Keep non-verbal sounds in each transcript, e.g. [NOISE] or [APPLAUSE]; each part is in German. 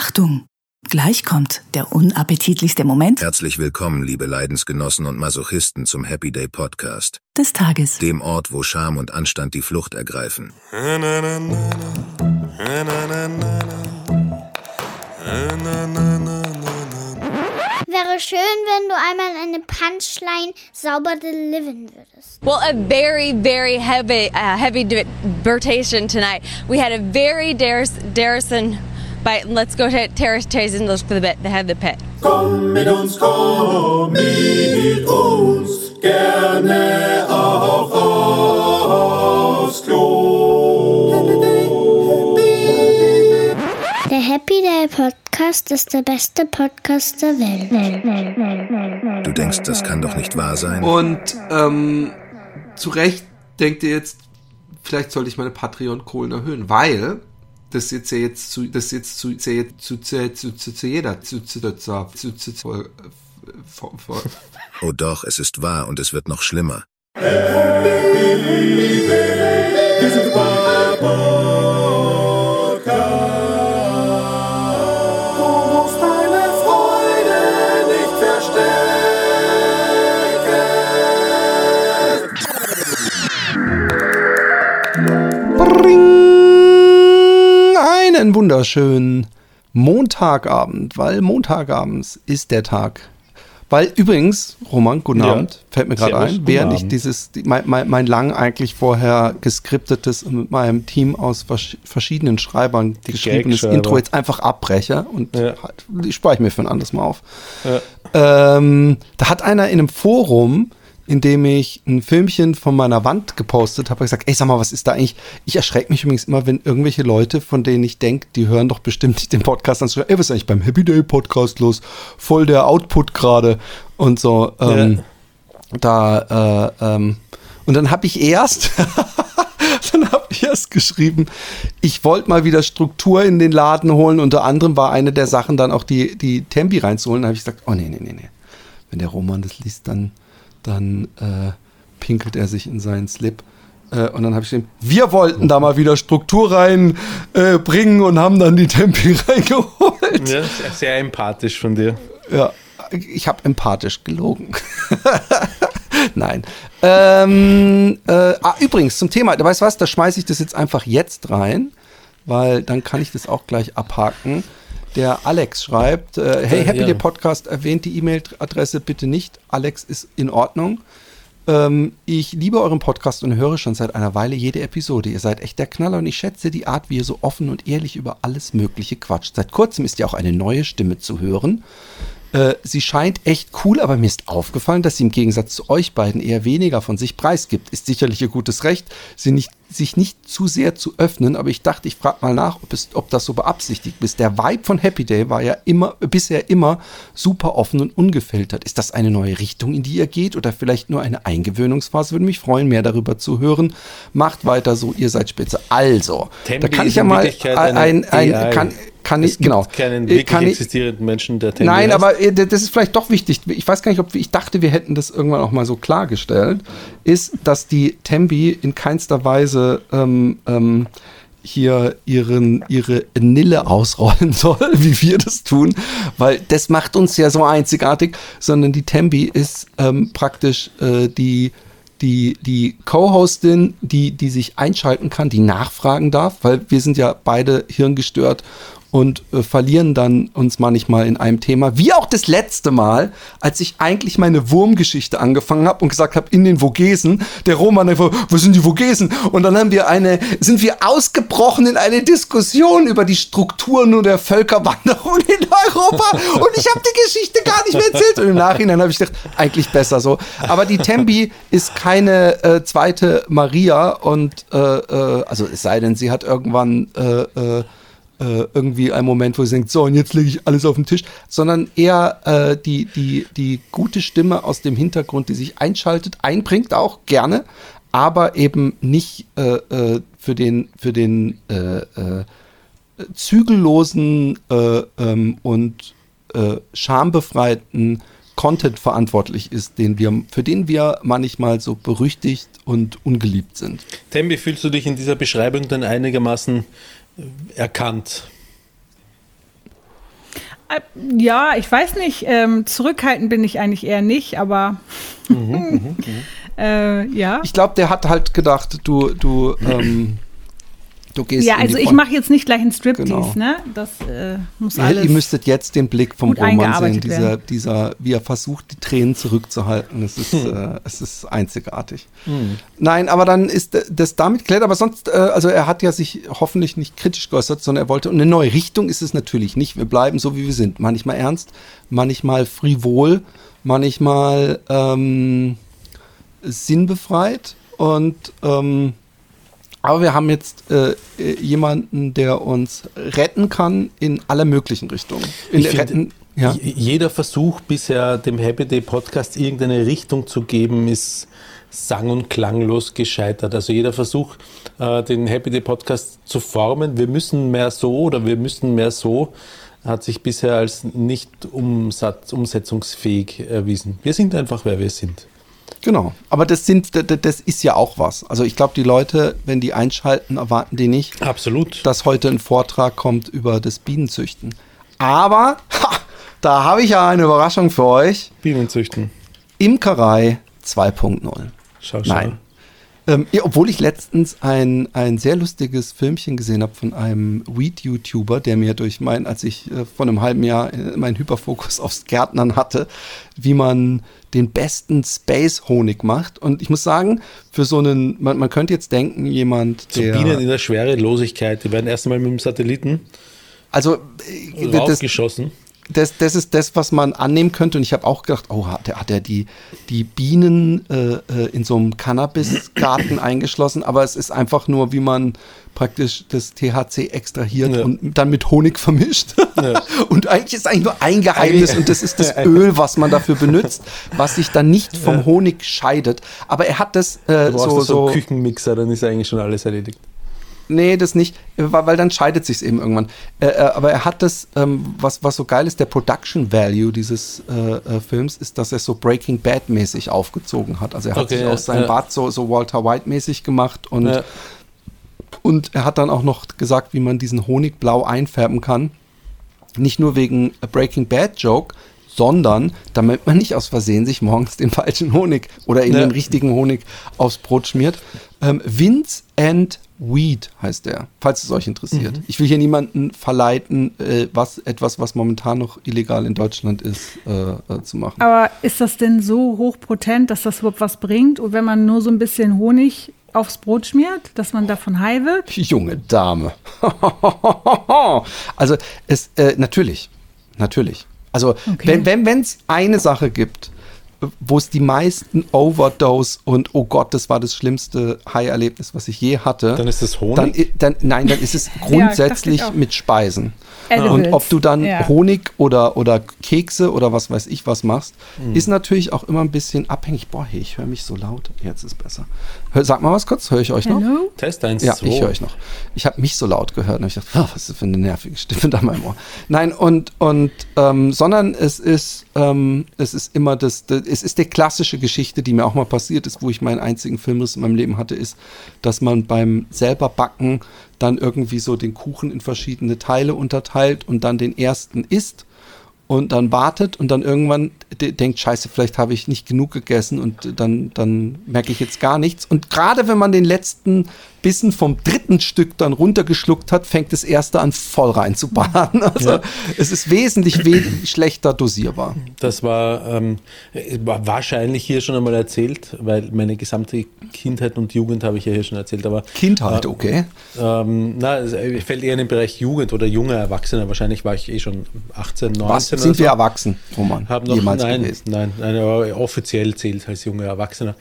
Achtung! Gleich kommt der unappetitlichste Moment Herzlich willkommen, liebe Leidensgenossen und Masochisten zum Happy Day Podcast, des Tages. dem Ort, wo Scham und Anstand die Flucht ergreifen. Wäre schön, wenn du einmal eine Punchline sauber delivern würdest. Well, a very, very heavy, uh, heavy debatation tonight. We had a very Darris, Darrison, but let's go to Terrace Chase and look for the bit. They have the pit. Komm mit uns, komm mit uns, gerne auch aufs Klo. Der Happy Day Podcast ist der beste Podcast der Welt. Du denkst, das kann doch nicht wahr sein? Und ähm, zu Recht denkt ihr jetzt, vielleicht sollte ich meine Patreon-Kohlen erhöhen, weil das jetzt jetzt zu, das jetzt zu, zu, zu, zu, zu, jeder, zu, zu, zu, zu, zu, äh, Oh doch, es ist wahr und es wird noch schlimmer. Einen wunderschönen Montagabend, weil Montagabends ist der Tag. Weil übrigens, Roman, guten Ja. Abend, fällt mir gerade ein, während ich dieses, die- mein, mein, mein lang eigentlich vorher geskriptetes und mit meinem Team aus vers verschiedenen Schreibern geschriebenes Gagschreiber. Intro jetzt einfach abbreche und Ja. halt, die spare ich mir für ein anderes Mal auf. Ja. Ähm, da hat einer in einem Forum, in dem ich ein Filmchen von meiner Wand gepostet habe, gesagt, ey, sag mal, was ist da eigentlich? Ich erschrecke mich übrigens immer, wenn irgendwelche Leute, von denen ich denke, die hören doch bestimmt nicht den Podcast an, so, ey, was ist eigentlich beim Happy Day Podcast los? Voll der Output gerade und so. Ähm, Da, äh, ähm, und dann habe ich erst, [LAUGHS] dann habe ich erst geschrieben, ich wollte mal wieder Struktur in den Laden holen. Unter anderem war eine der Sachen dann auch die, die Tempi reinzuholen. Da habe ich gesagt, oh nee, nee, nee, nee. Wenn der Roman das liest, dann, dann äh, pinkelt er sich in seinen Slip. Äh, und dann habe ich geschrieben, wir wollten da mal wieder Struktur reinbringen äh, und haben dann die Tempi [LAUGHS] reingeholt. Ja, sehr, empathisch von dir. Ja, ich habe empathisch gelogen. [LAUGHS] Nein. Ähm, äh, ah, übrigens, zum Thema, du weißt was, da schmeiße ich das jetzt einfach jetzt rein, weil dann kann ich das auch gleich abhaken. Der Alex schreibt, äh, hey, Äh, Happy ja. Day Podcast erwähnt die E-Mail-Adresse bitte nicht. Alex ist in Ordnung. Ähm, ich liebe euren Podcast und höre schon seit einer Weile jede Episode. Ihr seid echt der Knaller und ich schätze die Art, wie ihr so offen und ehrlich über alles Mögliche quatscht. Seit kurzem ist ja auch eine neue Stimme zu hören. Äh, sie scheint echt cool, aber mir ist aufgefallen, dass sie im Gegensatz zu euch beiden eher weniger von sich preisgibt. Ist sicherlich ihr gutes Recht, sie nicht, sich nicht zu sehr zu öffnen, aber ich dachte, ich frage mal nach, ob, es, ob das so beabsichtigt ist. Der Vibe von Happy Day war ja immer, bisher immer super offen und ungefiltert. Ist das eine neue Richtung, in die ihr geht oder vielleicht nur eine Eingewöhnungsphase? Würde mich freuen, mehr darüber zu hören. Macht weiter so, ihr seid spitze. Also, Tembi da kann ich ja mal ein, ein, AI. kann, kann es ich, gibt genau. keinen wirklich kann ich, existierenden Menschen, der Tembi Nein, heißt. aber äh, das ist vielleicht doch wichtig. Ich weiß gar nicht, ob ich dachte, wir hätten das irgendwann auch mal so klargestellt, ist, dass die Tembi in keinster Weise ähm, ähm, hier ihren, ihre Nille ausrollen [LAUGHS] soll, wie wir das tun, weil das macht uns ja so einzigartig, sondern die Tembi ist ähm, praktisch äh, die die, die Co-Hostin, die, die sich einschalten kann, die nachfragen darf, weil wir sind ja beide hirngestört und äh, verlieren dann uns manchmal in einem Thema, wie auch das letzte Mal, als ich eigentlich meine Wurmgeschichte angefangen habe und gesagt habe, in den Vogesen, der Roman einfach, wo sind die Vogesen? Und dann haben wir eine, sind wir ausgebrochen in eine Diskussion über die Strukturen und der Völkerwanderung [LAUGHS] in Europa und ich habe die Geschichte gar nicht mehr erzählt und im Nachhinein habe ich gedacht, eigentlich besser so. Aber die Tembi ist keine äh, zweite Maria und äh, äh, also es sei denn, sie hat irgendwann äh, äh, irgendwie ein Moment, wo sie denkt, so, und jetzt lege ich alles auf den Tisch, sondern eher äh, die, die, die gute Stimme aus dem Hintergrund, die sich einschaltet, einbringt auch gerne, aber eben nicht äh, äh, für den, für den äh, zügellosen äh, ähm, und schambefreiten Content verantwortlich ist, den wir, für den wir manchmal so berüchtigt und ungeliebt sind. Tembi, fühlst du dich in dieser Beschreibung dann einigermaßen erkannt? Äh, Ja, ich weiß nicht. Ähm, zurückhaltend bin ich eigentlich eher nicht, aber [LAUGHS] äh, ja. Ich glaube, der hat halt gedacht, du, du, ähm, du gehst Ja, in also die ich mache jetzt nicht gleich einen Striptease, Genau. ne? Das äh, muss Ihr, alles. ihr müsstet jetzt den Blick vom Roman sehen, dieser, werden. dieser, wie er versucht, die Tränen zurückzuhalten. Es ist, äh, es ist einzigartig. Nein, aber dann ist äh, das damit geklärt. Aber sonst, äh, also er hat ja sich hoffentlich nicht kritisch geäußert, sondern er wollte, und eine neue Richtung ist es natürlich nicht. Wir bleiben so, wie wir sind. Manchmal ernst, manchmal frivol, manchmal ähm, sinnbefreit und ähm, aber wir haben jetzt äh, jemanden, der uns retten kann in alle möglichen Richtungen. In Ich retten, ja. Jeder Versuch bisher, dem Happy Day Podcast irgendeine Richtung zu geben, ist sang- und klanglos gescheitert. Also jeder Versuch, äh, den Happy Day Podcast zu formen, wir müssen mehr so oder wir müssen mehr so, hat sich bisher als nicht umsatz, umsetzungsfähig erwiesen. Wir sind einfach, wer wir sind. Genau. Aber das sind, das ist ja auch was. Also ich glaube, die Leute, wenn die einschalten, erwarten die nicht, Absolut. dass heute ein Vortrag kommt über das Bienenzüchten. Aber ha, da habe ich ja eine Überraschung für euch. Bienenzüchten. Imkerei 2.0. Schau, schau. Nein. Ähm, ja, obwohl ich letztens ein, ein sehr lustiges Filmchen gesehen habe von einem Weed-YouTuber, der mir durch mein, als ich äh, vor einem halben Jahr äh, meinen Hyperfokus [LAUGHS] aufs Gärtnern hatte, wie man den besten Space-Honig macht. Und ich muss sagen, für so einen, man, man könnte jetzt denken, jemand, So der. Bienen in der Schwerelosigkeit, die werden erst einmal mit dem Satelliten also, äh, das. Das, das ist das, was man annehmen könnte. Und ich habe auch gedacht, oh, hat er, hat er die, die Bienen äh, äh, in so einem Cannabisgarten [CLEARS THROAT] eingeschlossen? Aber es ist einfach nur, wie man praktisch das THC extrahiert Ja. und dann mit Honig vermischt. Ja. [LAUGHS] und eigentlich ist eigentlich nur ein Geheimnis und das ist das [LAUGHS] Öl, was man dafür benutzt, was sich dann nicht vom Honig scheidet. Aber er hat das äh, Du so, so, so so einen Küchenmixer, dann ist eigentlich schon alles erledigt. Nee, das nicht, weil, dann scheidet sich's eben irgendwann. Äh, äh, aber er hat das, ähm, was, was so geil ist, der Production Value dieses äh, äh, Films ist, dass er so Breaking Bad mäßig aufgezogen hat. Also er hat Okay, sich ja, aus seinem ja. Bart so, so Walter White mäßig gemacht und, Ja. und er hat dann auch noch gesagt, wie man diesen Honig blau einfärben kann. Nicht nur wegen Breaking Bad Joke, sondern damit man nicht aus Versehen sich morgens den falschen Honig oder in Ja. den richtigen Honig aufs Brot schmiert. Ähm, Vince and Weed heißt der, falls es euch interessiert. Mhm. Ich will hier niemanden verleiten, äh, was etwas, was momentan noch illegal in Deutschland ist, äh, äh, zu machen. Aber ist das denn so hochpotent, dass das überhaupt was bringt? Und wenn man nur so ein bisschen Honig aufs Brot schmiert, dass man davon high wird? Junge Dame. [LAUGHS] also es äh, natürlich, natürlich. Also Okay. wenn wenn es eine Sache gibt, wo es die meisten Overdose und oh Gott, das war das schlimmste High-Erlebnis, was ich je hatte. Dann ist das Honig? Dann, dann, nein, dann ist es [LAUGHS] grundsätzlich ich auch. mit Speisen. Edibles. Und ob du dann Ja. Honig oder, oder Kekse oder was weiß ich was machst, Mhm. ist natürlich auch immer ein bisschen abhängig. Boah, hey, ich höre mich so laut. Jetzt ist besser. Hör, sag mal was kurz, höre ich euch noch? Hallo? Test 1, Ja, 2. ich höre euch noch. Ich habe mich so laut gehört und ich dachte, oh, [LAUGHS] was ist das für eine nervige Stimme da in meinem Ohr. Nein, und, und ähm, sondern es ist, ähm, es ist immer das, das, es ist die klassische Geschichte, die mir auch mal passiert ist, wo ich meinen einzigen Filmriss in meinem Leben hatte, ist, dass man beim selber backen dann irgendwie so den Kuchen in verschiedene Teile unterteilt und dann den ersten isst und dann wartet und dann irgendwann de- denkt, scheiße, vielleicht habe ich nicht genug gegessen und dann, dann merke ich jetzt gar nichts. Und gerade wenn man den letzten Bissen vom dritten Stück dann runtergeschluckt hat, fängt das erste an voll reinzuballern. [LAUGHS] Also Ja. es ist wesentlich we schlechter dosierbar. Das war, ähm, war wahrscheinlich hier schon einmal erzählt, weil meine gesamte Kindheit und Jugend habe ich ja hier schon erzählt. Aber Kindheit, okay. ähm, na, es äh, fällt eher in den Bereich Jugend oder junger Erwachsener. Wahrscheinlich war ich eh schon 18, 19 Was sind so. wir erwachsen, Roman? Hab noch, jemals nein, gewesen? nein, nein, aber offiziell zählt als junger Erwachsener.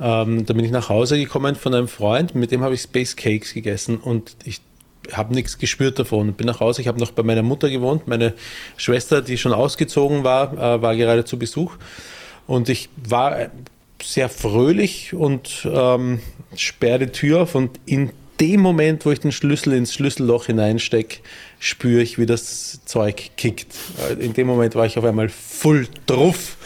Ähm, da bin ich nach Hause gekommen von einem Freund, mit dem habe ich Space Cakes gegessen und ich habe nichts gespürt davon. Bin nach Hause, ich habe noch bei meiner Mutter gewohnt. Meine Schwester, die schon ausgezogen war, äh, war gerade zu Besuch. Und ich war äh, sehr fröhlich und ähm, sperre die Tür auf und in dem Moment, wo ich den Schlüssel ins Schlüsselloch hineinstecke, spüre ich, wie das Zeug kickt. Äh, In dem Moment war ich auf einmal voll drauf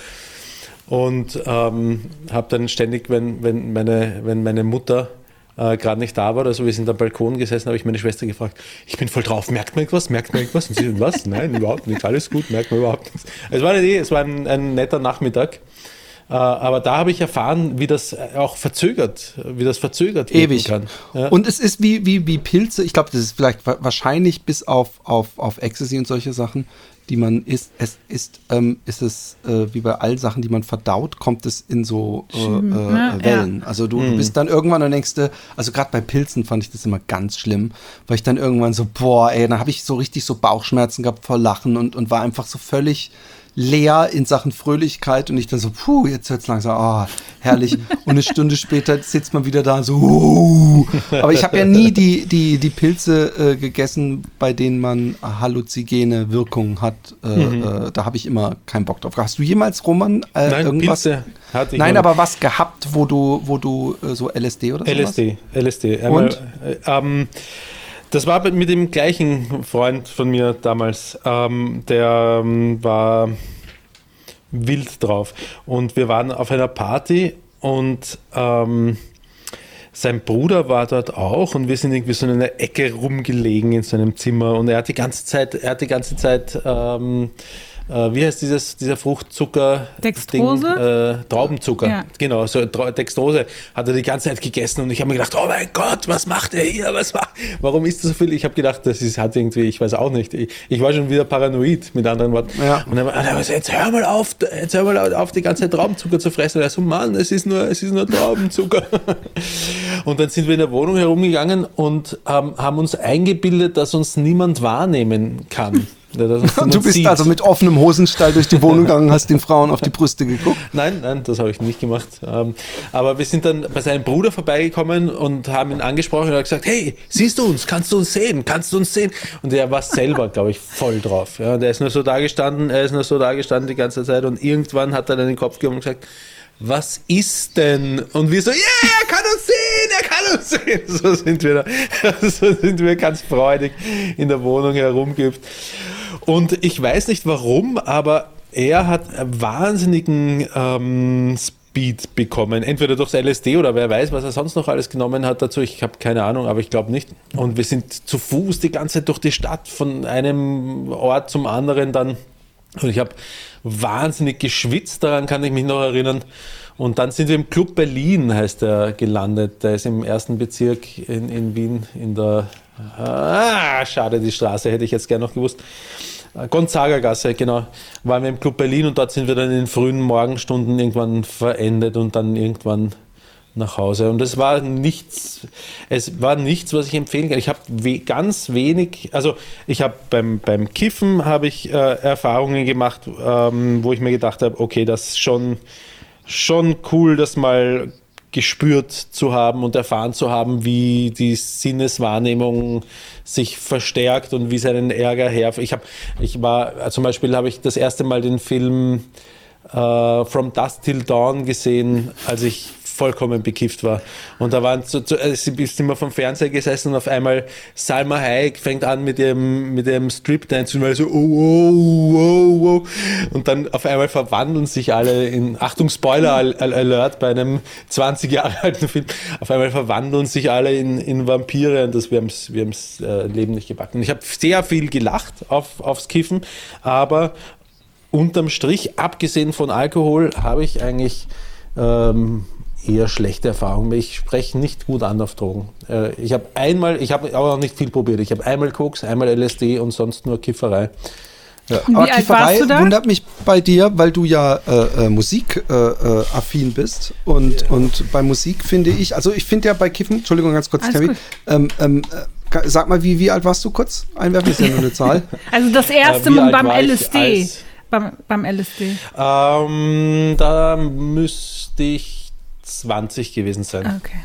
und ähm, habe dann ständig, wenn, wenn, meine, wenn meine Mutter äh, gerade nicht da war. Also wir sind am Balkon gesessen, habe ich meine Schwester gefragt, ich bin voll drauf, merkt man irgendwas, merkt man irgendwas? Und sie, was? Nein, überhaupt nicht, alles gut, merkt man überhaupt nichts. Es war, eine Idee, es war ein, ein netter Nachmittag. Äh, aber da habe ich erfahren, wie das auch verzögert, wie das verzögert Ewig. kann. Ja. Und es ist wie, wie, wie Pilze, ich glaube, das ist vielleicht wa- wahrscheinlich bis auf, auf, auf Ecstasy und solche Sachen, die man isst, es ist, ähm, ist es äh, wie bei allen Sachen, die man verdaut, kommt es in so äh, äh, ne? Wellen. Also du, Mhm. du bist dann irgendwann und denkst, du, also gerade bei Pilzen fand ich das immer ganz schlimm, weil ich dann irgendwann so, boah, ey, dann habe ich so richtig so Bauchschmerzen gehabt vor Lachen und, und war einfach so völlig leer in Sachen Fröhlichkeit und ich dann so, puh, jetzt wird's langsam, ah, herrlich. Und eine Stunde später sitzt man wieder da so, uh. aber ich habe ja nie die, die, die Pilze äh, gegessen, bei denen man halluzigene Wirkungen hat. Äh, äh, da habe ich immer keinen Bock drauf. Hast du jemals, Roman, äh, Mhm. Nein, irgendwas? Pilze hatte ich Nein, aber was gehabt, wo du, wo du äh, so LSD oder sowas? LSD, LSD. Einmal, Und? Äh, ähm, das war mit dem gleichen Freund von mir damals. Ähm, der ähm, war wild drauf. Und wir waren auf einer Party und ähm, sein Bruder war dort auch und wir sind irgendwie so in einer Ecke rumgelegen in seinem Zimmer und er hat die ganze Zeit, er hat die ganze Zeit, ähm, äh, wie heißt dieses, dieser Fruchtzucker? Dextrose? Ding? Äh, Traubenzucker. Ja. Genau, so Dextrose hat er die ganze Zeit gegessen und ich habe mir gedacht, oh mein Gott, was macht er hier? Was macht, warum isst er so viel? Ich habe gedacht, das ist, hat irgendwie, ich weiß auch nicht. Ich, ich war schon wieder paranoid, mit anderen Worten. Ja. Und dann war er so, jetzt hör mal auf, jetzt hör mal auf, die ganze Zeit Traubenzucker zu fressen. Und er so, Mann, es ist nur, es ist nur Traubenzucker. [LAUGHS] und dann sind wir in der Wohnung herumgegangen und ähm, haben uns eingebildet, dass uns niemand wahrnehmen kann. Ja, [LAUGHS] Du bist sieht. also mit offenem Hosenstall durch die Wohnung gegangen, hast den Frauen auf die Brüste geguckt. [LAUGHS] Nein, nein, das habe ich nicht gemacht. Ähm, aber wir sind dann bei seinem Bruder vorbeigekommen und haben ihn angesprochen und er hat gesagt, hey, siehst du uns? Kannst du uns sehen? Kannst du uns sehen? Und er war selber, glaube ich, voll drauf. Ja, und er ist nur so da gestanden, er ist nur so da gestanden die ganze Zeit und irgendwann hat er dann den Kopf gehoben und gesagt, was ist denn? Und wir so, ja, yeah, er kann uns sehen, er kann uns sehen. [LAUGHS] So sind wir da, so sind wir ganz freudig in der Wohnung herumgehüpft. Und ich weiß nicht warum, aber er hat wahnsinnigen ähm, Speed bekommen. Entweder durchs LSD oder wer weiß, was er sonst noch alles genommen hat dazu. Ich habe keine Ahnung, aber ich glaube nicht. Und wir sind zu Fuß die ganze Zeit durch die Stadt von einem Ort zum anderen dann. Und ich habe wahnsinnig geschwitzt, daran kann ich mich noch erinnern. Und dann sind wir im Club Berlin, heißt er, gelandet. Der ist im ersten Bezirk in, in Wien, in der, ah, schade, die Straße hätte ich jetzt gerne noch gewusst. Gonzaga-Gasse, genau. Waren wir im Club Berlin und dort sind wir dann in den frühen Morgenstunden irgendwann verendet und dann irgendwann nach Hause. Und es war nichts, es war nichts, was ich empfehlen kann. Ich habe we ganz wenig, also ich habe beim, beim Kiffen habe ich äh, Erfahrungen gemacht, ähm, wo ich mir gedacht habe, okay, das ist schon, schon cool, das mal gespürt zu haben und erfahren zu haben, wie die Sinneswahrnehmung sich verstärkt und wie es einen Ärger her. Ich habe, ich war, zum Beispiel habe ich das erste Mal den Film äh, From Dusk Till Dawn gesehen, als ich vollkommen bekifft war. Und da waren so, so äh, sie ist immer vom Fernseher gesessen und auf einmal Salma Hayek fängt an mit ihrem, mit ihrem Strip-Dance und mal so, oh, oh, oh, oh. Und dann auf einmal verwandeln sich alle in, Achtung, Spoiler Al- Al- Alert bei einem 20 Jahre alten Film, auf einmal verwandeln sich alle in, in Vampire und das, wir haben es wir äh, Leben nicht gebacken. Ich habe sehr viel gelacht auf, aufs Kiffen, aber unterm Strich, abgesehen von Alkohol, habe ich eigentlich ähm, eher schlechte Erfahrungen. Ich spreche nicht gut an auf Drogen. Äh, ich habe einmal, ich habe aber auch nicht viel probiert. Ich habe einmal Koks, einmal LSD und sonst nur Kifferei. Und Aber wie alt Kifferei warst du da? wundert mich bei dir, weil du ja äh, äh, musikaffin äh, affin bist. Und, und bei Musik finde ich, also ich finde ja bei Kiffen, Entschuldigung, ganz kurz, gut. ähm, ähm, äh, sag mal, wie, wie alt warst du kurz? Einwerfen ist ja nur eine Zahl. [LAUGHS] Also das erste Äh, Mal beim LSD. Beim, beim LSD. Ähm, da müsste ich 20 gewesen sein. Okay.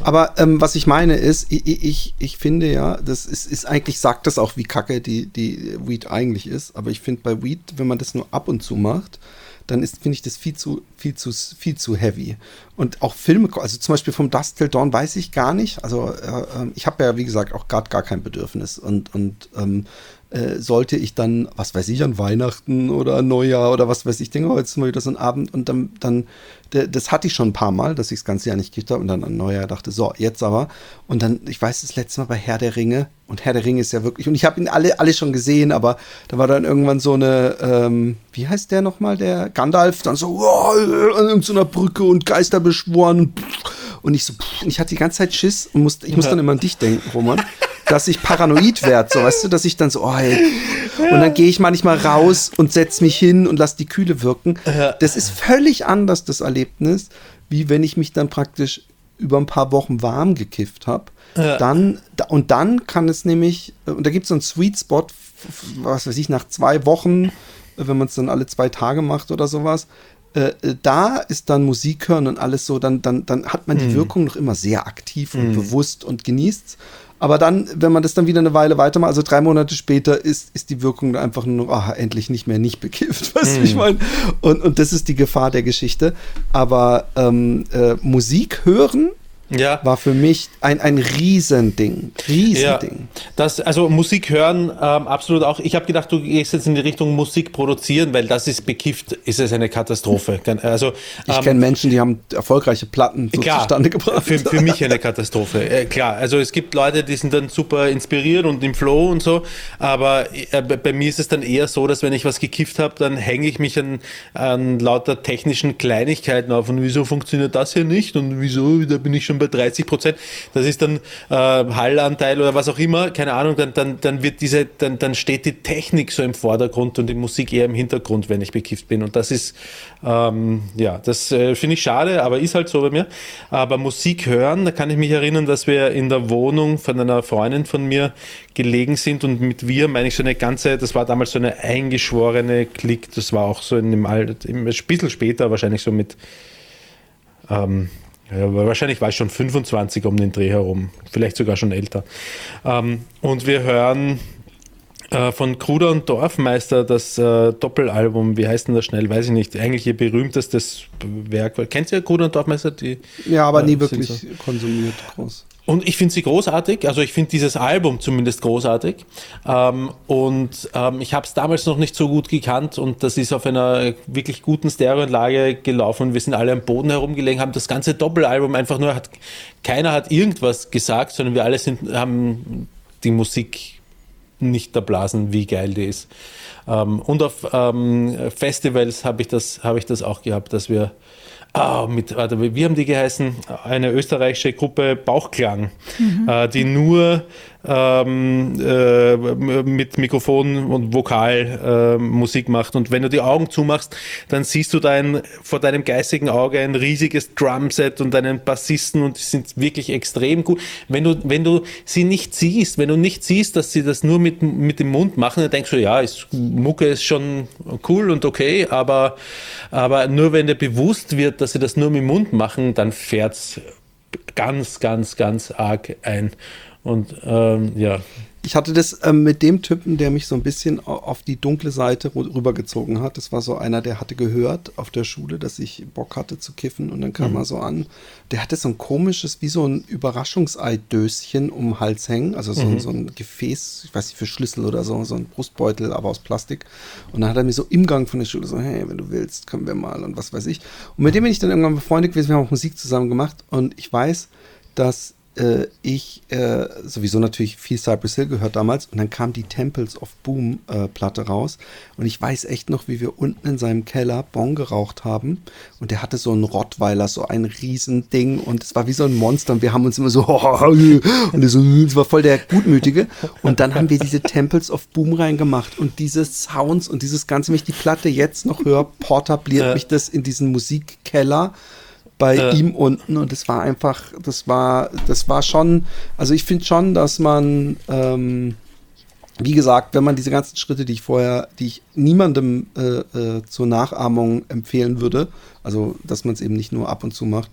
Aber ähm, was ich meine ist, ich, ich, ich finde ja, das ist, ist eigentlich, sagt das auch, wie kacke die, die Weed eigentlich ist. Aber ich finde bei Weed, wenn man das nur ab und zu macht, dann ist, finde ich das viel zu, viel zu, viel zu heavy. Und auch Filme, also zum Beispiel vom Dust Till Dawn weiß ich gar nicht. Also äh, ähm, ich habe ja, wie gesagt, auch gerade gar kein Bedürfnis. Und, und ähm, äh, sollte ich dann, was weiß ich, an Weihnachten oder Neujahr oder was weiß ich, denke, heute ist mal wieder so ein Abend und dann, dann das hatte ich schon ein paar Mal, dass ich das ganze Jahr nicht gekriegt habe und dann an Neujahr dachte, so, jetzt aber. Und dann, ich weiß, das letzte Mal bei Herr der Ringe und Herr der Ringe ist ja wirklich, und ich habe ihn alle, alle schon gesehen, aber da war dann irgendwann so eine, ähm, wie heißt der nochmal, der Gandalf, dann so, wow, an irgendeiner Brücke und Geister beschworen. Und ich so, pff, und ich hatte die ganze Zeit Schiss und musste, ich muss dann immer an dich denken, Roman dass ich paranoid werde, so weißt du, dass ich dann so, oh, ey. und dann gehe ich manchmal raus und setze mich hin und lasse die Kühle wirken. Das ist völlig anders, das Erlebnis, wie wenn ich mich dann praktisch über ein paar Wochen warm gekifft habe. Ja. Dann, da- und dann kann es nämlich, äh, und da gibt es so einen Sweet Spot, was weiß ich, nach zwei Wochen, äh, wenn man es dann alle zwei Tage macht oder sowas, äh, äh, da ist dann Musik hören und alles so, dann, dann, dann hat man die Wirkung noch immer sehr aktiv und bewusst und genießt. Aber dann, wenn man das dann wieder eine Weile weitermacht, also drei Monate später, ist, ist die Wirkung dann einfach nur, ah, endlich nicht mehr nicht bekifft, [LAUGHS] weißt du, wie ich meine? Und, und das ist die Gefahr der Geschichte. Aber ähm, äh, Musik hören Ja. war für mich ein, ein Riesending. Ja, Riesending. das, also Musik hören, ähm, absolut auch. Ich habe gedacht, du gehst jetzt in die Richtung Musik produzieren, weil das ist bekifft, ist es eine Katastrophe. [LAUGHS] Also, Ich ähm, kenne Menschen, die haben erfolgreiche Platten so Klar, zustande gebracht. Für, für mich eine [LAUGHS] Katastrophe. Äh, klar, also es gibt Leute, die sind dann super inspiriert und im Flow und so, aber äh, bei bei mir ist es dann eher so, dass wenn ich was gekifft habe, dann hänge ich mich an, an lauter technischen Kleinigkeiten auf und wieso funktioniert das hier nicht und wieso, da bin ich schon bei 30 Prozent. Das ist dann äh, Hallanteil oder was auch immer, keine Ahnung, dann, dann, dann wird diese, dann, dann steht die Technik so im Vordergrund und die Musik eher im Hintergrund, wenn ich bekifft bin. Und das ist, ähm, ja, das äh, finde ich schade, aber ist halt so bei mir. Aber Musik hören, da kann ich mich erinnern, dass wir in der Wohnung von einer Freundin von mir gelegen sind und mit wir meine ich so eine ganze, das war damals so eine eingeschworene Klick, das war auch so in dem Alter, ein bisschen später, wahrscheinlich so mit, ähm, ja, wahrscheinlich war ich schon 25 um den Dreh herum, vielleicht sogar schon älter. Ähm, und wir hören äh, von Kruder und Dorfmeister das äh, Doppelalbum, wie heißt denn das schnell, weiß ich nicht, eigentlich ihr berühmtestes Werk. Kennt ihr Kruder und Dorfmeister? Die, Ja, aber äh, nie wirklich so- konsumiert groß. Und ich finde sie großartig, also ich finde dieses Album zumindest großartig. Ähm, und ähm, ich habe es damals noch nicht so gut gekannt und das ist auf einer wirklich guten Stereoanlage gelaufen wir sind alle am Boden herumgelegen, haben das ganze Doppelalbum einfach nur, hat, keiner hat irgendwas gesagt, sondern wir alle sind, haben die Musik nicht erblasen, wie geil die ist. Ähm, und auf ähm, Festivals habe ich, das- habe ich das auch gehabt, dass wir ah, mit, warte, wie haben die geheißen? Eine österreichische Gruppe Bauchklang, äh, die nur ähm, äh, mit Mikrofon und Vokal äh, Musik macht. Und wenn du die Augen zumachst, dann siehst du dein, vor deinem geistigen Auge ein riesiges Drumset und einen Bassisten und die sind wirklich extrem gut. Wenn du, wenn du sie nicht siehst, wenn du nicht siehst, dass sie das nur mit, mit dem Mund machen, dann denkst du, ja, ist, Mucke ist schon cool und okay, aber, aber nur wenn dir bewusst wird, dass sie das nur mit dem Mund machen, dann fährt's ganz, ganz, ganz arg ein. Und ähm, ja, Ich hatte das ähm, mit dem Typen, der mich so ein bisschen au- auf die dunkle Seite rübergezogen hat. Das war so einer, der hatte gehört auf der Schule, dass ich Bock hatte zu kiffen und dann kam er so an. Der hatte so ein komisches, wie so ein Überraschungseidöschen um den Hals hängen, also so, ein- so ein Gefäß, ich weiß nicht, für Schlüssel oder so, so ein Brustbeutel, aber aus Plastik. Und dann hat er mir so im Gang von der Schule so, hey, wenn du willst, können wir mal und was weiß ich. Und mit dem bin ich dann irgendwann befreundet gewesen, wir haben auch Musik zusammen gemacht und ich weiß, dass äh, ich äh, sowieso natürlich viel Cypress Hill gehört damals und dann kam die Temples of Boom äh, Platte raus und ich weiß echt noch, wie wir unten in seinem Keller Bon geraucht haben und der hatte so einen Rottweiler, so ein Riesending und es war wie so ein Monster und wir haben uns immer so [LAUGHS] und es war voll der Gutmütige. Und dann haben wir diese Temples of Boom reingemacht und diese Sounds und dieses Ganze, wenn ich die Platte jetzt noch höre, portabliert mich das in diesen Musikkeller bei Ja. ihm unten und es war einfach, das war, das war schon, also ich finde schon, dass man, ähm, wie gesagt, wenn man diese ganzen Schritte, die ich vorher, die ich niemandem äh, äh, zur Nachahmung empfehlen würde, also dass man es eben nicht nur ab und zu macht,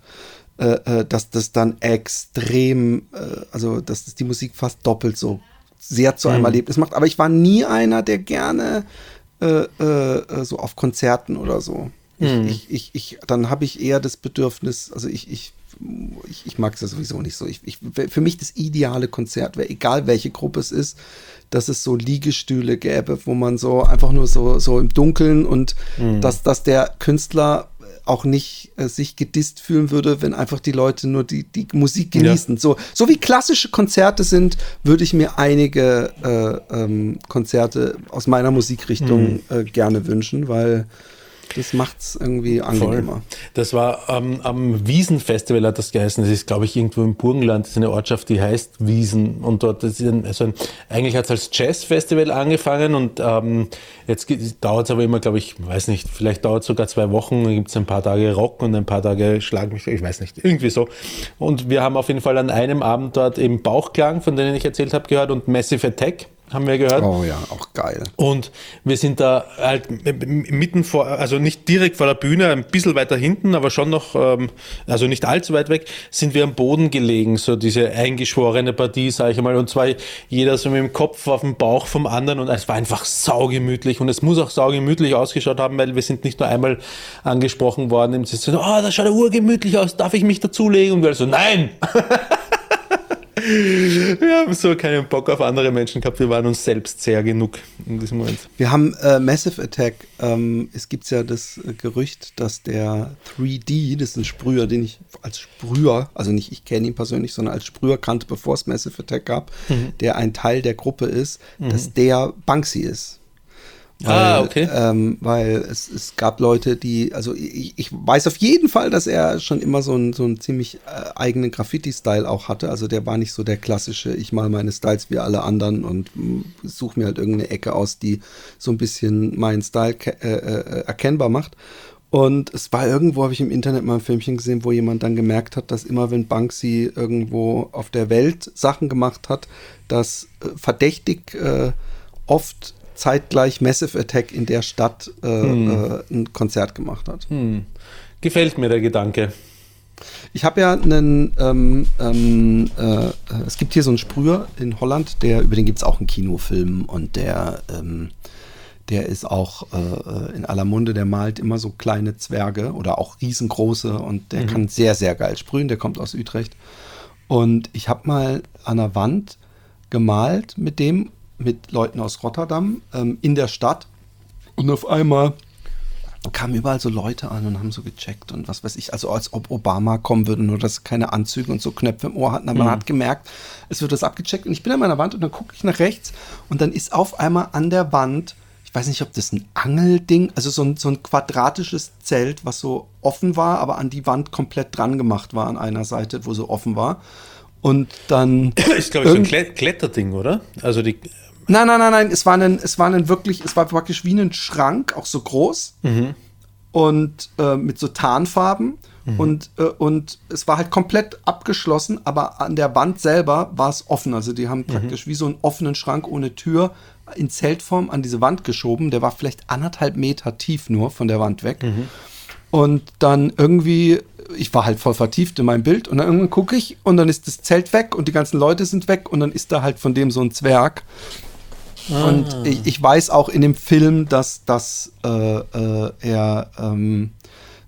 äh, äh, dass das dann extrem, äh, also dass das die Musik fast doppelt so sehr zu einem Erlebnis macht. Aber ich war nie einer, der gerne äh, äh, äh, so auf Konzerten oder so. Ich, ich, ich, ich, dann habe ich eher das Bedürfnis, also ich, ich ich, ich mag es ja sowieso nicht so. Ich, ich, für mich das ideale Konzert wäre, egal welche Gruppe es ist, dass es so Liegestühle gäbe, wo man so einfach nur so, so im Dunkeln und Mhm. dass, dass der Künstler auch nicht äh, sich gedisst fühlen würde, wenn einfach die Leute nur die, die Musik genießen. So, so wie klassische Konzerte sind, würde ich mir einige äh, ähm, Konzerte aus meiner Musikrichtung Mhm. äh, gerne wünschen, weil das macht's irgendwie angenehmer. Das war ähm, am Wiesenfestival hat das geheißen. Das ist, glaube ich, irgendwo im Burgenland. Das ist eine Ortschaft, die heißt Wiesen. Und dort ist ein, also ein, eigentlich hat es als Jazzfestival angefangen und ähm, jetzt dauert es aber immer, glaube ich, weiß nicht, vielleicht dauert es sogar zwei Wochen. Dann gibt es ein paar Tage Rock und ein paar Tage Schlag mich, ich weiß nicht, irgendwie so. Und wir haben auf jeden Fall an einem Abend dort eben Bauchklang, von denen ich erzählt habe, gehört und Massive Attack haben wir gehört. Oh ja, auch geil. Und wir sind da halt mitten vor, also nicht direkt vor der Bühne, ein bisschen weiter hinten, aber schon noch, ähm, also nicht allzu weit weg, sind wir am Boden gelegen, so diese eingeschworene Partie, sage ich einmal. Und zwar jeder so mit dem Kopf auf dem Bauch vom anderen und es war einfach saugemütlich und es muss auch saugemütlich ausgeschaut haben, weil wir sind nicht nur einmal angesprochen worden, im Sinne, so, oh, das schaut ja urgemütlich aus, darf ich mich dazulegen? Und wir so, nein! [LAUGHS] Wir haben so keinen Bock auf andere Menschen gehabt. Wir waren uns selbst sehr genug in diesem Moment. Wir haben äh, Massive Attack. Ähm, es gibt ja das äh, Gerücht, dass der 3D, das ist ein Sprüher, den ich als Sprüher, also nicht ich kenne ihn persönlich, sondern als Sprüher kannte, bevor es Massive Attack gab, Mhm. der ein Teil der Gruppe ist, dass der Banksy ist. Ah, okay. Ähm, weil es, es gab Leute, die, also ich, ich weiß auf jeden Fall, dass er schon immer so einen so einen ziemlich äh, eigenen Graffiti-Style auch hatte. Also der war nicht so der klassische, ich mal meine Styles wie alle anderen und suche mir halt irgendeine Ecke aus, die so ein bisschen meinen Style äh, äh, erkennbar macht. Und es war irgendwo, habe ich im Internet mal ein Filmchen gesehen, wo jemand dann gemerkt hat, dass immer wenn Banksy irgendwo auf der Welt Sachen gemacht hat, dass äh, verdächtig äh, oft zeitgleich Massive Attack in der Stadt äh, äh, ein Konzert gemacht hat. Gefällt mir der Gedanke. Ich habe ja einen, ähm, ähm, äh, es gibt hier so einen Sprüher in Holland, der, über den gibt es auch einen Kinofilm und der, ähm, der ist auch äh, in aller Munde, der malt immer so kleine Zwerge oder auch riesengroße und der kann sehr, sehr geil sprühen, der kommt aus Utrecht. Und ich habe mal an der Wand gemalt mit dem, mit Leuten aus Rotterdam ähm, in der Stadt und auf einmal kamen überall so Leute an und haben so gecheckt und was weiß ich, also als ob Obama kommen würde, nur dass sie keine Anzüge und so Knöpfe im Ohr hatten. Aber man hat gemerkt, es wird das abgecheckt und ich bin an meiner Wand und dann gucke ich nach rechts und dann ist auf einmal an der Wand, ich weiß nicht, ob das ein Angelding, also so ein, so ein quadratisches Zelt, was so offen war, aber an die Wand komplett dran gemacht war an einer Seite, wo so offen war. Und dann. Ist, glaube ich, so ein Kletterding, oder? Also die. Nein, nein, nein, nein. Es war ein, es war ein wirklich, es war praktisch wie ein Schrank, auch so groß und äh, mit so Tarnfarben. Und, äh, und es war halt komplett abgeschlossen, aber an der Wand selber war es offen. Also die haben praktisch wie so einen offenen Schrank ohne Tür in Zeltform an diese Wand geschoben. Der war vielleicht anderthalb Meter tief nur von der Wand weg. Und dann irgendwie, ich war halt voll vertieft in mein Bild und dann irgendwann gucke ich und dann ist das Zelt weg und die ganzen Leute sind weg und dann ist da halt von dem so ein Zwerg. Und ich, ich weiß auch in dem Film, dass, dass äh, äh, er ähm,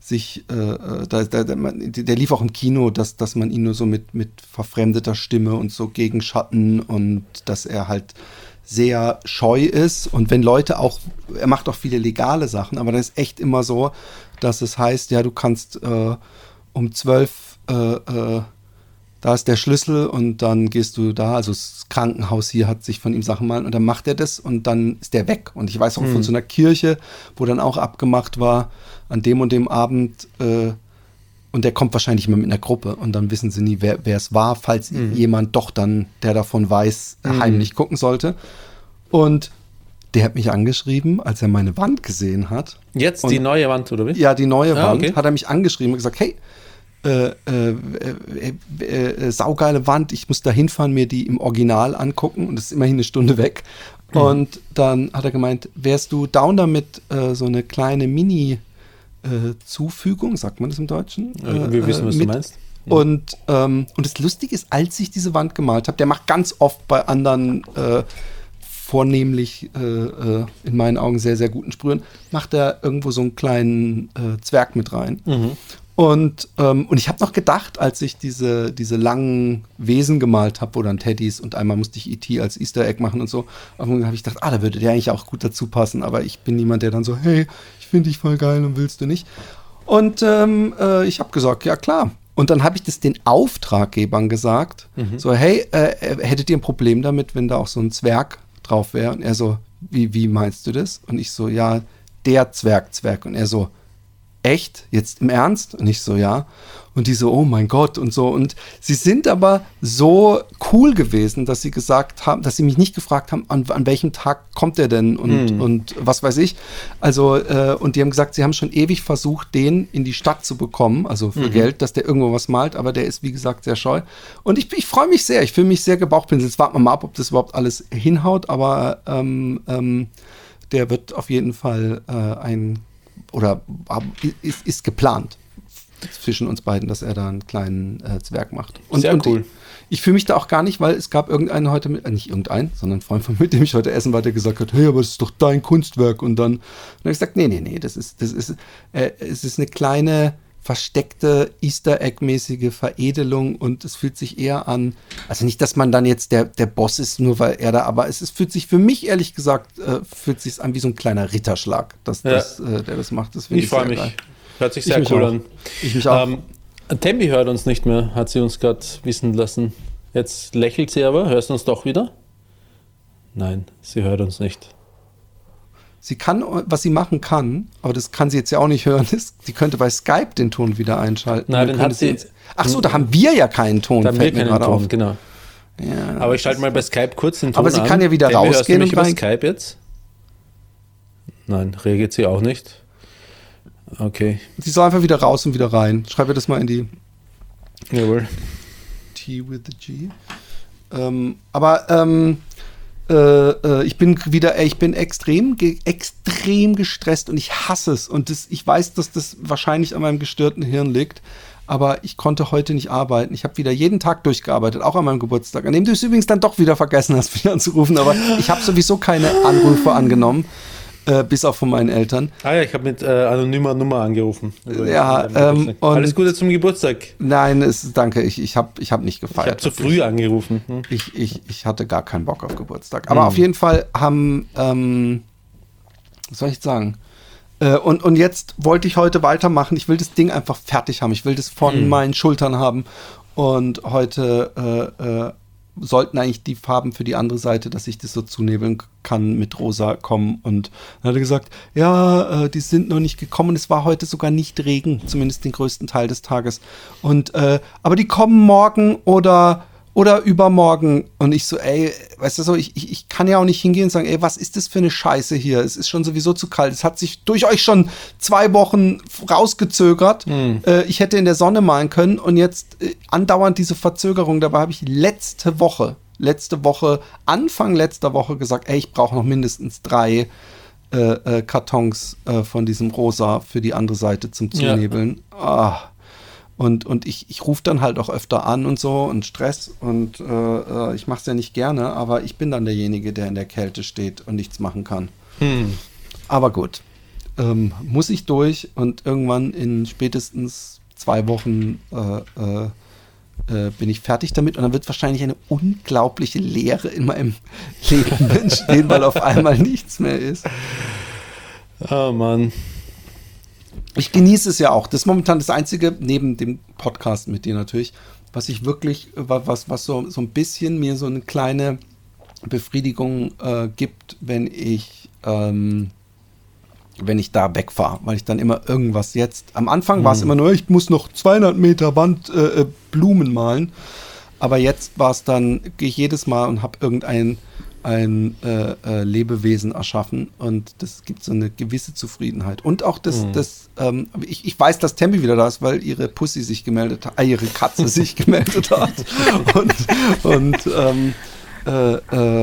sich, äh, äh, da, da, der lief auch im Kino, dass, dass man ihn nur so mit, mit verfremdeter Stimme und so gegen Schatten und dass er halt sehr scheu ist. Und wenn Leute auch, er macht auch viele legale Sachen, aber das ist echt immer so, dass es heißt, ja, du kannst äh, um zwölf äh, äh, da ist der Schlüssel und dann gehst du da, also das Krankenhaus hier hat sich von ihm Sachen malen und dann macht er das und dann ist der weg. Und ich weiß auch von so einer Kirche, wo dann auch abgemacht war, an dem und dem Abend, äh, und der kommt wahrscheinlich immer mit einer Gruppe und dann wissen sie nie, wer wer es war, falls jemand doch dann, der davon weiß, äh, heimlich gucken sollte. Und der hat mich angeschrieben, als er meine Wand gesehen hat. Jetzt Und- die neue Wand, oder wie? Ja, die neue Ah, Wand okay. hat er mich angeschrieben und gesagt, hey, äh, äh, äh, saugeile Wand, ich muss da hinfahren, mir die im Original angucken und das ist immerhin eine Stunde weg. Mhm. Und dann hat er gemeint, wärst du down damit, äh, so eine kleine Mini- äh, sagt man das im Deutschen? Äh, wir wissen, was du mit- meinst. Und, ähm, und das Lustige ist, als ich diese Wand gemalt habe, der macht ganz oft bei anderen äh, vornehmlich äh, äh, in meinen Augen sehr, sehr guten Sprühen, macht er irgendwo so einen kleinen äh, Zwerg mit rein. Und, ähm, und ich habe noch gedacht, als ich diese, diese langen Wesen gemalt habe, wo dann Teddys und einmal musste ich E.T. als Easter Egg machen und so, habe ich gedacht, ah, da würde der eigentlich auch gut dazu passen. Aber ich bin niemand, der dann so, hey, ich finde dich voll geil und willst du nicht. Und ähm, äh, ich habe gesagt, ja klar. Und dann habe ich das den Auftraggebern gesagt, so, hey, äh, hättet ihr ein Problem damit, wenn da auch so ein Zwerg drauf wäre? Und er so, wie, wie meinst du das? Und ich so, ja, der Zwerg, Zwerg. Und er so, echt? Jetzt im Ernst? Und ich so, ja. Und die so, oh mein Gott und so. Und sie sind aber so cool gewesen, dass sie gesagt haben, dass sie mich nicht gefragt haben, an, an welchem Tag kommt er denn und, und was weiß ich. Also, äh, und die haben gesagt, sie haben schon ewig versucht, den in die Stadt zu bekommen, also für Geld, dass der irgendwo was malt, aber der ist, wie gesagt, sehr scheu. Und ich, ich freue mich sehr, ich fühle mich sehr gebauchpinselt. Jetzt warten wir mal ab, ob das überhaupt alles hinhaut, aber ähm, ähm, der wird auf jeden Fall äh, ein oder ist, ist geplant zwischen uns beiden, dass er da einen kleinen äh, Zwerg macht. Sehr cool. Ich, ich fühle mich da auch gar nicht, weil es gab irgendeinen heute, mit, äh, nicht irgendeinen, sondern ein Freund von mir, mit [LAUGHS] dem ich heute essen war, der gesagt hat, hey, aber das ist doch dein Kunstwerk. Und dann, und dann habe ich gesagt, nee, nee, nee, das ist, das ist, äh, es ist eine kleine versteckte Easter Egg-mäßige Veredelung und es fühlt sich eher an, also nicht, dass man dann jetzt der, der Boss ist, nur weil er da, aber es ist, fühlt sich für mich ehrlich gesagt, äh, fühlt sich an wie so ein kleiner Ritterschlag, dass, Ja. das, äh, der das macht. Das Ich freue mich. geil. Hört sich Ich sehr mich cool an. Ich mich auch. Ähm, Tembi hört uns nicht mehr, hat sie uns gerade wissen lassen. Jetzt lächelt sie aber. Hörst du uns doch wieder? Nein, sie hört uns nicht. Sie kann, was sie machen kann, aber das kann sie jetzt ja auch nicht hören, [LAUGHS] ist, sie könnte bei Skype den Ton wieder einschalten. Nein, Dann hat sie- uns- Ach so, da haben wir ja keinen Ton. Da haben wir fällt mir keinen gerade Ton, auf. genau. Ja, Aber ich schalte mal bei Skype kurz den Ton Aber sie an. kann ja wieder hörst du rausgehen mich und über Skype jetzt? Nein, reagiert sie auch nicht. Okay, Sie soll einfach wieder raus und wieder rein. Schreib ihr das mal in die jawohl. T with the G. Ähm, aber ähm, äh, äh, ich bin wieder, ey, ich bin extrem, ge extrem gestresst und ich hasse es. Und das, ich weiß, dass das wahrscheinlich an meinem gestörten Hirn liegt. Aber ich konnte heute nicht arbeiten. Ich habe wieder jeden Tag durchgearbeitet, auch an meinem Geburtstag, an dem du es übrigens dann doch wieder vergessen hast, [LAUGHS] mich anzurufen. Aber ich habe sowieso keine Anrufe angenommen, äh, bis auf von meinen Eltern. Ah ja, ich habe mit äh, anonymer Nummer angerufen. Ja, ähm, Alles Gute zum Geburtstag. Nein, es, danke, ich, ich habe ich hab nicht Ich gefeiert. habe zu früh angerufen. Hm. Ich, ich, ich hatte gar keinen Bock auf Geburtstag. Aber auf jeden Fall haben, ähm, was soll ich jetzt sagen? Äh, und, und jetzt wollte ich heute weitermachen. Ich will das Ding einfach fertig haben. Ich will das von meinen Schultern haben. Und heute äh, äh, sollten eigentlich die Farben für die andere Seite, dass ich das so zunebeln kann, mit rosa kommen. Und dann hat er gesagt, ja, äh, die sind noch nicht gekommen. Es war heute sogar nicht Regen, zumindest den größten Teil des Tages. Und äh, aber die kommen morgen oder oder übermorgen. Und ich so, ey, weißt du so, ich, ich, ich kann ja auch nicht hingehen und sagen, ey, was ist das für eine Scheiße hier? Es ist schon sowieso zu kalt. Es hat sich durch euch schon zwei Wochen rausgezögert. Äh, ich hätte in der Sonne malen können und jetzt äh, andauernd diese Verzögerung. Dabei habe ich letzte Woche, letzte Woche, Anfang letzter Woche gesagt, ey, ich brauche noch mindestens drei äh, äh, Kartons äh, von diesem Rosa für die andere Seite zum Ja. Zunebeln. Ah. Und, und ich, ich rufe dann halt auch öfter an und so und Stress und äh, äh, ich mache es ja nicht gerne, aber ich bin dann derjenige, der in der Kälte steht und nichts machen kann. Aber gut, ähm, muss ich durch und irgendwann in spätestens zwei Wochen äh, äh, äh, bin ich fertig damit und dann wird wahrscheinlich eine unglaubliche Leere in meinem Leben [LAUGHS] entstehen, weil auf einmal nichts mehr ist. Oh Mann. Ich genieße es ja auch. Das ist momentan das Einzige, neben dem Podcast mit dir natürlich, was ich wirklich, wa- was, was so, so ein bisschen mir so eine kleine Befriedigung äh, gibt, wenn ich, ähm, wenn ich da wegfahre, weil ich dann immer irgendwas jetzt, am Anfang war es immer nur, ich muss noch 200 Meter Wand äh, äh, Blumen malen, aber jetzt war es dann, gehe ich jedes Mal und habe irgendein ein äh, äh, Lebewesen erschaffen und das gibt so eine gewisse Zufriedenheit. Und auch das, das ähm, ich, ich weiß, dass Tempi wieder da ist, weil ihre Pussy sich gemeldet hat, äh, ihre Katze [LAUGHS] sich gemeldet hat. Und, und ähm, äh,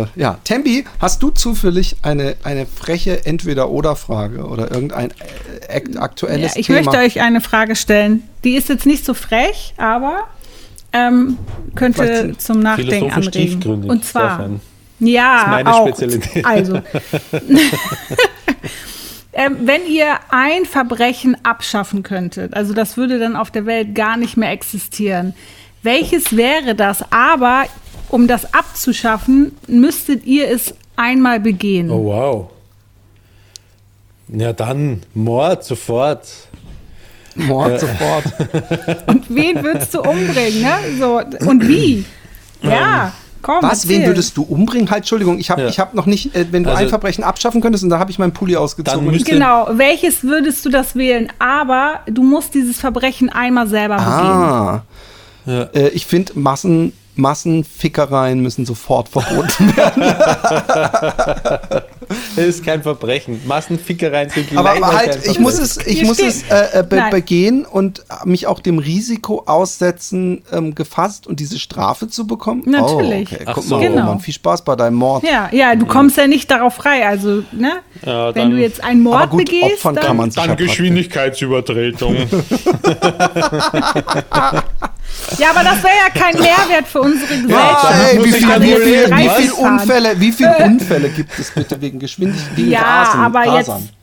äh, ja, Tembi, hast du zufällig eine, eine freche Entweder-Oder-Frage oder irgendein äh, ak- aktuelles Ja, ich Thema? möchte euch eine Frage stellen. Die ist jetzt nicht so frech, aber ähm, könnte zum Nachdenken anregen. Und zwar, Stefan. Ja, Das ist meine auch. Spezialität. Also, [LAUGHS] [LAUGHS] ähm, wenn ihr ein Verbrechen abschaffen könntet, also das würde dann auf der Welt gar nicht mehr existieren, welches wäre das? Aber um das abzuschaffen, müsstet ihr es einmal begehen. Oh, wow. Ja, dann Mord sofort. Mord sofort. [LAUGHS] Und wen würdest du umbringen? Ne? So, und wie? Ja, komm. Was, wen erzähl. würdest du umbringen? Halt, Entschuldigung, ich habe Ja. ich hab noch nicht, äh, wenn du Also- ein Verbrechen abschaffen könntest, und da habe ich meinen Pulli ausgezogen. Genau, welches würdest du das wählen? Aber du musst dieses Verbrechen einmal selber begehen. ah. Ja. Äh, ich finde, Massen, Massenfickereien müssen sofort verboten werden. [LAUGHS] Das ist kein Verbrechen. Massenfickereien sind Aber, aber kein halt, ich muss es, ich Hier muss steht- es äh, äh, be Nein. begehen und mich auch dem Risiko aussetzen, ähm, gefasst und diese Strafe zu bekommen. Natürlich. Oh, okay. Ach Guck so. mal, Genau. Roman, viel Spaß bei deinem Mord. Ja, ja, du kommst ja nicht darauf frei. Also, ne? Ja, Wenn dann- du jetzt einen Mord Aber gut, begehst, opfern dann, kann man sich ja praktisch. Geschwindigkeitsübertretung. [LAUGHS] [LAUGHS] Ja, aber das wäre ja kein [LAUGHS] Mehrwert für unsere Ja, Gesellschaft. dann ey, wie, ich viel, dann wie, wohl viel, wie irgendwas viel fahren. Unfälle, wie viel [LAUGHS] Unfälle gibt es bitte wegen Geschwindigkeit, wegen Ja, Rasen, aber Rasern? jetzt.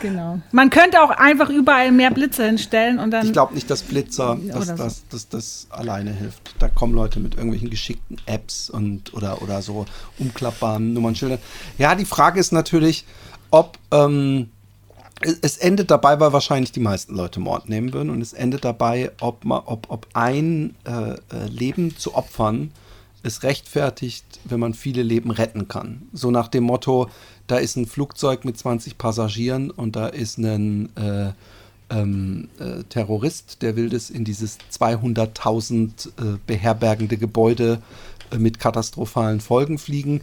Genau. Man könnte auch einfach überall mehr Blitze hinstellen und dann. Ich glaube nicht, dass Blitzer dass, so. dass, dass das alleine hilft. Da kommen Leute mit irgendwelchen geschickten Apps und oder, oder so umklappbaren Nummernschildern. Ja, die Frage ist natürlich, ob ähm, es- endet dabei, weil wahrscheinlich die meisten Leute Mord nehmen würden und es endet dabei, ob, man, ob, ob ein äh, äh, Leben zu opfern es rechtfertigt, wenn man viele Leben retten kann. So nach dem Motto, da ist ein Flugzeug mit 20 Passagieren und da ist ein äh, ähm, äh, Terrorist, der will das in dieses 200.000 äh, beherbergende Gebäude äh, mit katastrophalen Folgen fliegen.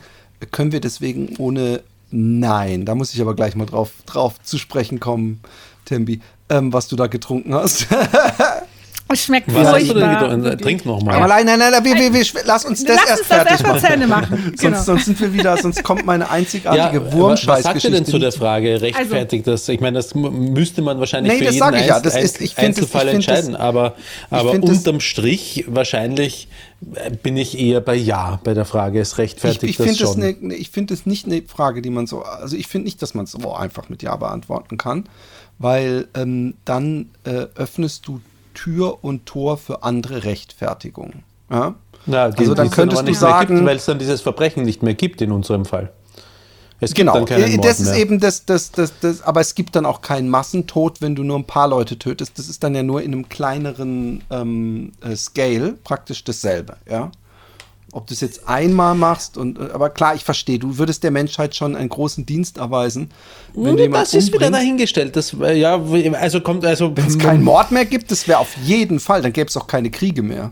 Können wir deswegen ohne Nein, da muss ich aber gleich mal drauf, drauf zu sprechen kommen, Tembi, ähm, was du da getrunken hast. [LAUGHS] es schmeckt Was hast du denn furchtbar. getrunken? Trink Aber nochmal. nein, nein, nein, wir, wir, wir, lass uns das Lass erst uns das fertig machen. zu Ende machen. [LAUGHS] Genau. Sonst, sonst sind wir wieder, sonst kommt meine einzigartige Ja, Wurmscheißgeschichte. was sagt ihr denn zu der. Frage? Rechtfertigt das? Ich meine, das müsste man wahrscheinlich Nee, für das jeden ich ja. Das Einz- ist- ich find das- Einzelfall ich find das- entscheiden. aber aber das- unterm Strich wahrscheinlich äh, bin ich eher bei Ja bei der Frage. Es Ich, rechtfertigt ich finde das das, schon. ne, ne, ich find das nicht eine Frage, die man so, also ich finde nicht, dass man es so einfach mit Ja beantworten kann, weil ähm, dann äh, öffnest du Tür und Tor für andere Rechtfertigung. Ja? Na, die- also dann könntest aber du nicht mehr sagen, gibt, weil es dann dieses Verbrechen nicht mehr gibt in unserem Fall. Es gibt Genau, dann keinen äh, Mord das ist mehr. eben das, das, das, das, aber es gibt dann auch keinen Massentod, wenn du nur ein paar Leute tötest. Das ist dann ja nur in einem kleineren ähm, äh, Scale praktisch dasselbe, ja. Ob du es jetzt einmal machst und, äh, aber klar, ich verstehe, du würdest der Menschheit schon einen großen Dienst erweisen, wenn jemanden das ist wieder dahingestellt. Das, äh, ja, also kommt, also Wenn es keinen Mord mehr gibt, das wäre auf jeden Fall, dann gäbe es auch keine Kriege mehr.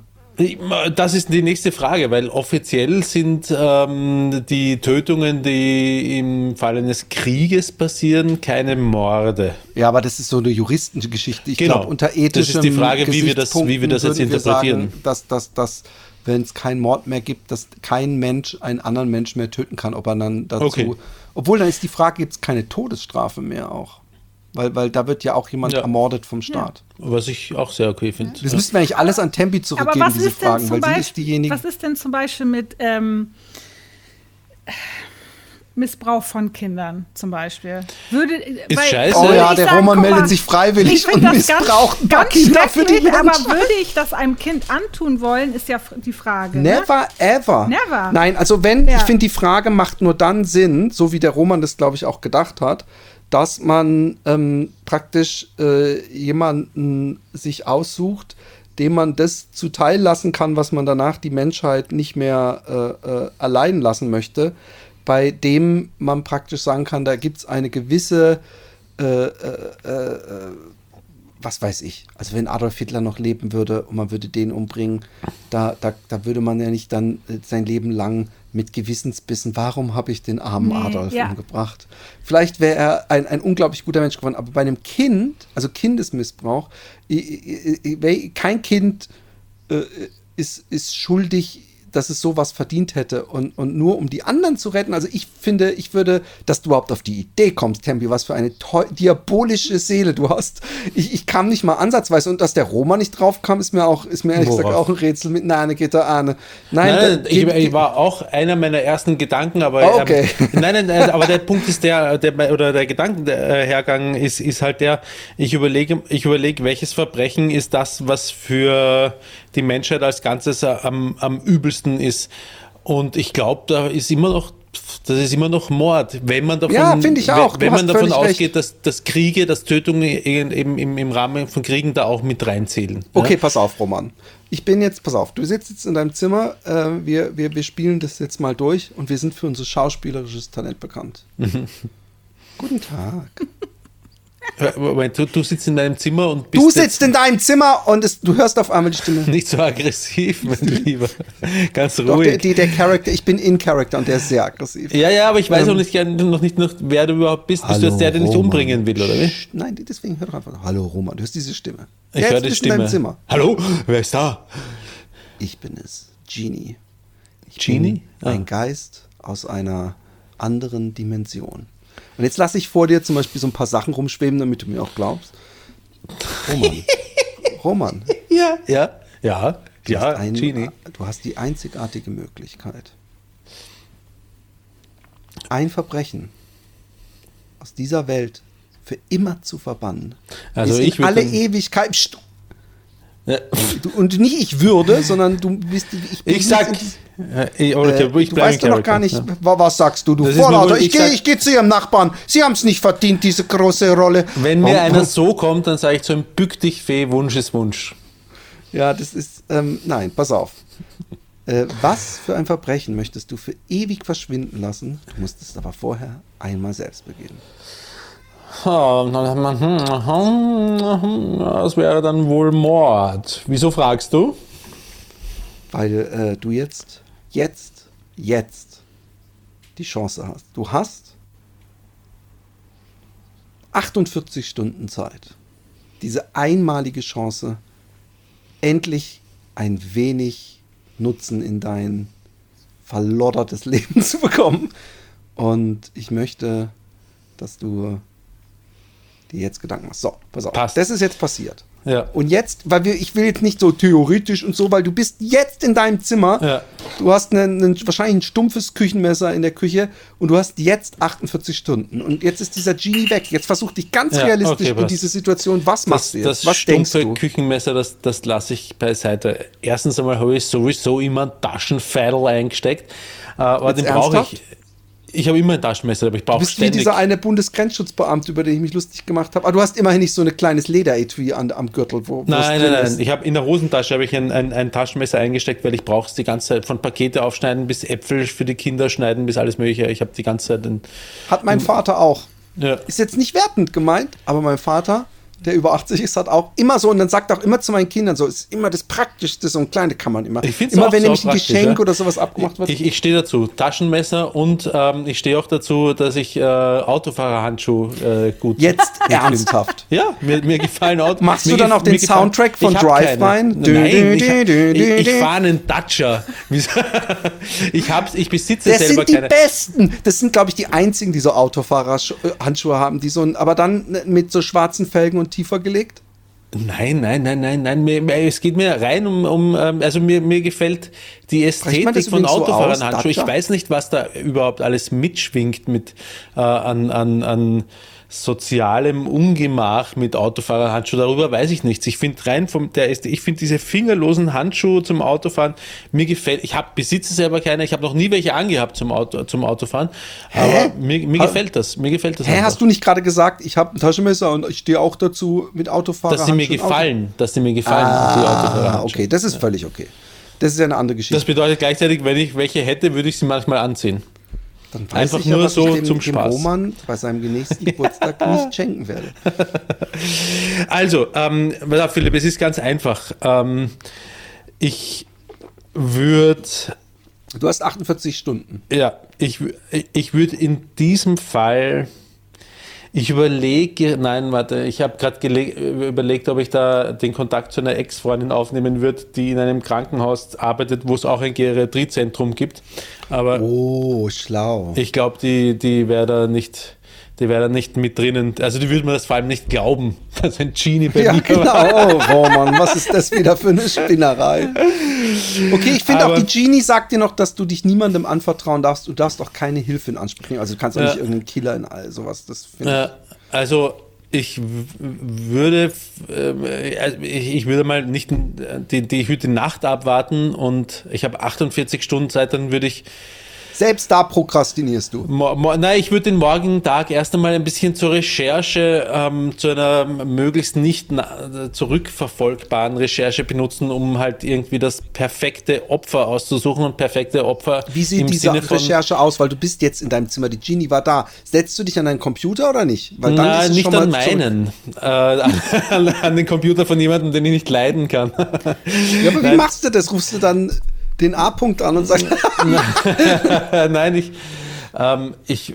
Das ist die nächste Frage, weil offiziell sind ähm, die Tötungen, die im Fall eines Krieges passieren, keine Morde. Ja, aber das ist so eine Juриstengeschichte. Ich Genau. glaube, unter Das ethischem ist die Frage, wie wir das- wie wir das jetzt interpretieren. Sagen, dass, dass, dass wenn es keinen Mord mehr gibt, dass kein Mensch einen anderen Mensch mehr töten kann, ob er dann dazu. Okay. Obwohl, dann ist die Frage, gibt es keine Todesstrafe mehr auch? Weil, weil da wird ja auch jemand Ja. ermordet vom Staat. Was ich auch sehr okay finde. Das müssten wir eigentlich alles an Tempi zurückgeben, diese Fragen, weil Beispiel, sie ist diejenige. was ist denn zum Beispiel mit ähm, Missbrauch von Kindern zum Beispiel? Würde, Ist scheiße. Oh ja, der sagen, Roman meldet mal, sich freiwillig und das missbraucht paar ganz, Kinder ganz für die schrecklich, Aber würde ich das einem Kind antun wollen, ist ja die Frage. Ne? Never ever. Never. Nein, also wenn, Ja. ich finde, die Frage macht nur dann Sinn, so wie der Roman das, glaube ich, auch gedacht hat, dass man ähm, praktisch äh, jemanden sich aussucht, dem man das zuteil lassen kann, was man danach die Menschheit nicht mehr äh, äh, allein lassen möchte, bei dem man praktisch sagen kann, da gibt es eine gewisse äh, äh, äh, was weiß ich, also wenn Adolf Hitler noch leben würde und man würde den umbringen, da, da, da würde man ja nicht dann äh, sein Leben lang mit Gewissensbissen, warum habe ich den armen Nee, Adolf ja. umgebracht? Vielleicht wäre er ein, ein unglaublich guter Mensch geworden, aber bei einem Kind, also Kindesmissbrauch, kein Kind äh, ist, ist schuldig dass es sowas verdient hätte und, und nur um die anderen zu retten. Also ich finde, ich würde, dass du überhaupt auf die Idee kommst, Tempi, was für eine diabolische Seele du hast. Ich, ich kam nicht mal ansatzweise und dass der Roma nicht drauf kam, ist mir auch, ist mir ehrlich Worauf? gesagt auch ein Rätsel mit Nane geht da Ahne. Nein, Nein, da- ich, geht- ich war auch einer meiner ersten Gedanken, aber Ah, okay. ähm, [LAUGHS] nein, nein, nein, aber der Punkt ist der, der oder der Gedankenhergang ist, ist halt der, ich überlege, ich überlege, welches Verbrechen ist das, was für die Menschheit als Ganzes am, am übelsten ist. Und ich glaube, da ist immer noch das ist immer noch Mord, wenn man davon, Ja, auch. wenn, man davon ausgeht, dass, dass Kriege, dass Tötungen eben im, im Rahmen von Kriegen da auch mit reinzählen. Okay, ja? pass auf, Roman. Ich bin jetzt, pass auf, du sitzt jetzt in deinem Zimmer, äh, wir, wir, wir spielen das jetzt mal durch und wir sind für unser schauspielerisches Talent bekannt. [LAUGHS] Guten Tag. Moment, du, du sitzt in deinem Zimmer und bist Du sitzt in deinem Zimmer und es, du hörst auf einmal die Stimme. Nicht so aggressiv, mein [LAUGHS] Lieber. Ganz Doch, der, ruhig. die, der Charakter, ich bin in Character und der ist sehr aggressiv. ja, ja, aber ich weiß Ähm, auch nicht, noch nicht, noch, wer du überhaupt bist. Bist du jetzt der, der dich umbringen will, oder wie? Nein, deswegen hör doch einfach. Hallo Roman, du hörst diese Stimme. Ich Jetzt höre die du in Stimme. deinem Zimmer. Hallo, wer ist da? Ich bin es, Genie. Ich Genie? Bin ein Ah. Geist aus einer anderen Dimension. Und jetzt lasse ich vor dir zum Beispiel so ein paar Sachen rumschweben, damit du mir auch glaubst. Roman. [LAUGHS] Roman. Ja, ja, ja, Du ja, hast ein- Genie. Du hast die einzigartige Möglichkeit, ein Verbrechen aus dieser Welt für immer zu verbannen. Also Ist ich in alle Ewigkeit. Psst, Ja. Du, und nicht ich würde, sondern du bist. Ich, Ich sag, äh, ich, okay, äh, ich du weißt doch noch gar nicht, wa- was sagst du, du Vorlauter. Ich ich gehe geh zu ihrem Nachbarn. Sie haben es nicht verdient, diese große Rolle. Ja. Wenn mir Warum- einer so kommt, dann sage ich zu ihm, bück dich, Fee, Wunsch ist Wunsch. Ja, das ist. Ähm, nein, pass auf. Äh, was für ein Verbrechen möchtest du für ewig verschwinden lassen? Du musst es aber vorher einmal selbst begehen. Das wäre dann wohl Mord. Wieso fragst du? Weil äh, du jetzt, jetzt, jetzt die Chance hast. Du hast 48 Stunden Zeit. Diese einmalige Chance, endlich ein wenig Nutzen in dein verloddertes [LAUGHS] Leben zu bekommen. Und ich möchte, dass du dir jetzt Gedanken machst. So, pass auf. Passt. Das ist jetzt passiert. Ja. Und jetzt, weil wir, ich will jetzt nicht so theoretisch und so, weil du bist jetzt in deinem Zimmer. Ja. Du hast einen, einen, wahrscheinlich ein stumpfes Küchenmesser in der Küche und du hast jetzt 48 Stunden. Und jetzt ist dieser Genie weg. Jetzt versuch dich ganz Ja, realistisch okay, in diese Situation. Was Das, machst du jetzt? das Was denkst stumpfe du? Küchenmesser, das, das lasse ich beiseite. Erstens einmal habe ich sowieso immer ein Taschenfeidel eingesteckt. Äh, aber Jetzt den brauche ich. Ich habe immer ein Taschenmesser, aber ich Du brauche bist wie ständig. dieser eine Bundesgrenzschutzbeamte, über den ich mich lustig gemacht habe. Aber du hast immerhin nicht so ein kleines Lederetui an, am Gürtel, wo wo Nein, nein, nein. ist. Ich habe in der Hosentasche habe ich ein, ein, ein Taschenmesser eingesteckt, weil ich brauche es die ganze Zeit von Pakete aufschneiden bis Äpfel für die Kinder schneiden bis alles mögliche. Ich habe die ganze Zeit ein, Hat mein Vater auch. ja. Ist jetzt nicht wertend gemeint, aber mein Vater, der über 80 ist, hat auch immer so und dann sagt auch immer zu meinen Kindern so, ist immer das Praktischste, so ein kleine kann man immer. Ich find's immer auch wenn so nämlich ein Geschenk ja. oder sowas abgemacht wird. Ich, ich stehe dazu, Taschenmesser und ähm, ich stehe auch dazu, dass ich äh, Autofahrerhandschuh äh, gut Jetzt [LAUGHS] ernsthaft. Ja, mir, mir gefallen Autos. Machst du dann auch den Soundtrack von Drive keine. Mine? Nein, ich, ich, ich fahre einen Dacia. Wieso? ich, hab's, ich besitze Das selber sind die keine. Besten. Das sind, glaube ich, die einzigen, die so Autofahrer-Handschuhe haben, die so, aber dann mit so schwarzen Felgen und tiefer gelegt. Nein, nein, nein, nein, nein. Mir, es geht mir rein um, um ähm, also mir, mir gefällt die Ästhetik von übrigens so aus, ich weiß nicht, was da überhaupt alles mitschwingt mit äh, an, an, an sozialem Ungemach mit Autofahrerhandschuh. Darüber weiß ich nichts. Ich finde rein vom der ist, ich finde diese fingerlosen Handschuhe zum Autofahren mir gefällt. Ich habe besitze selber keine. Ich habe noch nie welche angehabt zum Auto zum Autofahren. Aber mir, mir gefällt das. Mir gefällt das. Hä, einfach. hast du nicht gerade gesagt, ich habe ein Taschenmesser und ich stehe auch dazu mit Autofahrer? dass sie mir gefallen, dass sie mir gefallen, Ah, okay, das ist völlig okay. Das ist ja eine andere Geschichte. Das bedeutet gleichzeitig, wenn ich welche hätte, würde ich sie manchmal anziehen. Dann weiß einfach ich ja, nur was so ich dem, zum dem Spaß. Roman bei seinem nächsten Geburtstag [LAUGHS] nicht schenken werde. Also, ähm, Philipp, es ist ganz einfach. Ähm, ich würde, Du hast 48 Stunden. ja, ich, ich würde in diesem Fall, Ich überlege, nein, warte, ich habe gerade überlegt, ob ich da den Kontakt zu einer Ex-Freundin aufnehmen würde, die in einem Krankenhaus arbeitet, wo es auch ein Geriatriezentrum gibt. Aber Oh, schlau. ich glaube, die, die wäre da nicht. Die wäre da nicht mit drinnen. Also die würde mir das vor allem nicht glauben, [LAUGHS] dass ein Genie bei Ja, mir genau. war. Oh, Roman, was ist das wieder für eine Spinnerei? Okay, ich finde auch, die Genie sagt dir noch, dass du dich niemandem anvertrauen darfst. Du darfst auch keine Hilfe in Anspruch nehmen. Also du kannst auch Ja. nicht irgendeinen Killer in all sowas. Das Äh, also ich würde, äh, also ich, würde mal nicht die, die, ich würde die Nacht abwarten und ich habe 48 Stunden Zeit, dann würde ich. Selbst da prokrastinierst du. Mo mo nein, ich würde den morgigen Tag erst einmal ein bisschen zur Recherche, ähm, zu einer möglichst nicht na- zurückverfolgbaren Recherche benutzen, um halt irgendwie das perfekte Opfer auszusuchen und perfekte Opfer Wie sieht diese Sinne Recherche aus? Weil du bist jetzt in deinem Zimmer, die Genie war da. Setzt du dich an deinen Computer oder nicht? Weil dann Na, nicht an meinen, äh, an, [LAUGHS] an den Computer von jemandem, den ich nicht leiden kann. Ja, aber wie machst du das? Rufst du dann den A-Punkt an und sagst, [LAUGHS] Nein, ich, ähm, ich,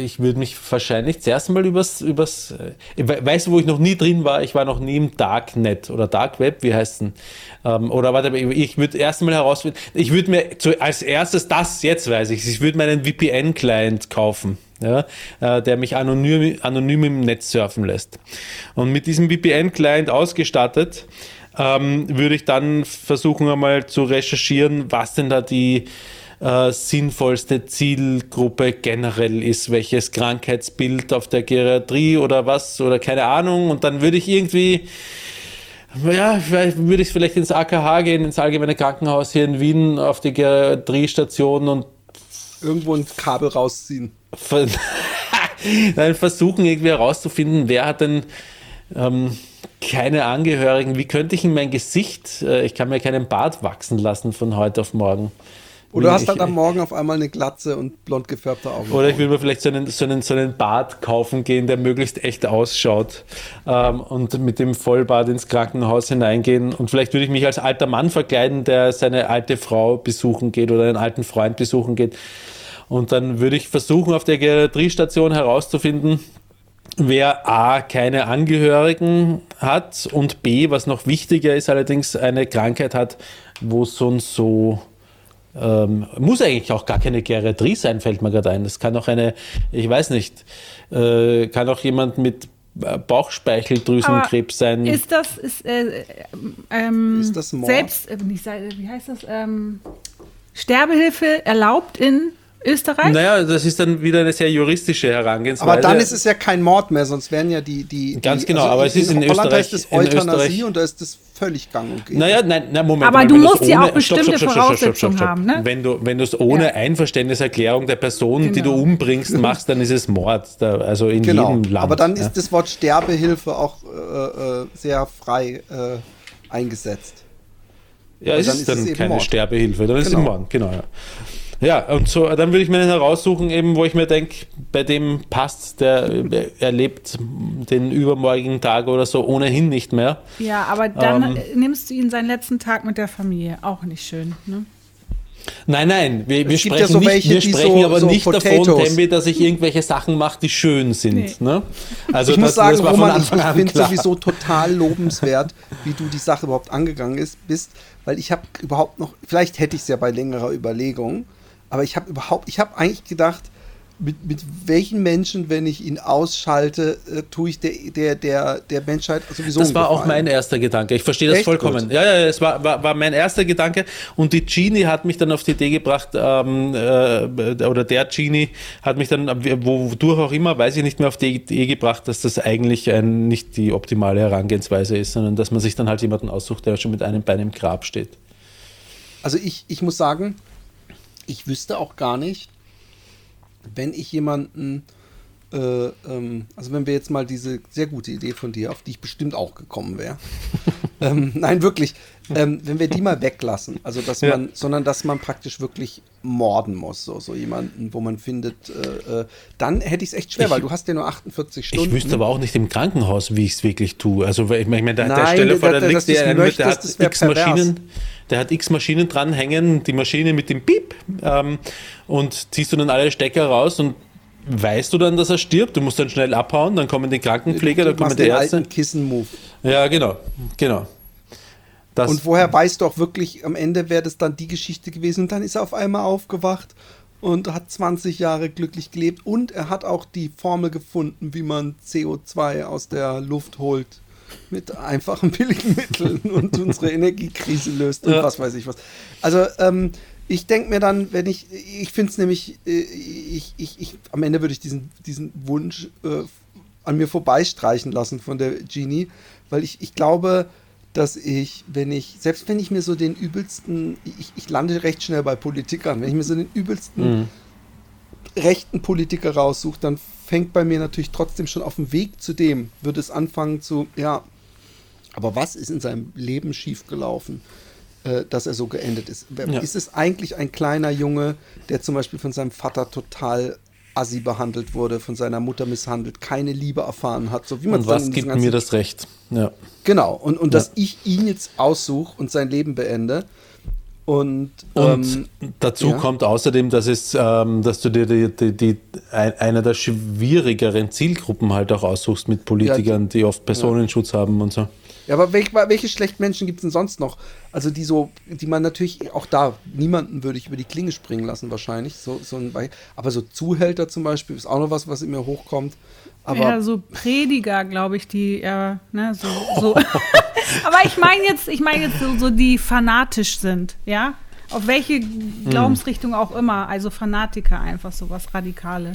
ich würde mich wahrscheinlich zuerst mal übers, übers, äh, we- weißt du, wo ich noch nie drin war? Ich war noch nie im Darknet oder Dark Web, wie heißt denn? Ähm, oder warte, ich würde erst mal herausfinden, ich würde mir zu, als erstes das, jetzt weiß ich ich würde meinen VPN-Client kaufen. Ja, äh, der mich anonym, anonym im Netz surfen lässt. Und mit diesem VPN-Client ausgestattet, ähm, würde ich dann versuchen einmal zu recherchieren, was denn da die äh, sinnvollste Zielgruppe generell ist, welches Krankheitsbild auf der Geriatrie oder was oder keine Ahnung. Und dann würde ich irgendwie, ja, würde ich vielleicht ins AKH gehen, ins Allgemeine Krankenhaus hier in Wien auf die Geriatriestation und irgendwo ein Kabel rausziehen. [LAUGHS] ver dann versuchen irgendwie herauszufinden, wer hat denn ähm, keine Angehörigen, wie könnte ich in mein Gesicht, äh, ich kann mir keinen Bart wachsen lassen von heute auf morgen. Oder du hast halt am Morgen auf einmal eine Glatze und blond gefärbte Augen. Oder ich will mir vielleicht so einen, so, einen, so einen Bart kaufen gehen, der möglichst echt ausschaut ähm, und mit dem Vollbart ins Krankenhaus hineingehen. Und vielleicht würde ich mich als alter Mann verkleiden, der seine alte Frau besuchen geht oder einen alten Freund besuchen geht. Und dann würde ich versuchen, auf der Geriatriestation herauszufinden, wer A, keine Angehörigen hat und B, was noch wichtiger ist, allerdings eine Krankheit hat, wo sonst so ähm, muss eigentlich auch gar keine Geriatrie sein, fällt mir gerade ein. Das kann auch eine, ich weiß nicht, äh, kann auch jemand mit Bauchspeicheldrüsenkrebs sein. Ist das, ist, äh, ähm, Ist das Mord? selbst, äh, wie heißt das, ähm, Sterbehilfe erlaubt in Österreich? naja, das ist dann wieder eine sehr juristische Herangehensweise. aber dann ist es ja kein Mord mehr, sonst wären ja die. die Ganz die, genau, aber es ist in Holland Österreich- heißt es in Euthanasie Österreich- und da ist das völlig gang und gäbe. Naja, nein, nein, Moment. Aber Moment, du musst ja auch bestimmte stopp, stopp, stopp, stopp, stopp, Voraussetzungen stopp. haben, ne? Wenn du, wenn du es ohne Ja. Einverständniserklärung der Person, die du Genau. umbringst, machst, dann ist es Mord. Da, also in Genau. jedem Land. Aber dann ja. ist das Wort Sterbehilfe auch äh, äh, sehr frei äh, eingesetzt. Ja, es dann ist ist dann es eben keine Mord. Sterbehilfe, dann ist es Genau. Mord, genau. Ja. Ja, und so, dann würde ich mir einen heraussuchen, eben, wo ich mir denke, bei dem passt, der erlebt den übermorgigen Tag oder so ohnehin nicht mehr. Ja, aber dann Ähm. äh, nimmst du ihn seinen letzten Tag mit der Familie. Auch nicht schön. Ne? Nein, nein, wir, wir Es gibt sprechen, ja so nicht, welche, wir die sprechen so- aber so nicht davon, Potatoes. Tembi, dass ich irgendwelche Sachen mache, die schön sind. Nee. Ne? Also ich muss das, sagen, das war von Roman, ich, Anfang ich an finde sowieso total lobenswert, wie du die Sache überhaupt angegangen ist, bist, weil ich habe überhaupt noch, vielleicht hätte ich es ja bei längerer Überlegung, aber ich habe überhaupt, ich habe eigentlich gedacht, mit, mit welchen Menschen, wenn ich ihn ausschalte, äh, tue ich der, der, der, der Menschheit sowieso Das war auch mein erster Gedanke. Ich verstehe das Echt vollkommen. gut. Ja, ja, es war, war, war mein erster Gedanke. Und die Genie hat mich dann auf die Idee gebracht, ähm, äh, oder der Genie hat mich dann, wodurch auch immer, weiß ich nicht mehr, auf die Idee gebracht, dass das eigentlich ein, nicht die optimale Herangehensweise ist, sondern dass man sich dann halt jemanden aussucht, der schon mit einem Bein im Grab steht. Also ich, ich muss sagen, ich wüsste auch gar nicht, wenn ich jemanden, äh, ähm, also wenn wir jetzt mal diese sehr gute Idee von dir, auf die ich bestimmt auch gekommen wäre. [LAUGHS] ähm, nein, wirklich, ähm, wenn wir die mal weglassen, also dass Ja. man, sondern dass man praktisch wirklich morden muss, so, so jemanden, wo man findet, äh, äh, dann hätte ich es echt schwer, Ich- weil du hast ja nur 48 Stunden. Ich wüsste aber auch nicht im Krankenhaus, wie ich es wirklich tue. Also ich meine, der, der Stelle vor der da- liegt der, der möchtest, hat x pervers. Maschinen, der hat x Maschinen dranhängen, die Maschine mit dem Piep ähm, und ziehst du dann alle Stecker raus und weißt du dann, dass er stirbt? Du musst dann schnell abhauen, dann kommen die Krankenpfleger, dann kommen die Ärzte. alten Kissen-Move. Ja, genau, genau. Das, Und woher weißt du auch wirklich, am Ende wäre das dann die Geschichte gewesen und dann ist er auf einmal aufgewacht und hat 20 Jahre glücklich gelebt und er hat auch die Formel gefunden, wie man CO2 aus der Luft holt mit einfachen billigen Mitteln [LAUGHS] und unsere Energiekrise löst und Ja. was weiß ich was. Also ähm, ich denke mir dann, wenn ich, ich finde es nämlich, äh, ich, ich, ich, am Ende würde ich diesen, diesen Wunsch äh, an mir vorbeistreichen lassen von der Genie, weil ich, ich glaube, dass ich, wenn ich, selbst wenn ich mir so den übelsten, ich, ich lande recht schnell bei Politikern, wenn ich mir so den übelsten rechten Politiker raussuche, dann fängt bei mir natürlich trotzdem schon auf dem Weg zu dem, wird es anfangen zu, ja, aber was ist in seinem Leben schiefgelaufen, äh, dass er so geendet ist? Ja. Ist es eigentlich ein kleiner Junge, der zum Beispiel von seinem Vater total assi behandelt wurde, von seiner Mutter misshandelt, keine Liebe erfahren hat, so wie man es was gibt mir das Recht? Ja. Genau, und, und Ja. dass ich ihn jetzt aussuche und sein Leben beende. Und, Und ähm, dazu ja. kommt außerdem, dass, es, ähm, dass du dir die, die, die, ein, eine der schwierigeren Zielgruppen halt auch aussuchst mit Politikern, die oft Personenschutz haben und so. ja, aber welch, welche schlechten Menschen gibt es denn sonst noch? Also die so, die man natürlich auch da, niemanden würde ich über die Klinge springen lassen wahrscheinlich. So, so ein, Be- aber so Zuhälter zum Beispiel ist auch noch was, was in mir hochkommt. Aber ja, so Prediger, glaube ich, die, ja, ne, so. so. [LAUGHS] Aber ich meine jetzt, ich meine jetzt so, so, die fanatisch sind, ja? Auf welche Glaubensrichtung auch immer, also Fanatiker einfach, so was Radikale.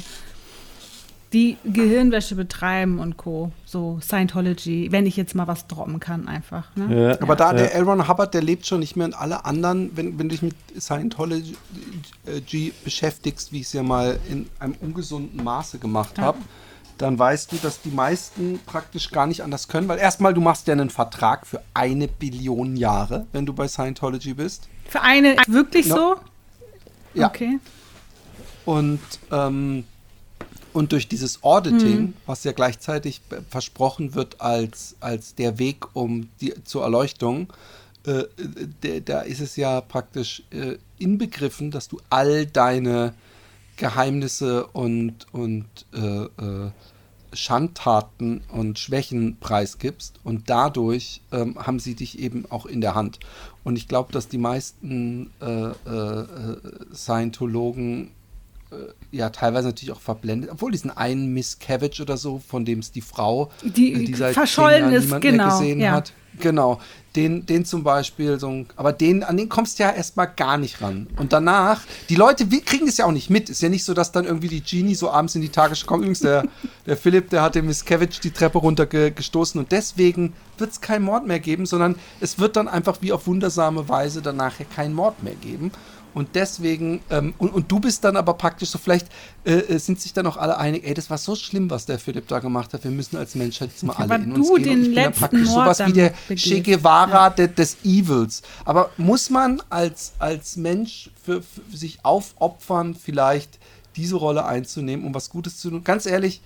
Die Gehirnwäsche betreiben und Co. So Scientology, wenn ich jetzt mal was droppen kann, einfach. Ne? Ja. Aber da, Ja. der L. Ron Hubbard, der lebt schon nicht mehr und alle anderen, wenn, wenn du dich mit Scientology äh, beschäftigst, wie ich es ja mal in einem ungesunden Maße gemacht habe, dann weißt du, dass die meisten praktisch gar nicht anders können, weil erstmal, du machst ja einen Vertrag für eine Billion Jahre, wenn du bei Scientology bist. Für eine wirklich Ja. so? Ja. Okay. Und, ähm, und durch dieses Auditing, was ja gleichzeitig versprochen wird als, als der Weg um die, zur Erleuchtung, äh, der, da ist es ja praktisch äh, inbegriffen, dass du all deine Geheimnisse und, und äh, äh, Schandtaten und Schwächen preisgibst und dadurch ähm, haben sie dich eben auch in der Hand. Und ich glaube, dass die meisten äh, äh, äh, Scientologen ja teilweise natürlich auch verblendet, obwohl diesen einen Miss Cavage oder so, von dem es die Frau, Die äh, seit verschollen ist, niemand mehr genau, gesehen ja. hat. Genau, den, den zum Beispiel, so ein, aber den, an den kommst du ja erstmal gar nicht ran. Und danach, die Leute wir kriegen das ja auch nicht mit. Ist ja nicht so, dass dann irgendwie die Genie so abends in die Tagesschau kommt. Übrigens, der, [LAUGHS] der Philipp, der hat dem Miscavige die Treppe runtergestoßen und deswegen wird es keinen Mord mehr geben, sondern es wird dann einfach wie auf wundersame Weise danach ja keinen Mord mehr geben. Und deswegen, ähm, und, und du bist dann aber praktisch so, vielleicht äh, äh, sind sich dann auch alle einig, ey, das war so schlimm, was der Philipp da gemacht hat. Wir müssen als Menschheit jetzt mal alle Aber in du uns gehen. den und ich bin praktisch Mord sowas wie der. Che Guevara de, des Evils. Aber muss man als, als Mensch für, für sich aufopfern, vielleicht diese Rolle einzunehmen, um was Gutes zu tun? Ganz ehrlich,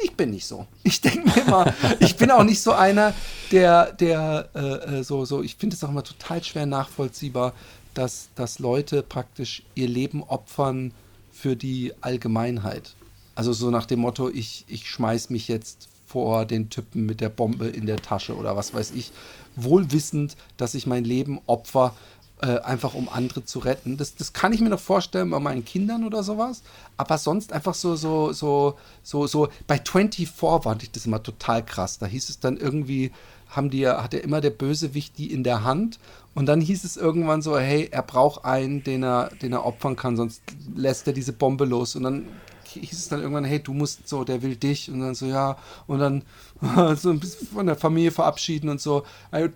ich bin nicht so. Ich denke mir immer, [LAUGHS] ich bin auch nicht so einer, der, der äh, äh, so, so, ich finde es auch immer total schwer nachvollziehbar, dass, dass Leute praktisch ihr Leben opfern für die Allgemeinheit. Also so nach dem Motto, ich, ich schmeiß mich jetzt vor den Typen mit der Bombe in der Tasche oder was weiß ich, wohl wissend, dass ich mein Leben opfer, äh, einfach um andere zu retten. Das, das kann ich mir noch vorstellen bei meinen Kindern oder sowas. Aber sonst einfach so, so, so, so, so. Bei 24 fand ich das immer total krass. Da hieß es dann irgendwie, haben die, hat ja immer der Bösewicht die in der Hand. Und dann hieß es irgendwann so, hey, er braucht einen, den er, den er opfern kann, sonst lässt er diese Bombe los. Und dann hieß es dann irgendwann, hey, du musst so, der will dich. Und dann so, ja. Und dann [LAUGHS] so ein bisschen von der Familie verabschieden und so.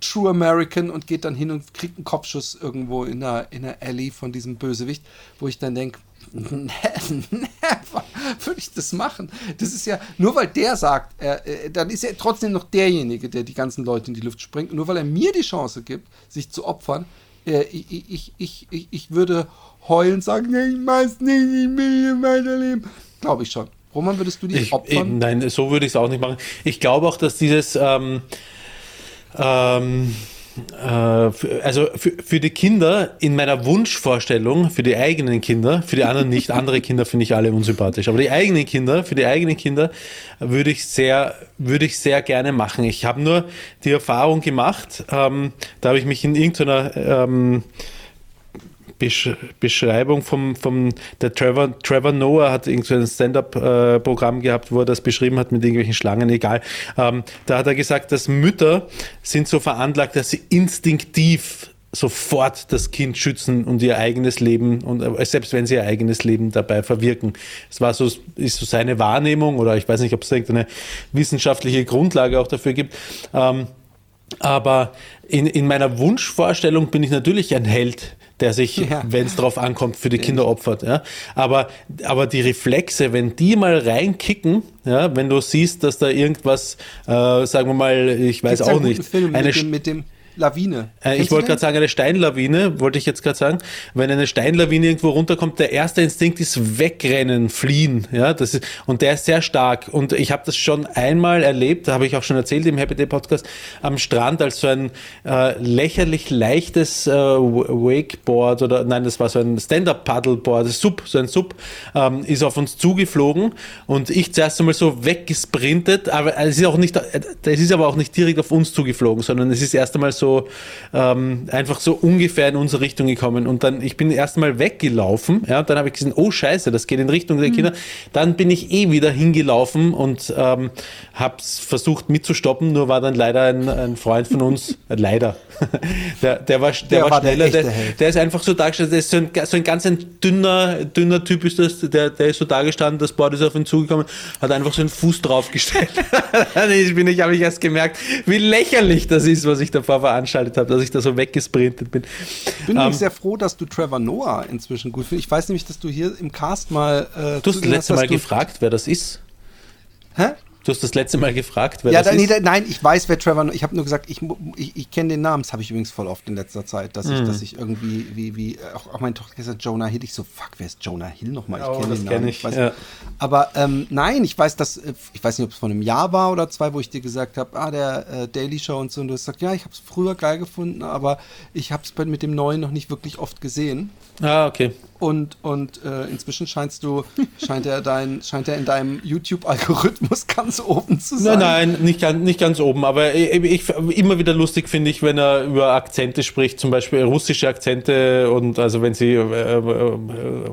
True American und geht dann hin und kriegt einen Kopfschuss irgendwo in der, in der Alley von diesem Bösewicht, wo ich dann denke, never würde ich das machen. Das ist ja, nur weil der sagt, äh, dann ist er trotzdem noch derjenige, der die ganzen Leute in die Luft springt. Nur weil er mir die Chance gibt, sich zu opfern, äh, ich, ich, ich, ich, ich würde heulen und sagen, nee, ich mach's nicht, ich will hier weiterleben. Glaube ich schon. Roman, würdest du dich Ich, opfern? eben, nein, so würde ich es auch nicht machen. Ich glaube auch, dass dieses, ähm, ähm, äh, also für, für die Kinder in meiner Wunschvorstellung, für die eigenen Kinder, für die anderen nicht, andere Kinder finde ich alle unsympathisch, aber die eigenen Kinder, für die eigenen Kinder würde ich sehr, würde ich sehr gerne machen. Ich habe nur die Erfahrung gemacht, ähm, da habe ich mich in irgendeiner ähm, Besch Beschreibung vom, vom der Trevor, Trevor Noah hat irgendwie ein Stand-up-Programm äh, gehabt, wo er das beschrieben hat mit irgendwelchen Schlangen, egal. Ähm, da hat er gesagt, dass Mütter sind so veranlagt, dass sie instinktiv sofort das Kind schützen und ihr eigenes Leben und äh, selbst wenn sie ihr eigenes Leben dabei verwirken. Es war so, ist so seine Wahrnehmung oder ich weiß nicht, ob es irgendeine wissenschaftliche Grundlage auch dafür gibt. Ähm, aber in, in meiner Wunschvorstellung bin ich natürlich ein Held, der sich, ja. wenn es drauf ankommt, für die Kinder opfert. Ja? Aber, aber die Reflexe, wenn die mal reinkicken, ja, wenn du siehst, dass da irgendwas, äh, sagen wir mal, ich weiß Gibt's auch nicht, Film eine mit dem, mit dem Lawine. Äh, ich wollte gerade sagen, eine Steinlawine, wollte ich jetzt gerade sagen. Wenn eine Steinlawine irgendwo runterkommt, der erste Instinkt ist wegrennen, fliehen. Ja, das ist, und der ist sehr stark. Und ich habe das schon einmal erlebt, da habe ich auch schon erzählt im Happy Day Podcast, am Strand als so ein äh, lächerlich leichtes äh, Wakeboard oder nein, das war so ein Stand-Up-Paddleboard, Sub, so ein Sub, ähm, ist auf uns zugeflogen und ich zuerst einmal so weggesprintet, aber es ist auch nicht, es ist aber auch nicht direkt auf uns zugeflogen, sondern es ist erst einmal so so ähm, einfach so ungefähr in unsere Richtung gekommen. Und dann, ich bin erst mal weggelaufen, ja, und dann habe ich gesehen, oh Scheiße, das geht in Richtung der mhm. Kinder. Dann bin ich eh wieder hingelaufen und ähm, habe versucht mitzustoppen, nur war dann leider ein, ein Freund von uns, [LAUGHS] äh, leider, [LAUGHS] der, der war, der, der war, war schneller, der, der, ist einfach so dargestellt, der ist so ein, so ein ganz ein dünner, dünner Typ ist das, der, der ist so dargestanden, das Board ist auf ihn zugekommen, hat einfach so einen Fuß draufgestellt. [LAUGHS] ich bin, ich habe ich erst gemerkt, wie lächerlich das ist, was ich davor veranstaltet habe, dass ich da so weggesprintet bin. Ich bin ähm, sehr froh, dass du Trevor Noah inzwischen gut findest. Ich weiß nämlich, dass du hier im Cast mal. Äh, du hast das letzte Mal gefragt, wer das ist. Hä? Du hast das letzte Mal gefragt, wer ja, das da, ist. Nee, nein, ich weiß, wer Trevor. Noah Ich habe nur gesagt, ich, ich, ich kenne den Namen. Das habe ich übrigens voll oft in letzter Zeit, dass ich, mhm. dass ich irgendwie, wie, wie, auch, auch meine Tochter gesagt, Jonah Hill. Ich so, fuck, wer ist Jonah Hill nochmal? Ich oh, kenne den Namen. Kenn ich, ich ja. Aber ähm, nein, ich weiß, dass ich weiß nicht, ob es von einem Jahr war oder zwei, wo ich dir gesagt habe, ah, der äh, Daily Show und so. Und du hast gesagt, ja, ich habe es früher geil gefunden, aber ich habe es mit dem neuen noch nicht wirklich oft gesehen. Ah, okay. Und, und äh, inzwischen scheinst du, scheint er dein, scheint er in deinem YouTube-Algorithmus [LAUGHS] ganz oben zu sein. Nein, nein, nicht, ganz, nicht ganz oben. Aber ich, ich immer wieder lustig finde ich, wenn er über Akzente spricht, zum Beispiel russische Akzente und also wenn sie äh, äh,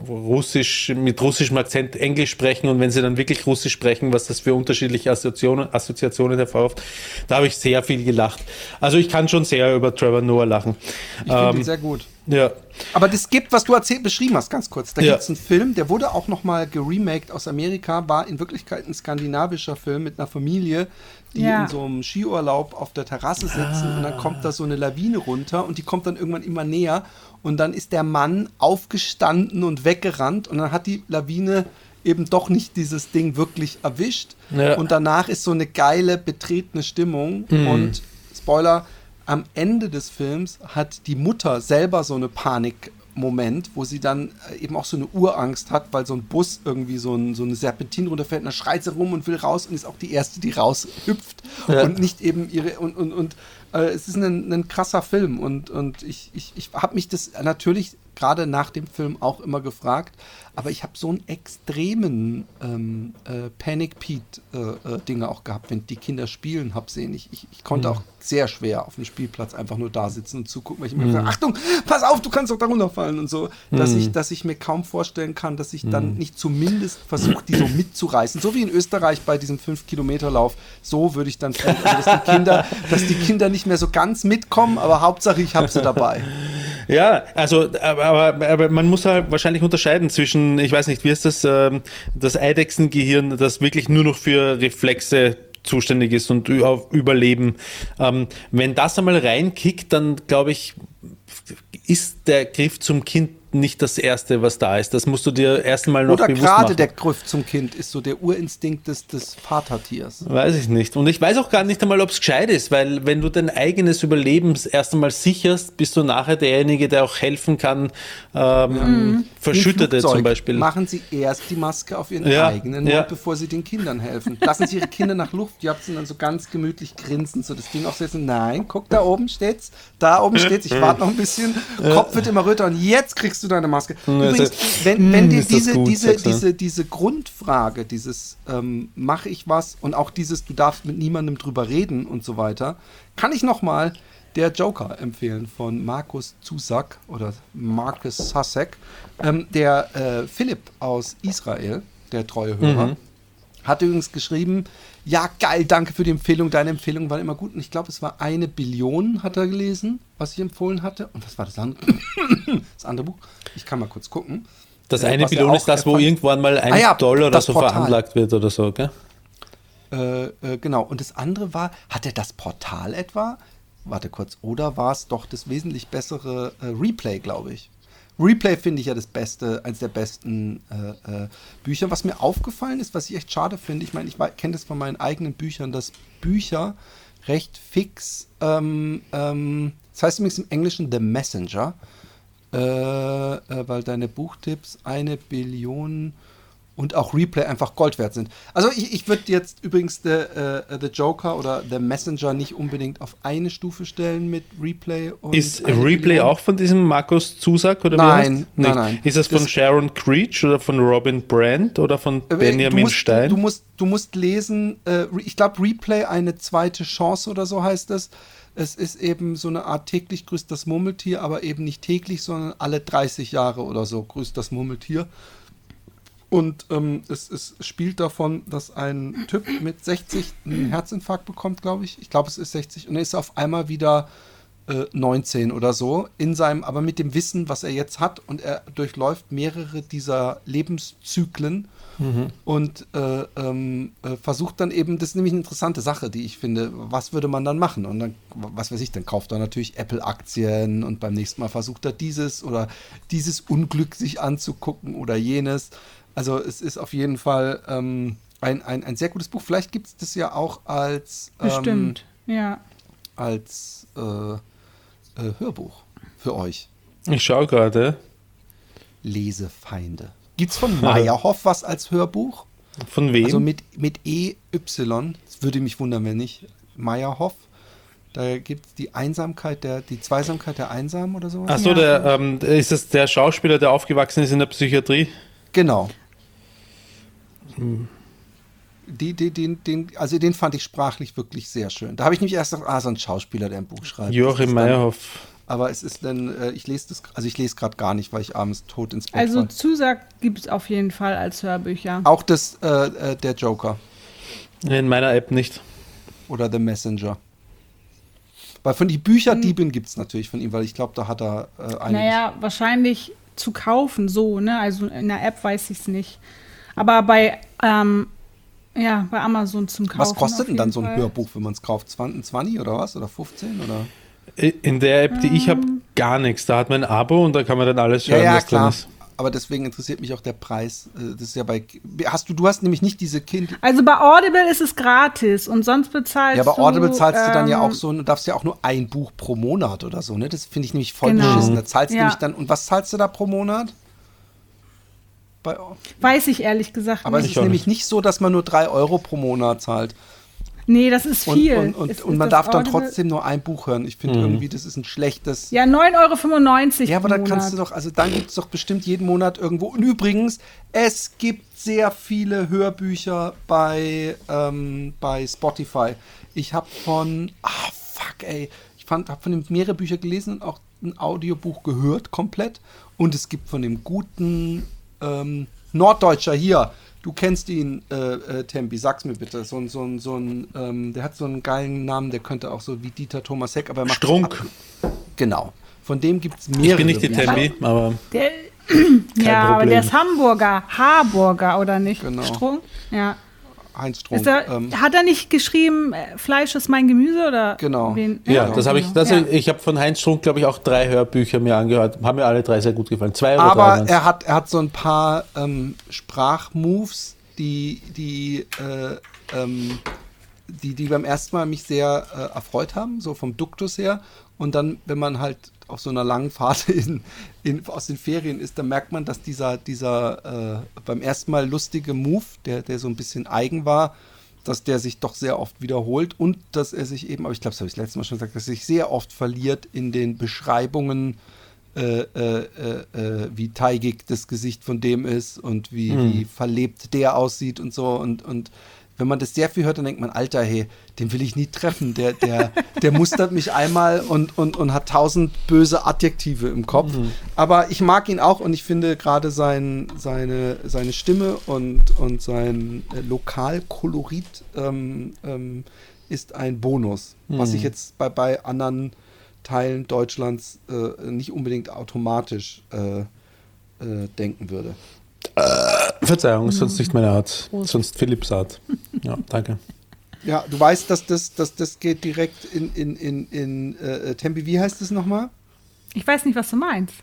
russisch mit russischem Akzent Englisch sprechen und wenn sie dann wirklich Russisch sprechen, was das für unterschiedliche Assoziationen, Assoziationen hervorruft, da habe ich sehr viel gelacht. Also ich kann schon sehr über Trevor Noah lachen. Ich finde ähm, ihn sehr gut. Ja. Aber das gibt, was du erzählt, beschrieben hast, ganz kurz. Da ja. gibt es einen Film, der wurde auch nochmal geremaked aus Amerika, war in Wirklichkeit ein skandinavischer Film mit einer Familie, die ja. in so einem Skiurlaub auf der Terrasse sitzen ah. und dann kommt da so eine Lawine runter und die kommt dann irgendwann immer näher und dann ist der Mann aufgestanden und weggerannt und dann hat die Lawine eben doch nicht dieses Ding wirklich erwischt ja. und danach ist so eine geile betretene Stimmung mhm. und Spoiler, am Ende des Films hat die Mutter selber so eine Panikmoment, wo sie dann äh, eben auch so eine Urangst hat, weil so ein Bus irgendwie so, ein, so eine Serpentin runterfällt und dann schreit sie rum und will raus und ist auch die Erste, die raushüpft ja. und nicht eben ihre und, und, und äh, es ist ein, ein krasser Film und, und ich, ich, ich habe mich das natürlich gerade nach dem Film auch immer gefragt, aber ich habe so einen extremen ähm, äh, Panic Pete-Dinge äh, äh auch gehabt, wenn die Kinder spielen. Ich, ich, ich konnte mhm. auch sehr schwer auf dem Spielplatz einfach nur da sitzen und zugucken, weil ich mir mhm. gesagt Achtung, pass auf, du kannst doch da runterfallen und so, dass, mhm. ich, dass ich mir kaum vorstellen kann, dass ich dann mhm. nicht zumindest versuche, die so mitzureißen. So wie in Österreich bei diesem 5-Kilometer-Lauf. So würde ich dann also dass die, Kinder, dass die Kinder nicht mehr so ganz mitkommen, aber Hauptsache ich habe sie dabei. Ja, also, aber, aber man muss halt wahrscheinlich unterscheiden zwischen, ich weiß nicht, wie ist das, ähm, das Eidechsengehirn, das wirklich nur noch für Reflexe zuständig ist und auf Überleben. Ähm, wenn das einmal reinkickt, dann glaube ich, ist der Griff zum Kind nicht das Erste, was da ist. Das musst du dir erst einmal noch Oder bewusst gerade machen. der Griff zum Kind ist so der Urinstinkt des, des Vatertiers. Weiß ich nicht. Und ich weiß auch gar nicht einmal, ob es gescheit ist, weil wenn du dein eigenes Überleben erst einmal sicherst, bist du nachher derjenige, der auch helfen kann, ähm, Verschüttete Im Flugzeug zum Beispiel. Machen Sie erst die Maske auf Ihren Ja, eigenen Mund, ja. bevor Sie den Kindern helfen. Lassen Sie Ihre Kinder nach Luft japsen dann so ganz gemütlich grinsend, so das Ding aufsetzen. Nein, guck, da oben steht's. Da oben steht's. Ich warte noch ein bisschen. Kopf wird immer röter und jetzt kriegst du deine Maske. Übrigens, das- wenn, wenn Mm, dir diese, gut, diese, diese, diese Grundfrage, dieses ähm, mache ich was und auch dieses, du darfst mit niemandem drüber reden und so weiter, kann ich nochmal der Joker empfehlen von Markus Zusak oder Marcus Susek. Ähm, der äh, Philipp aus Israel, der treue Hörer, hat übrigens geschrieben, ja geil, danke für die Empfehlung, deine Empfehlungen waren immer gut. Und ich glaube, es war eine Billion, hat er gelesen, was ich empfohlen hatte. Und was war das andere? [COUGHS] das andere Buch? Ich kann mal kurz gucken. Das Äh, eine er Billion ist das, wo irgendwann mal ein Ah ja, Dollar oder so Portal. veranlagt wird oder so, gell? Äh, äh, genau. Und das andere war, hat er das Portal etwa? Warte kurz. Oder war es doch das wesentlich bessere äh, Replay, glaube ich. Replay finde ich ja das beste, eines der besten äh, äh, Bücher. Was mir aufgefallen ist, was ich echt schade finde, ich meine, ich kenne das von meinen eigenen Büchern, dass Bücher recht fix, ähm, ähm, das heißt übrigens im Englischen The Messenger, äh, äh, weil deine Buchtipps eine Billion und auch Replay einfach Gold wert sind. Also ich, ich würde jetzt übrigens The, äh, The Joker oder The Messenger nicht unbedingt auf eine Stufe stellen mit Replay und Ist Replay auch von diesem Markus Zusack oder Nein, nein, Nicht. nein. Ist das von Das- Sharon Creech oder von Robin Brandt oder von Äh, Benjamin du musst, Stein? Du musst, du musst lesen, äh, ich glaube Replay eine zweite Chance oder so heißt es. Es ist eben so eine Art täglich grüßt das Murmeltier, aber eben nicht täglich, sondern alle 30 Jahre oder so grüßt das Murmeltier. Und ähm, es, es spielt davon, dass ein Typ mit 60 einen Herzinfarkt bekommt, glaube ich. Ich glaube, es ist 60. Und er ist auf einmal wieder äh, 19 oder so in seinem, aber mit dem Wissen, was er jetzt hat. Und er durchläuft mehrere dieser Lebenszyklen und äh, ähm, äh, versucht dann eben, das ist nämlich eine interessante Sache, die ich finde, was würde man dann machen? Und dann, was weiß ich, dann kauft er natürlich Apple-Aktien und beim nächsten Mal versucht er dieses oder dieses Unglück sich anzugucken oder jenes. Also es ist auf jeden Fall ähm, ein, ein, ein sehr gutes Buch. Vielleicht gibt es das ja auch als, ähm, Bestimmt. Ja. als äh, äh, Hörbuch für euch. Ich schaue gerade. Lesefeinde. Gibt es von Meyerhoff was als Hörbuch? Von wem? Also mit, mit EY. Das würde mich wundern, wenn nicht. Meyerhoff. Da gibt es die Einsamkeit der, die Zweisamkeit der Einsamen oder sowas. Achso, der, ähm, ist das der Schauspieler, der aufgewachsen ist in der Psychiatrie? Genau. Die, die, den, den, also den fand ich sprachlich wirklich sehr schön. Da habe ich nämlich erst gedacht, ah, so ein Schauspieler, der ein Buch schreibt. Joachim Meyerhoff. Aber es ist dann, äh, ich lese das, also ich lese gerade gar nicht, weil ich abends tot ins Bett Also. Zusag gibt es auf jeden Fall als Hörbücher. Auch das, äh, äh, der Joker In meiner App nicht. oder The Messenger. Weil von die Bücherdiebin gibt es natürlich von ihm, weil ich glaube, da hat er äh, einige. Naja, wahrscheinlich zu kaufen, so, ne? Also in der App weiß ich es nicht. Aber bei, ähm, ja, bei Amazon zum Kaufen. Was kostet denn dann so ein Fall. Hörbuch, wenn man es kauft? 20, 20 oder was? Oder 15? Oder? In der App, die ich habe, gar nichts. Da hat man ein Abo und da kann man dann alles Ja, hören, ja, was drin klar. ist. Aber deswegen interessiert mich auch der Preis. Äh, Das ist ja bei. Hast du, du hast nämlich nicht diese Kind. Also bei Audible ist es gratis und sonst bezahlst Ja, aber du. Audible zahlst du dann ja ähm, auch so, du darfst ja auch nur ein Buch pro Monat oder so, ne? Das finde ich nämlich voll Genau. beschissen. Da zahlst du Ja. nämlich dann, und was zahlst du da pro Monat? Bei, Weiß ich ehrlich gesagt aber es nicht. ist auch nämlich nicht so, dass man nur drei Euro pro Monat zahlt. Nee, das ist Und, viel. und, und, Ist- und ist man das darf dann trotzdem nur ein Buch hören. Ich finde irgendwie, das ist ein schlechtes. Ja, 9,95 Euro. Ja, aber dann kannst du doch, also dann gibt es doch bestimmt jeden Monat irgendwo. Und übrigens, es gibt sehr viele Hörbücher bei, ähm, bei Spotify. Ich habe von, ah fuck ey, ich habe von dem mehrere Bücher gelesen und auch ein Audiobuch gehört, komplett. Und es gibt von dem guten ähm, Norddeutscher hier, du kennst ihn, äh, äh, Tempi, sag's mir bitte. So ein, so ein, so ein ähm, der hat so einen geilen Namen, der könnte auch so wie Dieter Thomas Heck, aber er macht Strunk. Genau. Von dem gibt es mehrere. Ich bin nicht die. Tempi, aber Der, [CLEARS THROAT] ja, aber Problem. der ist Hamburger. Harburger, oder nicht? Genau. Strunk? Ja. Heinz Strunk. Er, ähm, hat er nicht geschrieben, äh, Fleisch ist mein Gemüse oder? Genau. Wen? Ja, Genau. das habe ich. Das, Ja. Ich habe von Heinz Strunk, glaube ich, auch drei Hörbücher mir angehört. Haben mir alle drei sehr gut gefallen. Zwei oder drei. aber waren's. er hat, er hat so ein paar ähm, Sprachmoves, die, die, äh, ähm, die, die beim ersten Mal mich sehr äh, erfreut haben, so vom Duktus her. Und dann, wenn man halt auf so einer langen Fahrt [LAUGHS] in, in, aus den Ferien ist, dann merkt man, dass dieser, dieser äh, beim ersten Mal lustige Move, der, der so ein bisschen eigen war, dass der sich doch sehr oft wiederholt und dass er sich eben, aber ich glaube, das habe ich letztes Mal schon gesagt, dass er sich sehr oft verliert in den Beschreibungen, äh, äh, äh, äh, wie teigig das Gesicht von dem ist und wie, wie verlebt der aussieht und so. Und, und wenn man das sehr viel hört, dann denkt man, Alter, hey, den will ich nie treffen. Der, der, der mustert mich einmal und, und, und hat tausend böse Adjektive im Kopf. Aber ich mag ihn auch und ich finde gerade sein, seine, seine Stimme und, und sein äh, Lokalkolorit ähm, ähm, ist ein Bonus, was ich jetzt bei, bei anderen Teilen Deutschlands äh, nicht unbedingt automatisch äh, äh, denken würde. Verzeihung, sonst nicht meine Art. Sonst Philipps Art. Ja, danke. Ja, du weißt, dass das, dass das geht direkt in, in, in, in äh, Tempi, wie heißt es nochmal? Ich weiß nicht, was du meinst.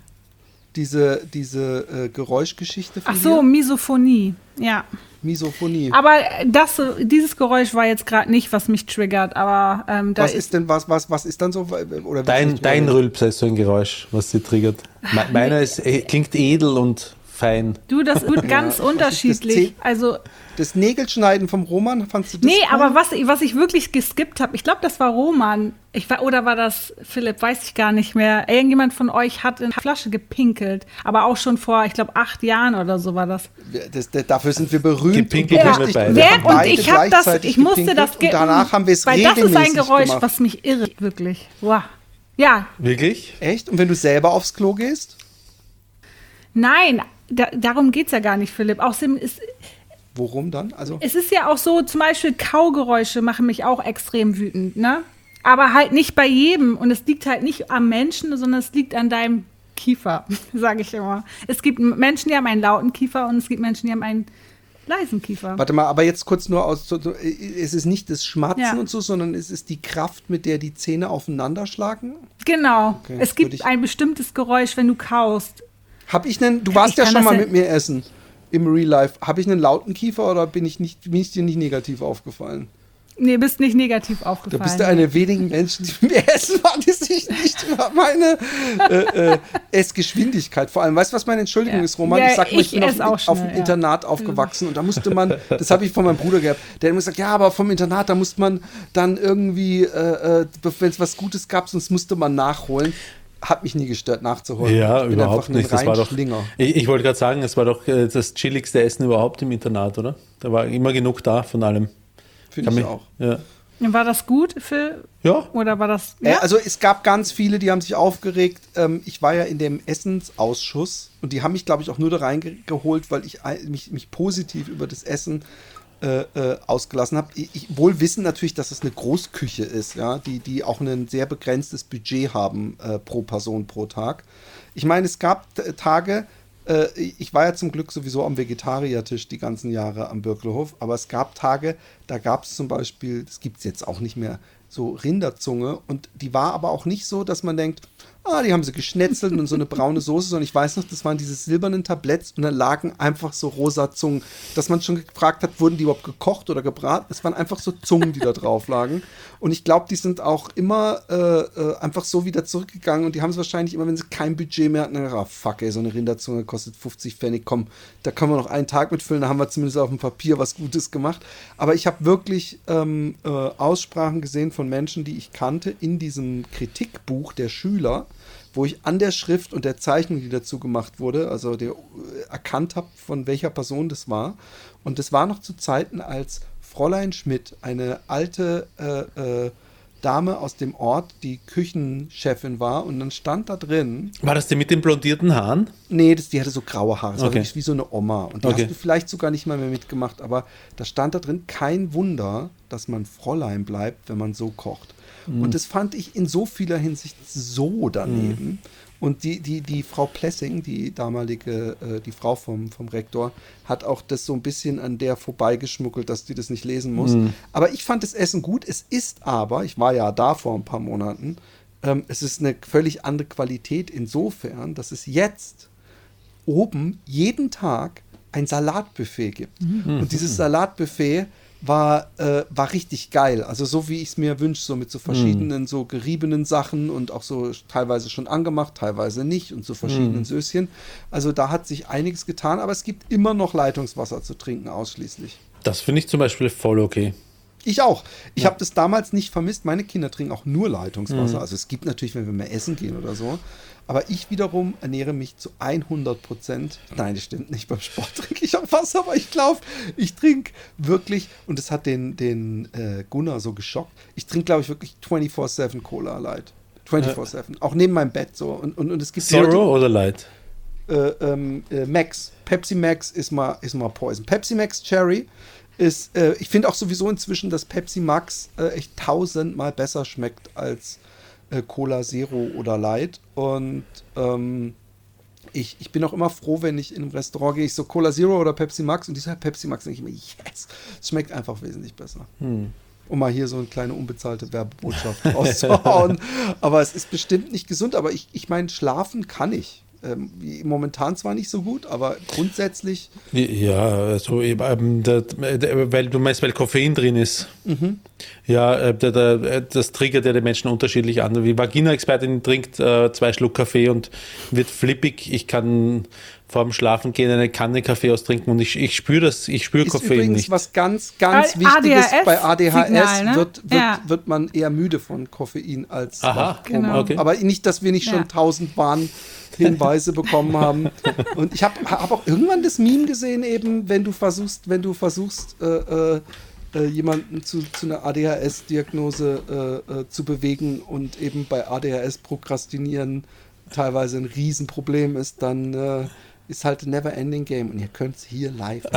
Diese, diese äh, Geräuschgeschichte von Ach so, dir? Misophonie. Ja. Misophonie. Aber das, dieses Geräusch war jetzt gerade nicht, was mich triggert, aber ähm, da was ist denn, was, was, was ist dann so? Oder Dein, dein Rülpser ist so ein Geräusch, was sie triggert. Me meiner ist, eh, klingt edel und fein. Du, das [LAUGHS] wird ganz ist das unterschiedlich. Also, Das Nägelschneiden vom Roman, fandst du das nee, cool? aber was, was ich wirklich geskippt habe, ich glaube, das war Roman. Ich war, oder war das Philipp, weiß ich gar nicht mehr. Irgendjemand von euch hat in eine Flasche gepinkelt. Aber auch schon vor, ich glaube, acht Jahren oder so war das. Das, das, dafür sind wir berühmt. Gepinkelt und haben wir beide. Wer, und beide ich habe das, ich musste gepinkelt das Und danach haben wir es Weil das ist ein Geräusch, gemacht. was mich irrt, wirklich. Wow. Ja, Wirklich? Echt? Und wenn du selber aufs Klo gehst? nein, da, darum geht es ja gar nicht, Philipp. Außerdem ist, Worum dann? Also, es ist ja auch so, zum Beispiel Kaugeräusche machen mich auch extrem wütend, ne? Aber halt nicht bei jedem. Und es liegt halt nicht am Menschen, sondern es liegt an deinem Kiefer, [LAUGHS] sage ich immer. Es gibt Menschen, die haben einen lauten Kiefer und es gibt Menschen, die haben einen leisen Kiefer. warte mal, aber jetzt kurz nur aus. Es ist nicht das Schmatzen Ja. und so, sondern es ist die Kraft, mit der die Zähne aufeinander schlagen. Genau. Okay, es gibt ein bestimmtes Geräusch, wenn du kaust. Hab ich einen, du warst Ich ja schon mal mit mir essen im Real Life. Habe ich einen lauten Kiefer oder bin ich, nicht, bin ich dir nicht negativ aufgefallen? Nee, bist nicht negativ Da aufgefallen. bist du eine wenigen Menschen, die mir [LAUGHS] essen waren, die sich nicht über meine äh, äh, Essgeschwindigkeit vor allem. Weißt du, was meine Entschuldigung Ja. ist, Roman? Ja, ich sag mal, ich ich bin auf, auch auf schnell, dem ja. Internat aufgewachsen und da musste man, [LAUGHS] das habe ich von meinem Bruder gehabt, der hat immer gesagt, ja, aber vom Internat, da musste man dann irgendwie, äh, äh, wenn es was Gutes gab, sonst musste man nachholen. Hat mich nie gestört, nachzuholen. Ja, ich bin überhaupt nicht. Das war doch, ich ich wollte gerade sagen, es war doch äh, das chilligste Essen überhaupt im Internat, oder? Da war immer genug da von allem. Finde ich mich- auch. Ja. War das gut, Phil? ja, Oder war das. Äh, Ja? also es gab ganz viele, die haben sich aufgeregt. Ähm, ich war ja in dem Essensausschuss und die haben mich, glaube ich, auch nur da reingeholt, weil ich mich, mich positiv über das Essen äh, äh, ausgelassen habe. Ich, wohl wissen natürlich, dass es eine Großküche ist, ja, die, die auch ein sehr begrenztes Budget haben äh, pro Person pro Tag. Ich meine, es gab Tage, äh, ich war ja zum Glück sowieso am Vegetariertisch die ganzen Jahre am Birkelhof, aber es gab Tage, da gab es zum Beispiel, das gibt es jetzt auch nicht mehr, so Rinderzunge und die war aber auch nicht so, dass man denkt, ah, die haben sie geschnetzelt und so eine braune Soße, sondern ich weiß noch, das waren diese silbernen Tabletts und da lagen einfach so rosa Zungen, dass man schon gefragt hat, wurden die überhaupt gekocht oder gebraten? Es waren einfach so Zungen, die da drauf lagen und ich glaube, die sind auch immer äh, äh, einfach so wieder zurückgegangen und die haben es wahrscheinlich immer, wenn sie kein Budget mehr hatten, dann gedacht, ah, fuck, ey, so eine Rinderzunge kostet 50 Pfennig, komm, da können wir noch einen Tag mitfüllen, da haben wir zumindest auf dem Papier was Gutes gemacht. Aber ich habe wirklich ähm, äh, Aussprachen gesehen von Menschen, die ich kannte, in diesem Kritikbuch der Schüler, wo ich an der Schrift und der Zeichnung, die dazu gemacht wurde, also der, äh, erkannt habe, von welcher Person das war. Und das war noch zu Zeiten, als Fräulein Schmidt, eine alte äh, äh, Dame aus dem Ort, die Küchenchefin war. Und dann stand da drin, war das die mit den blondierten Haaren? Nee, das, die hatte so graue Haare. Das war Okay. wirklich wie so eine Oma. Und die Okay. hast du vielleicht sogar nicht mal mehr mitgemacht. Aber da stand da drin, kein Wunder, dass man Fräulein bleibt, wenn man so kocht. Mhm. Und das fand ich in so vieler Hinsicht so daneben. Und die, die, die Frau Plessing, die damalige, äh, die Frau vom, vom Rektor, hat auch das so ein bisschen an der vorbeigeschmuggelt, dass die das nicht lesen muss. Aber ich fand das Essen gut. Es ist aber, ich war ja da vor ein paar Monaten, ähm, es ist eine völlig andere Qualität insofern, dass es jetzt oben jeden Tag ein Salatbuffet gibt. Und dieses Salatbuffet war, äh, war richtig geil. Also so wie ich es mir wünsche, so mit so verschiedenen so geriebenen Sachen und auch so teilweise schon angemacht, teilweise nicht und so verschiedenen Söschen. Also da hat sich einiges getan, aber es gibt immer noch Leitungswasser zu trinken ausschließlich. Das finde ich zum Beispiel voll okay. Ich auch. Ich habe das damals nicht vermisst. Meine Kinder trinken auch nur Leitungswasser. Also es gibt natürlich, wenn wir mal essen gehen oder so. Aber ich wiederum ernähre mich zu 100 Prozent. Nein, das stimmt nicht. Beim Sport [LAUGHS] trinke ich auch Wasser, aber ich glaube, ich trinke wirklich, und das hat den, den äh, Gunnar so geschockt, ich trinke, glaube ich, wirklich 24-7 Cola Light. 24-7. Auch neben meinem Bett so. Und, und, und es gibt Zero Leute, oder Light? äh, ähm, äh, Max. Pepsi Max ist mal, ist mal Poison. Pepsi Max Cherry ist, äh, ich finde auch sowieso inzwischen, dass Pepsi Max äh, echt tausendmal besser schmeckt als äh, Cola Zero oder Light. Und ähm, ich, ich bin auch immer froh, wenn ich in einem Restaurant gehe, ich so Cola Zero oder Pepsi Max und die sagt Pepsi Max, denke ich immer, yes, es schmeckt einfach wesentlich besser. Um mal hier so eine kleine unbezahlte Werbebotschaft [LAUGHS] rauszuhauen. aber es ist bestimmt nicht gesund, aber ich, ich meine, schlafen kann ich. Ähm, momentan zwar nicht so gut, aber grundsätzlich Ja, also ähm, der, der, weil du meinst, weil Koffein drin ist. Ja, äh, äh, das triggert ja die Menschen unterschiedlich an. Die Vagina-Expertin trinkt äh, zwei Schluck Kaffee und wird flippig. Ich kann vor dem Schlafen gehen eine Kanne Kaffee austrinken und ich, ich spüre das, ich spüre ist Koffein übrigens nicht. was ganz, ganz A- Wichtiges. Bei ADHS ne? wird, wird, Ja. wird man eher müde von Koffein als Aha. Genau. okay. Aber nicht, dass wir nicht schon Ja. tausend Warnhinweise bekommen haben. [LAUGHS] Und ich habe hab auch irgendwann das Meme gesehen, eben, wenn du versuchst, wenn du versuchst, äh, äh, äh, jemanden zu, zu einer ADHS-Diagnose äh, äh, zu bewegen und eben bei ADHS Prokrastinieren teilweise ein Riesenproblem ist, dann äh, ist halt ein Never-Ending Game. Und ihr könnt es hier live [LAUGHS]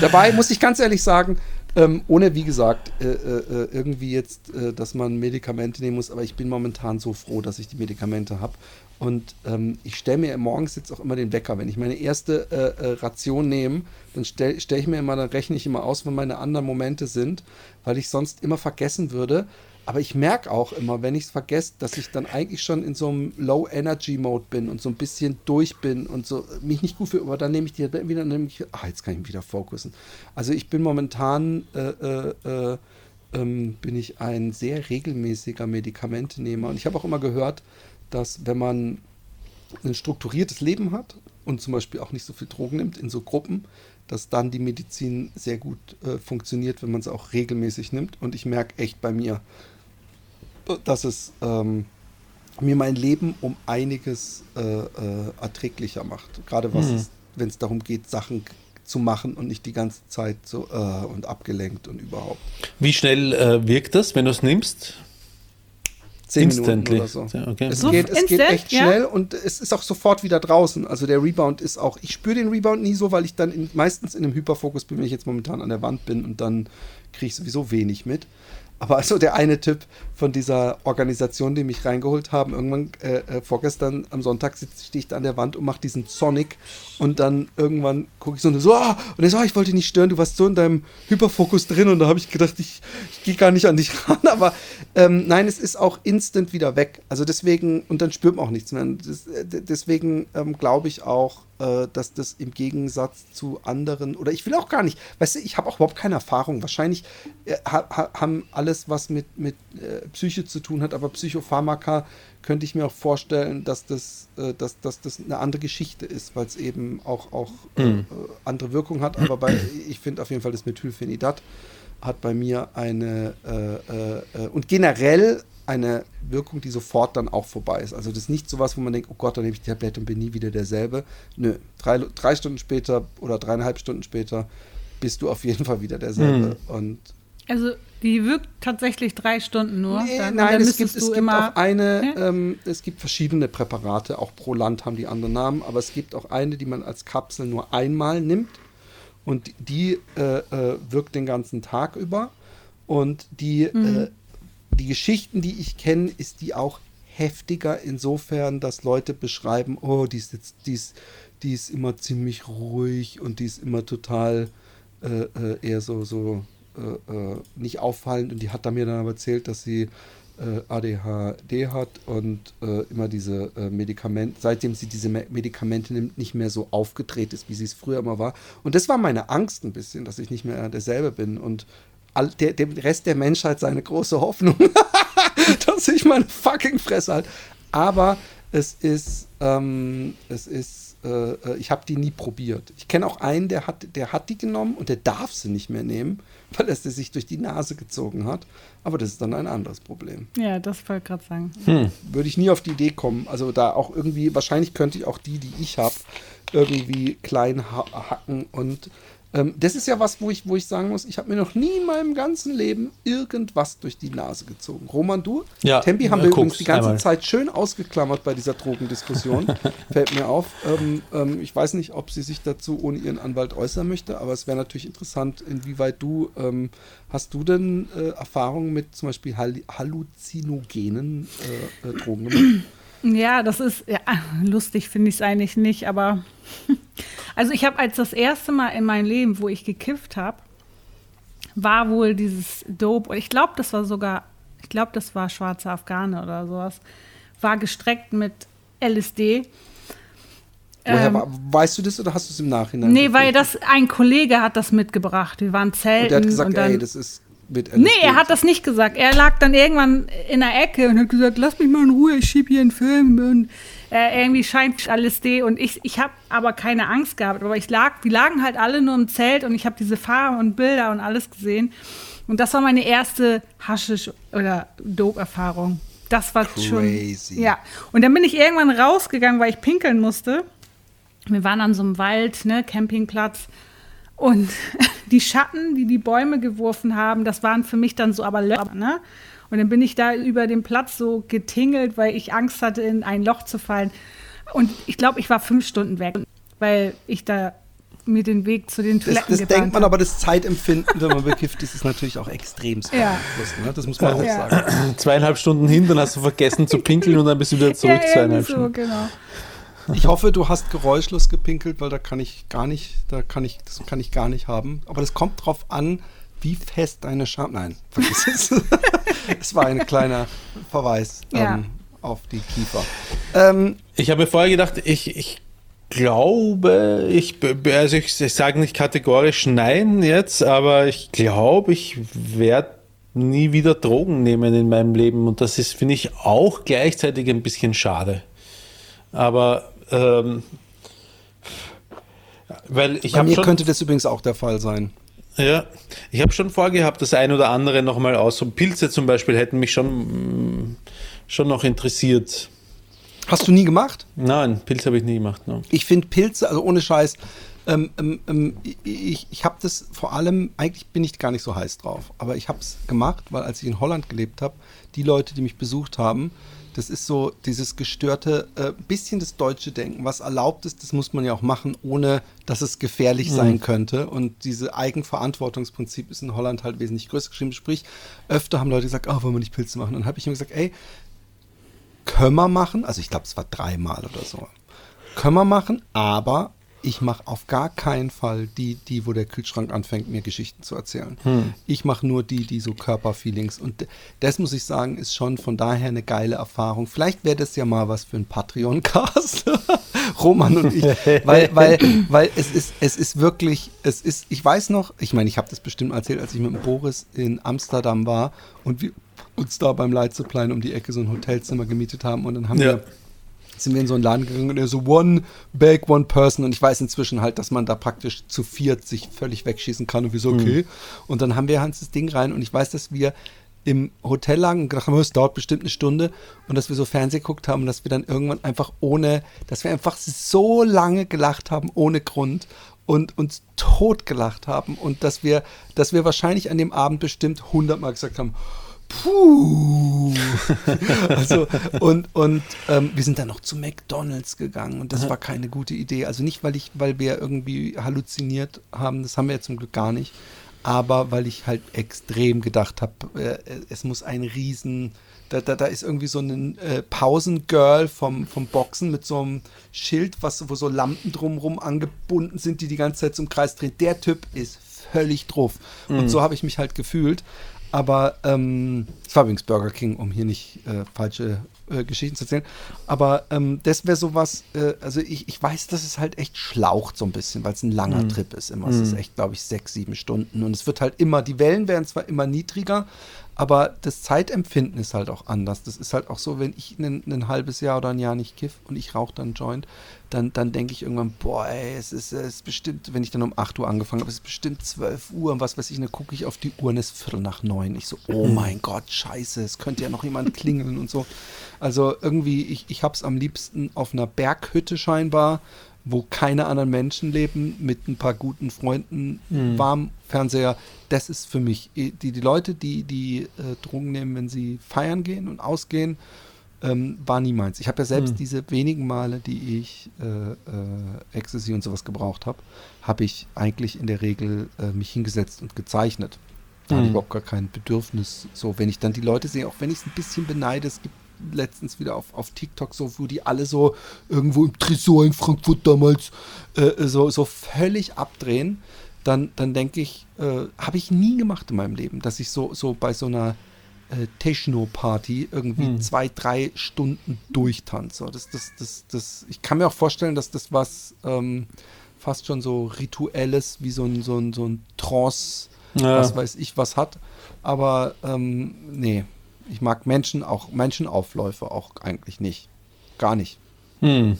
Dabei muss ich ganz ehrlich sagen, ähm, ohne wie gesagt, äh, äh, irgendwie jetzt, äh, dass man Medikamente nehmen muss, aber ich bin momentan so froh, dass ich die Medikamente habe. Und ähm, ich stelle mir morgens jetzt auch immer den Wecker. Wenn ich meine erste äh, äh, Ration nehme, dann stelle stell ich mir immer, dann rechne ich immer aus, wann meine anderen Momente sind, weil ich sonst immer vergessen würde. Aber ich merke auch immer, wenn ich es vergesse, dass ich dann eigentlich schon in so einem Low-Energy-Mode bin und so ein bisschen durch bin und so äh, mich nicht gut fühle. Aber dann nehme ich die wieder, nehme ich, ah, jetzt kann ich mich wieder fokussen. Also ich bin momentan, äh, äh, äh, ähm, bin ich ein sehr regelmäßiger Medikamentenehmer. Und ich habe auch immer gehört, dass wenn man ein strukturiertes Leben hat und zum Beispiel auch nicht so viel Drogen nimmt in so Gruppen, dass dann die Medizin sehr gut äh, funktioniert, wenn man es auch regelmäßig nimmt. Und ich merke echt bei mir, dass es ähm, mir mein Leben um einiges äh, äh, erträglicher macht. Gerade was es, wenn es darum geht, Sachen zu machen und nicht die ganze Zeit so äh, und abgelenkt und überhaupt. Wie schnell äh, wirkt das, wenn du es nimmst? Zehn Instantly. Minuten oder so. Ja, okay. Es, So geht, es geht echt ja? schnell und es ist auch sofort wieder draußen. Also der Rebound ist auch, ich spüre den Rebound nie so, weil ich dann in, meistens in einem Hyperfokus bin, wenn ich jetzt momentan an der Wand bin und dann kriege ich sowieso wenig mit. Aber also der eine Typ von dieser Organisation, die mich reingeholt haben, irgendwann äh, äh, vorgestern am Sonntag sitze ich da an der Wand und mache diesen Sonic und dann irgendwann gucke ich so und so, ah, und er so, ah, ich wollte dich nicht stören, du warst so in deinem Hyperfokus drin und da habe ich gedacht, ich, ich gehe gar nicht an dich ran, aber ähm, nein, es ist auch instant wieder weg. Also deswegen, und dann spürt man auch nichts mehr. Das, äh, deswegen ähm, glaube ich auch, äh, dass das im Gegensatz zu anderen, oder ich will auch gar nicht, weißt du, ich habe auch überhaupt keine Erfahrung. Wahrscheinlich äh, ha, ha, haben alles, was mit, mit äh, Psyche zu tun hat, aber Psychopharmaka könnte ich mir auch vorstellen, dass das, äh, dass, dass das eine andere Geschichte ist, weil es eben auch, auch äh, andere Wirkung hat. Aber bei, ich finde auf jeden Fall das Methylphenidat hat bei mir eine äh, äh, und generell eine Wirkung, die sofort dann auch vorbei ist. Also das ist nicht so was, wo man denkt, oh Gott, dann nehme ich die Tablette und bin nie wieder derselbe. Nö, drei, drei Stunden später oder dreieinhalb Stunden später bist du auf jeden Fall wieder derselbe. Und Also die wirkt tatsächlich drei Stunden nur. Nee, Dann- nein, dann es gibt, es gibt immer auch eine, Ja? ähm, es gibt verschiedene Präparate, auch pro Land haben die andere Namen, aber es gibt auch eine, die man als Kapsel nur einmal nimmt Und die äh, äh, wirkt den ganzen Tag über. Und die, äh, die Geschichten, die ich kenne, ist die auch heftiger insofern, dass Leute beschreiben, oh, die ist jetzt, die ist, die ist immer ziemlich ruhig und die ist immer total äh, äh, eher so, so äh, äh, nicht auffallend. Und die hat da mir dann aber erzählt, dass sie äh, ADHD hat und immer diese Medikamente, seitdem sie diese Me Medikamente nimmt, nicht mehr so aufgedreht ist, wie sie es früher immer war. Und das war meine Angst ein bisschen, dass ich nicht mehr derselbe bin und all, der, dem Rest der Menschheit seine große Hoffnung, [LAUGHS] dass ich meine fucking Fresse halt. Aber es ist, ähm, es ist, äh, äh, ich habe die nie probiert. Ich kenne auch einen, der hat, der hat die genommen und der darf sie nicht mehr nehmen, [LAUGHS] weil er sie sich durch die Nase gezogen hat. Aber das ist dann ein anderes Problem Ja, das wollte ich gerade sagen. würde ich nie auf die Idee kommen. Also da auch irgendwie, wahrscheinlich könnte ich auch die, die ich habe, irgendwie klein ha hacken. Und ähm, das ist ja was, wo ich, wo ich sagen muss, ich habe mir noch nie in meinem ganzen Leben irgendwas durch die Nase gezogen. Roman, du? Ja, Tempi haben ja, wir übrigens die ganze einmal. Zeit schön ausgeklammert bei dieser Drogendiskussion. [LAUGHS] Fällt mir auf. Ähm, ähm, ich weiß nicht, ob sie sich dazu ohne ihren Anwalt äußern möchte, aber es wäre natürlich interessant, inwieweit du, ähm, hast du denn äh, Erfahrungen mit zum Beispiel Hall halluzinogenen äh, äh, Drogen gemacht? Ja, das ist ja, lustig, finde ich es eigentlich nicht, aber [LAUGHS] also ich habe als das erste Mal in meinem Leben, wo ich gekifft habe, war wohl dieses Dope, und ich glaube, das war sogar, ich glaube, das war schwarze Afghane oder sowas, war gestreckt mit LSD. Woher, Ähm, weißt du das oder hast du es im Nachhinein? Nee, weil gefunden? das ein Kollege hat das mitgebracht. Wir waren Und zelten der hat gesagt, und dann ey, das ist mit LSD. Nee, er hat das nicht gesagt. Er lag dann irgendwann in der Ecke und hat gesagt, lass mich mal in Ruhe, ich schieb hier einen Film. Und äh, irgendwie scheint LSD und ich, ich habe aber keine Angst gehabt. Aber ich lag, wir lagen halt alle nur im Zelt und ich habe diese Farben und Bilder und alles gesehen. Und das war meine erste Haschisch- oder Dope-Erfahrung. Das war schon. Crazy. Ja. Und dann bin ich irgendwann rausgegangen, weil ich pinkeln musste. Wir waren an so einem Wald, ne, Campingplatz. Und [LAUGHS] die Schatten, die die Bäume geworfen haben, das waren für mich dann so aber Löcher, ne? Und dann bin ich da über den Platz so getingelt, weil ich Angst hatte, in ein Loch zu fallen. Und ich glaube, ich war fünf Stunden weg, weil ich da mir den Weg zu den Das, Toiletten das gebahnt denkt man, hab. aber das Zeitempfinden, wenn man bekifft ist, ist natürlich auch extrem [LAUGHS] Ja. ne? Das muss man auch Ja. sagen. Zweieinhalb Stunden hin, dann hast du vergessen zu pinkeln und dann bist du wieder [LAUGHS] zurück ja, zweieinhalb so, Stunden. genau. Ich hoffe, du hast geräuschlos gepinkelt, weil da kann ich gar nicht, da kann ich, das kann ich gar nicht haben. Aber das kommt drauf an, wie fest deine Scham. Nein, vergiss es. [LAUGHS] es war ein kleiner Verweis Ja. ähm, auf die Kiefer. Ähm, Ich habe mir vorher gedacht, ich, ich glaube, ich, also ich, ich sage nicht kategorisch nein jetzt, aber ich glaube, ich werde nie wieder Drogen nehmen in meinem Leben und das ist, finde ich, auch gleichzeitig ein bisschen schade. Aber ähm, weil ich bei mir schon, könnte das übrigens auch der Fall sein. ja, ich habe schon vorgehabt, das ein oder andere nochmal aus. Pilze zum Beispiel hätten mich schon, mm, schon noch interessiert. Hast du nie gemacht? Nein, Pilze habe ich nie gemacht. No. Ich finde Pilze, also ohne Scheiß, ähm, ähm, ähm, ich, ich habe das vor allem, eigentlich bin ich gar nicht so heiß drauf, aber ich habe es gemacht, weil als ich in Holland gelebt habe, die Leute, die mich besucht haben, das ist so dieses gestörte, äh, bisschen das deutsche Denken. Was erlaubt ist, das muss man ja auch machen, ohne dass es gefährlich sein könnte. Und diese Eigenverantwortungsprinzip ist in Holland halt wesentlich größer geschrieben. Sprich, öfter haben Leute gesagt, oh, wollen wir nicht Pilze machen? Und dann habe ich immer gesagt, ey, können wir machen, also ich glaube, es war dreimal oder so. Können wir machen, aber ich mache auf gar keinen Fall die, die, wo der Kühlschrank anfängt, mir Geschichten zu erzählen. Ich mache nur die, die so Körperfeelings. Und das muss ich sagen, ist schon von daher eine geile Erfahrung. Vielleicht wäre das ja mal was für ein Patreon-Cast. [LAUGHS] Roman und ich. [LAUGHS] Weil, weil, weil es ist, es ist wirklich, es ist, ich weiß noch, ich meine, ich habe das bestimmt erzählt, als ich mit dem Boris in Amsterdam war und wir uns da beim Light Supply um die Ecke so ein Hotelzimmer gemietet haben und dann haben Ja. wir sind wir in so einen Laden gegangen und er so one bag, one person. Und ich weiß inzwischen halt, dass man da praktisch zu viert sich völlig wegschießen kann und wir so, okay. Und dann haben wir Hans das Ding rein und ich weiß, dass wir im Hotel lagen und gedacht haben, es dauert bestimmt eine Stunde. Und dass wir so Fernseh geguckt haben und dass wir dann irgendwann einfach ohne, dass wir einfach so lange gelacht haben, ohne Grund und uns tot gelacht haben und dass wir, dass wir wahrscheinlich an dem Abend bestimmt hundertmal gesagt haben, puh. [LAUGHS] also, und und ähm, wir sind dann noch zu McDonalds gegangen und das war keine gute Idee. Also nicht, weil ich, weil wir irgendwie halluziniert haben, das haben wir ja zum Glück gar nicht, aber weil ich halt extrem gedacht habe, äh, es muss ein riesen da, da, da ist irgendwie so ein äh, Pausengirl vom, vom Boxen mit so einem Schild, was, wo so Lampen drumherum angebunden sind, die die ganze Zeit zum Kreis drehen. Der Typ ist völlig drauf. Und so habe ich mich halt gefühlt. Aber ähm, es war übrigens Burger King, um hier nicht äh, falsche äh, Geschichten zu erzählen. Aber ähm, das wäre sowas, äh, also ich, ich weiß, dass es halt echt schlaucht so ein bisschen, weil es ein langer Trip ist immer. Es ist echt, glaube ich, sechs, sieben Stunden. Und es wird halt immer, die Wellen werden zwar immer niedriger, aber das Zeitempfinden ist halt auch anders. Das ist halt auch so, wenn ich ein, halbes Jahr oder ein Jahr nicht kiff und ich rauche dann Joint, dann, dann denke ich irgendwann, boah, ey, es ist, es ist bestimmt, wenn ich dann um 8 Uhr angefangen habe, es ist bestimmt 12 Uhr und was weiß ich, dann gucke ich auf die Uhr und es ist Viertel nach neun. Ich so, oh mein Gott, scheiße, es könnte ja noch jemand klingeln und so. Also irgendwie, ich, ich habe es am liebsten auf einer Berghütte scheinbar, wo keine anderen Menschen leben, mit ein paar guten Freunden, warm Fernseher. Das ist für mich, die, die Leute, die, die äh, Drogen nehmen, wenn sie feiern gehen und ausgehen, ähm, war nie meins. Ich habe ja selbst diese wenigen Male, die ich äh, äh, Ecstasy und sowas gebraucht habe, habe ich eigentlich in der Regel äh, mich hingesetzt und gezeichnet. Da hatte ich überhaupt gar kein Bedürfnis. So, wenn ich dann die Leute sehe, auch wenn ich es ein bisschen beneide, es gibt letztens wieder auf, auf TikTok so, wo die alle so irgendwo im Tresor in Frankfurt damals äh, so, so völlig abdrehen, dann, dann denke ich, äh, habe ich nie gemacht in meinem Leben, dass ich so, so bei so einer äh, Techno-Party irgendwie zwei, drei Stunden durchtanze. Das, das, das, das, ich kann mir auch vorstellen, dass das was ähm, fast schon so rituelles, wie so ein, so ein, so ein Trance, Ja. was weiß ich, was hat. Aber ähm, nee, ich mag Menschen auch, Menschenaufläufe auch eigentlich nicht. Gar nicht. Hm.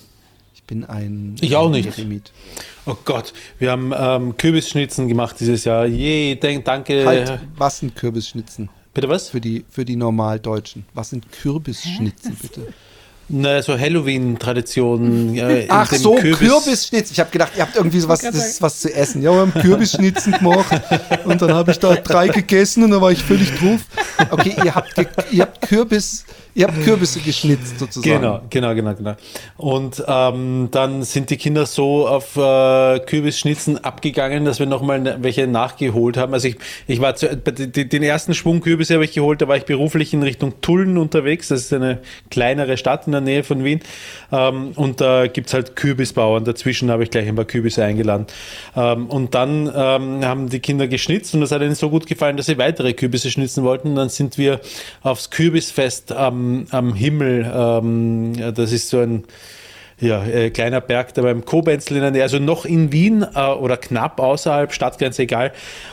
Ich bin ein Ich auch nicht. Eremit. Oh Gott, wir haben ähm, Kürbisschnitzen gemacht dieses Jahr. Je, denk, danke. Halt, was sind Kürbisschnitzen? Bitte was? Für die, für die Normaldeutschen. Was sind Kürbisschnitzen, bitte? [LAUGHS] Na, so Halloween-Traditionen. in Ach dem so, Kürbis-. Ich habe gedacht, ihr habt irgendwie sowas, das ist was zu essen. Ja, wir haben Kürbisschnitzen gemacht und dann habe ich da drei gegessen und dann war ich völlig drauf. Okay, ihr habt, ihr habt Kürbis, ihr habt Kürbisse geschnitzt sozusagen. Genau, genau, genau, genau. Und ähm, dann sind die Kinder so auf äh, Kürbisschnitzen abgegangen, dass wir nochmal ne- welche nachgeholt haben. Also ich, ich war zu, den ersten Schwung Kürbisse habe ich geholt, da war ich beruflich in Richtung Tulln unterwegs. Das ist eine kleinere Stadt in der Nähe von Wien. Ähm, und da gibt's halt Kürbisbauern. Dazwischen habe ich gleich ein paar Kürbisse eingeladen. Ähm, und dann ähm, haben die Kinder geschnitzt und das hat ihnen so gut gefallen, dass sie weitere Kürbisse schnitzen wollten. Und dann sind wir aufs Kürbisfest am, am Himmel. Ähm, das ist so ein ja, äh, kleiner Berg da beim Kobenzel in der Nähe, also noch in Wien äh, oder knapp außerhalb, Stadtgrenze egal.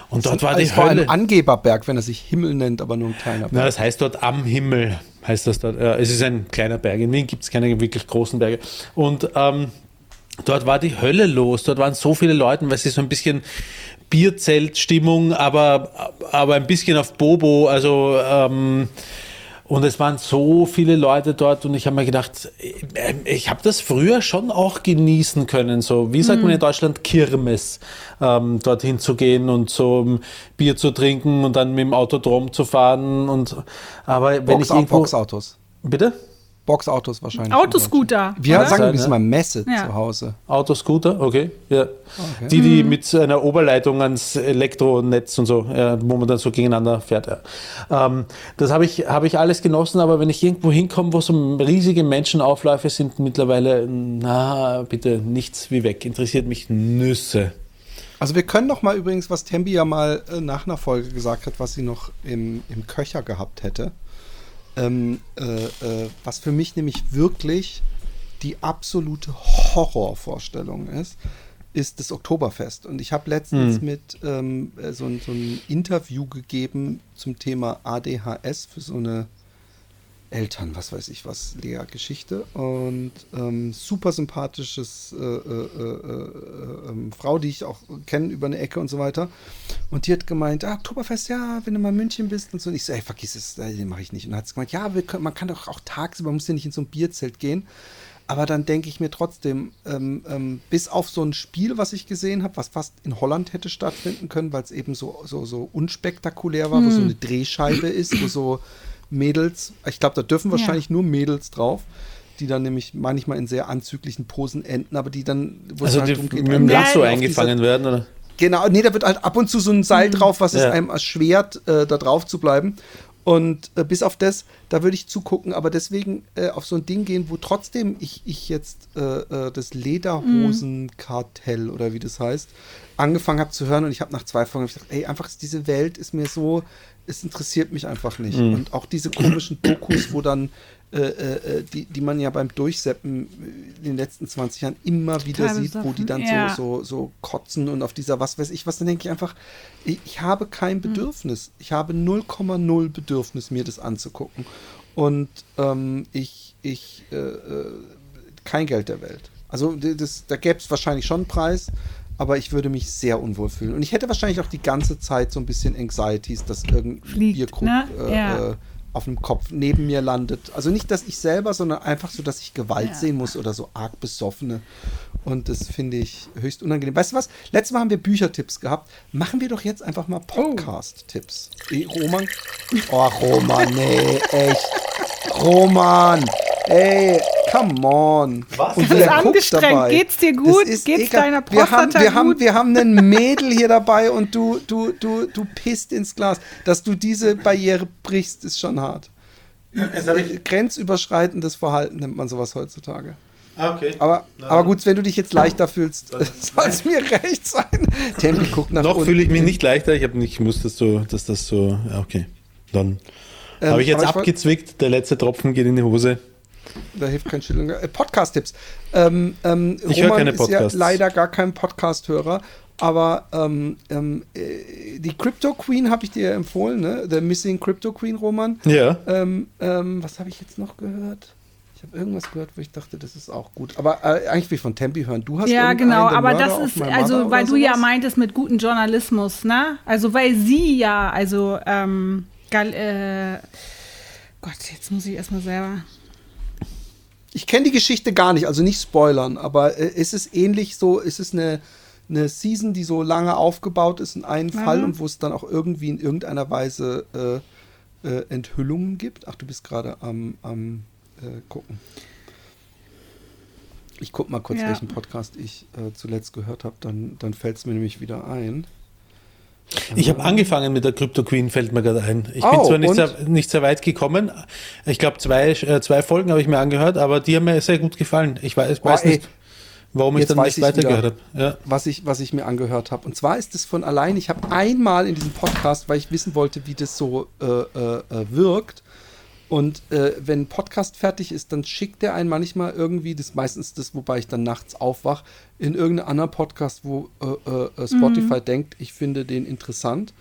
Und dort war die Hölle. ein Angeberberg, wenn er sich Himmel nennt, aber nur ein kleiner Na, Berg. das heißt dort am Himmel, heißt das dort. Ja, es ist ein kleiner Berg. In Wien gibt es keine wirklich großen Berge. Und ähm, dort war die Hölle los. Dort waren so viele Leute, weil es ist so ein bisschen Bierzeltstimmung, aber, aber ein bisschen auf Bobo. Also ähm, und es waren so viele Leute dort und ich habe mir gedacht, äh, ich habe das früher schon auch genießen können. So, wie sagt man in Deutschland, Kirmes, ähm, dorthin zu gehen und so um Bier zu trinken und dann mit dem Autodrom zu fahren. Und aber wenn Box, ich irgendwo, Boxautos. bitte Boxautos wahrscheinlich. Autoscooter. Wir oder? sagen das ja. immer Messe Ja. zu Hause. Autoscooter, okay, ja. Die, die mit so einer Oberleitung ans Elektronetz und so, ja, wo man dann so gegeneinander fährt. Ja. Ähm, das habe ich, habe ich alles genossen, aber wenn ich irgendwo hinkomme, wo so riesige Menschenaufläufe sind, mittlerweile, na, bitte nichts wie weg. Interessiert mich Nüsse. Also wir können noch mal übrigens, was Tembi ja mal äh, nach einer Folge gesagt hat, was sie noch im, im Köcher gehabt hätte. Ähm, äh, äh, was für mich nämlich wirklich die absolute Horrorvorstellung ist, ist das Oktoberfest. Und ich habe letztens mit ähm, äh, so, so ein Interview gegeben zum Thema ADHS für so eine Eltern, was weiß ich was, Lea-Geschichte. Und ähm, super sympathisches äh, äh, äh, äh, ähm, Frau, die ich auch kenne über eine Ecke und so weiter. Und die hat gemeint, ah, Oktoberfest, ja, wenn du mal in München bist und so. Und ich so, ey, vergiss es, den mache ich nicht. Und dann hat sie gemeint, ja, können, man kann doch auch tagsüber, man muss ja nicht in so ein Bierzelt gehen. aber dann denke ich mir trotzdem, ähm, ähm, bis auf so ein Spiel, was ich gesehen habe, was fast in Holland hätte stattfinden können, weil es eben so, so, so unspektakulär war, wo so eine Drehscheibe ist, wo so Mädels, ich glaube, da dürfen wahrscheinlich nur Mädels drauf, die dann nämlich manchmal in sehr anzüglichen Posen enden, aber die dann, wo es Also halt die darum geht, mit dem ja, Lasso eingefangen werden, oder? Genau, nee, da wird halt ab und zu so ein Seil drauf, was es Ja. einem erschwert, äh, da drauf zu bleiben. Und äh, bis auf das, da würde ich zugucken, aber deswegen äh, auf so ein Ding gehen, wo trotzdem ich, ich jetzt äh, äh, das Lederhosenkartell oder wie das heißt, angefangen habe zu hören und ich habe nach zwei Folgen gedacht, ey, einfach ist diese Welt ist mir so, es interessiert mich einfach nicht. Und auch diese komischen Dokus, wo dann äh, äh, die, die man ja beim Durchseppen in den letzten 20 Jahren immer wieder Teilweise sieht, wo die dann ja. so, so, so kotzen und auf dieser was weiß ich was, dann denke ich einfach, ich, ich habe kein Bedürfnis. Ich habe 0,0 Bedürfnis, mir das anzugucken. Und ähm, ich, ich, äh, äh, kein Geld der Welt. Also das, da gäbe es wahrscheinlich schon einen Preis, aber ich würde mich sehr unwohl fühlen. Und ich hätte wahrscheinlich auch die ganze Zeit so ein bisschen Anxieties, dass irgendein Bierkrug ne? äh, Ja. äh, auf dem Kopf neben mir landet. Also nicht, dass ich selber, sondern einfach so, dass ich Gewalt Ja. sehen muss oder so arg besoffene. Und das finde ich höchst unangenehm. Weißt du was? Letztes Mal haben wir Büchertipps gehabt. Machen wir doch jetzt einfach mal Podcast-Tipps. Eh, Roman? Oh, Roman, nee, echt. Roman, ey, come on. Was? Und Du bist angestrengt. Geht's dir gut? Geht's deiner wir haben, Prostata wir haben, gut? wir haben einen [LAUGHS] Mädel hier dabei und du, du, du, du pisst ins Glas. Dass du diese Barriere brichst, ist schon hart. Grenzüberschreitendes Verhalten nennt man sowas heutzutage. Ah, okay. Aber, aber gut, wenn du dich jetzt leichter fühlst, soll es [LAUGHS] mir recht sein. Tempi guckt nach Noch unten. fühle ich mich nicht leichter. Ich habe nicht gewusst, dass, du, dass das so. Ja, okay. Dann Ähm, habe ich jetzt abgezwickt. Der letzte Tropfen geht in die Hose. Da hilft kein Schütteln. Äh, Podcast-Tipps. Ähm, ähm, Ich höre Roman keine ist ja Podcasts. leider gar kein Podcast-Hörer, aber ähm, ähm, äh, die Crypto Queen habe ich dir empfohlen, ne? The Missing Crypto Queen, Roman. Ja. Ähm, ähm, was habe ich jetzt noch gehört? Ich habe irgendwas gehört, wo ich dachte, das ist auch gut. Aber äh, eigentlich will ich von Tempi hören. Du hast Ja, genau, The aber Murder das ist, also, weil du ja sowas? meintest mit guten Journalismus, ne? Also, weil sie ja, also, ähm, gal, äh, Gott, jetzt muss ich erstmal selber. Ich kenne die Geschichte gar nicht, also nicht spoilern, aber äh, ist es ähnlich so, ist es eine, eine Season, die so lange aufgebaut ist in einem Fall und wo es dann auch irgendwie in irgendeiner Weise äh, äh, Enthüllungen gibt? Ach, du bist gerade am, am äh, gucken. Ich guck mal kurz, Ja. welchen Podcast ich äh, zuletzt gehört habe, dann, dann fällt es mir nämlich wieder ein. Ich habe angefangen mit der Crypto Queen, fällt mir gerade ein. Ich Oh, bin zwar nicht sehr, nicht sehr weit gekommen. Ich glaube, zwei, äh, zwei Folgen habe ich mir angehört, aber die haben mir sehr gut gefallen. Ich weiß, weiß ey, nicht, warum ich dann nicht ich weitergehört habe. Ja. was ich, was ich mir angehört habe. Und zwar ist es von allein, ich habe einmal in diesem Podcast, weil ich wissen wollte, wie das so äh, äh, äh, wirkt. Und äh, wenn ein Podcast fertig ist, dann schickt der einen manchmal irgendwie, das ist meistens das, wobei ich dann nachts aufwach, in irgendeinen anderen Podcast, wo äh, äh, Spotify denkt, ich finde den interessant.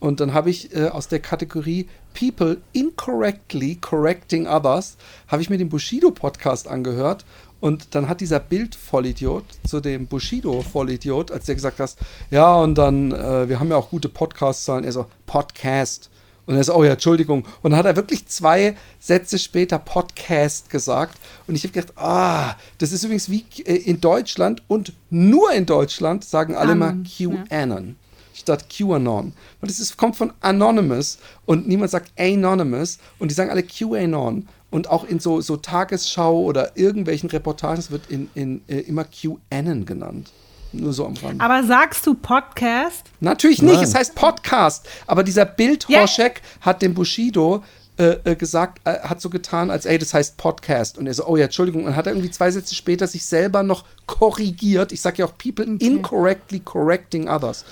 Und dann habe ich äh, aus der Kategorie People incorrectly correcting others, habe ich mir den Bushido-Podcast angehört. Und dann hat dieser Bild-Vollidiot zu dem Bushido-Vollidiot, als der gesagt hat, ja, und dann, äh, wir haben ja auch gute Podcast-Zahlen, er so, Podcast. Und er so, oh ja, Entschuldigung. Und dann hat er wirklich zwei Sätze später Podcast gesagt. Und ich habe gedacht, ah, das ist übrigens wie äh, in Deutschland und nur in Deutschland sagen alle mal Anon, QAnon statt QAnon. Und es ist, kommt von Anonymous und niemand sagt Anonymous und die sagen alle QAnon. Und auch in so, so Tagesschau oder irgendwelchen Reportagen wird in, in, äh, immer QAnon genannt. Nur so am Rand. Aber sagst du Podcast? Natürlich nicht, Nein. es heißt Podcast. Aber dieser Bild Ja. Horschek hat dem Bushido äh, äh, gesagt, äh, hat so getan, als ey, das heißt Podcast. Und er so, oh ja, Entschuldigung. Und hat er irgendwie zwei Sätze später sich selber noch korrigiert. Ich sage ja auch people incorrectly correcting others.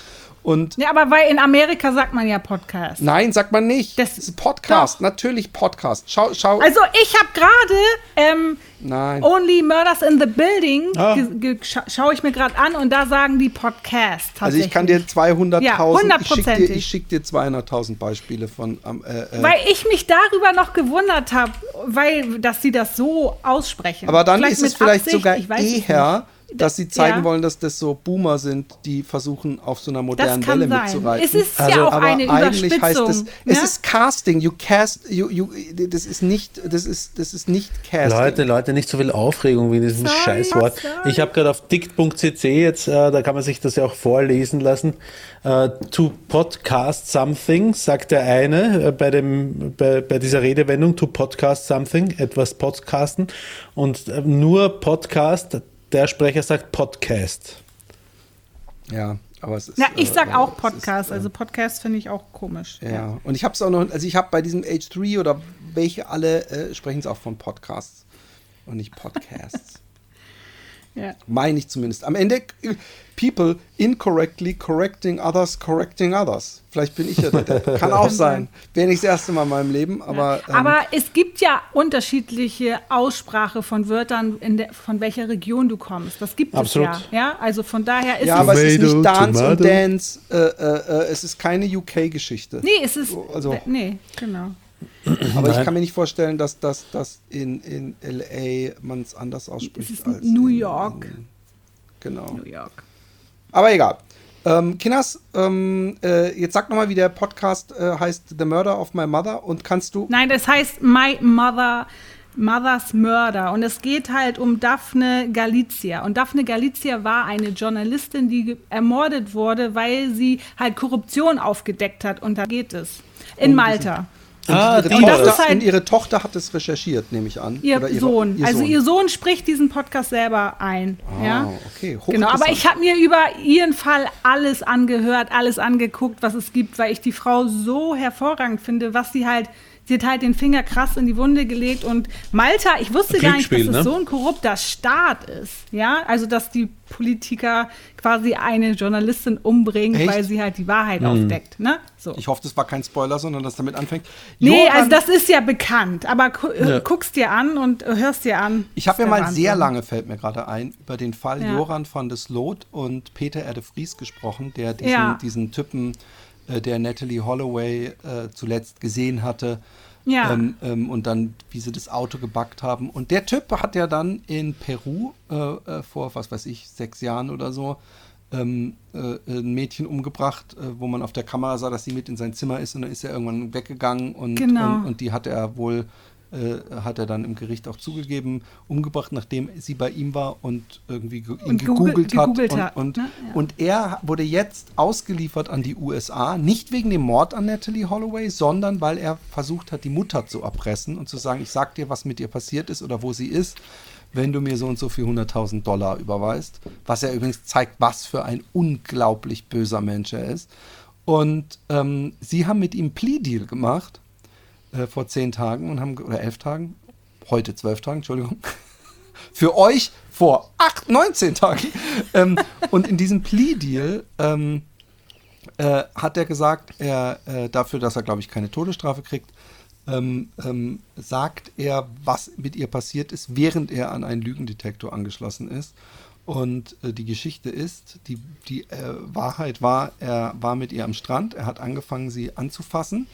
Und Ja, aber weil in Amerika sagt man ja Podcast. nein, sagt man nicht. Das- ist Podcast, Doch. natürlich Podcast. Schau, schau. Also ich habe gerade ähm, nein. Only Murders in the Building Ah. scha schaue ich mir gerade an und da sagen die Podcast. also ich kann dir tatsächlich. 200.000, Ja, ich schicke dir, ich schick dir 200.000 Beispiele von ähm, äh, äh, Weil ich mich darüber noch gewundert habe, weil dass sie das so aussprechen. Aber dann Vielleicht ist es vielleicht Absicht, sogar ich weiß es eher dass sie zeigen Ja. wollen, dass das so Boomer sind, die versuchen, auf so einer modernen Das kann Welle sein. mitzureiten. Es ist Also, ja auch aber eine eigentlich heißt es ne? ist Casting. You cast, you, you, das ist nicht, das ist, das ist nicht Casting. Leute, Leute, nicht so viel Aufregung wie diesem Sorry, Scheißwort. sorry. Ich habe gerade auf dict.cc jetzt, äh, da kann man sich das ja auch vorlesen lassen. Äh, to podcast something, sagt der eine äh, bei, dem, bei, bei dieser Redewendung, to podcast something, etwas podcasten. Und äh, nur Podcast, der Sprecher sagt Podcast. Ja, aber es ist. Ja, ich sag äh, auch es ist, Podcast. äh, Also Podcast finde ich auch komisch. Ja, und ich habe es auch noch, also ich habe bei diesem H3 oder welche alle äh, sprechen es auch von Podcasts und nicht Podcasts. [LAUGHS] Ja. Meine ich zumindest. Am Ende, people incorrectly correcting others, correcting others. Vielleicht bin ich ja der. kann auch [LAUGHS] sein. Wäre nicht das erste Mal in meinem Leben, aber. ähm, Aber es gibt ja unterschiedliche Aussprache von Wörtern, in der, von welcher Region du kommst. Das gibt Absolut. es ja. ja. Also von daher ist ja, es. aber es ist nicht Tomato, Dance und. Dance. Äh, äh, äh, es ist keine UK-Geschichte. nee, es ist. Also- nee, genau. Aber ich Nein. kann mir nicht vorstellen, dass das dass in, in LA man es anders ausspricht. Es ist als New in- York. In, genau. New York. Aber egal. Ähm, Kinas, ähm, äh, jetzt sag nochmal, wie der Podcast äh, heißt The Murder of My Mother und kannst du. Nein, das heißt My Mother. Mothers Murder. Und es geht halt um Daphne Galizia. Und Daphne Galizia war eine Journalistin, die ermordet wurde, weil sie halt Korruption aufgedeckt hat. Und da geht es. In Malta. Ah, ihre, Tochter, halt- und ihre Tochter hat es recherchiert, nehme ich an. Ihr Oder ihre- Sohn. ihr Also Sohn. ihr Sohn spricht diesen Podcast selber ein. Ah, ja? okay. Genau, aber ich habe mir über ihren Fall alles angehört, alles angeguckt, was es gibt, weil ich die Frau so hervorragend finde, was sie halt, sie hat halt den Finger krass in die Wunde gelegt und Malta, ich wusste gar nicht, dass es ne? so ein korrupter Staat ist, ja, also dass die Politiker quasi eine Journalistin umbringen, Echt? weil sie halt die Wahrheit aufdeckt, ne? So. Ich hoffe, das war kein Spoiler, sondern dass damit anfängt. Nee, Johann- also das ist ja bekannt, aber gu Ja. guckst dir an und hörst dir an. Ich habe ja mal Wahnsinn. sehr lange, fällt mir gerade ein, über den Fall Ja. Joran van der Sloot und Peter Erde Vries gesprochen, der diesen, Ja. diesen Typen, äh, der Natalie Holloway äh, zuletzt gesehen hatte. Ja. Ähm, ähm, und dann, wie sie das Auto gebackt haben. Und der Typ hat ja dann in Peru äh, äh, vor, was weiß ich, sechs Jahren oder so, ähm, äh, ein Mädchen umgebracht, äh, wo man auf der Kamera sah, dass sie mit in sein Zimmer ist und dann ist er irgendwann weggegangen und, Genau. und, und die hat er wohl, hat er dann im Gericht auch zugegeben, umgebracht, nachdem sie bei ihm war und irgendwie ge ihn Und gegoogelt- gegoogelt hat. gegoogelt und, hat, und, ne? Ja. und er wurde jetzt ausgeliefert an die USA, nicht wegen dem Mord an Natalie Holloway, sondern weil er versucht hat, die Mutter zu erpressen und zu sagen, ich sag dir, was mit ihr passiert ist oder wo sie ist, wenn du mir so und so viel 100.000 Dollar überweist. Was ja übrigens zeigt, was für ein unglaublich böser Mensch er ist. Und ähm, sie haben mit ihm Plea-Deal gemacht äh, vor zehn Tagen und haben, oder elf Tagen, heute zwölf Tagen, Entschuldigung, [LAUGHS] für euch vor acht, 19 Tagen. [LAUGHS] ähm, und in diesem Plea-Deal ähm, äh, hat er gesagt, er äh, dafür, dass er, glaube ich, keine Todesstrafe kriegt, ähm, ähm, sagt er, was mit ihr passiert ist, während er an einen Lügendetektor angeschlossen ist. Und äh, die Geschichte ist, die, die äh, Wahrheit war, er war mit ihr am Strand, er hat angefangen, sie anzufassen,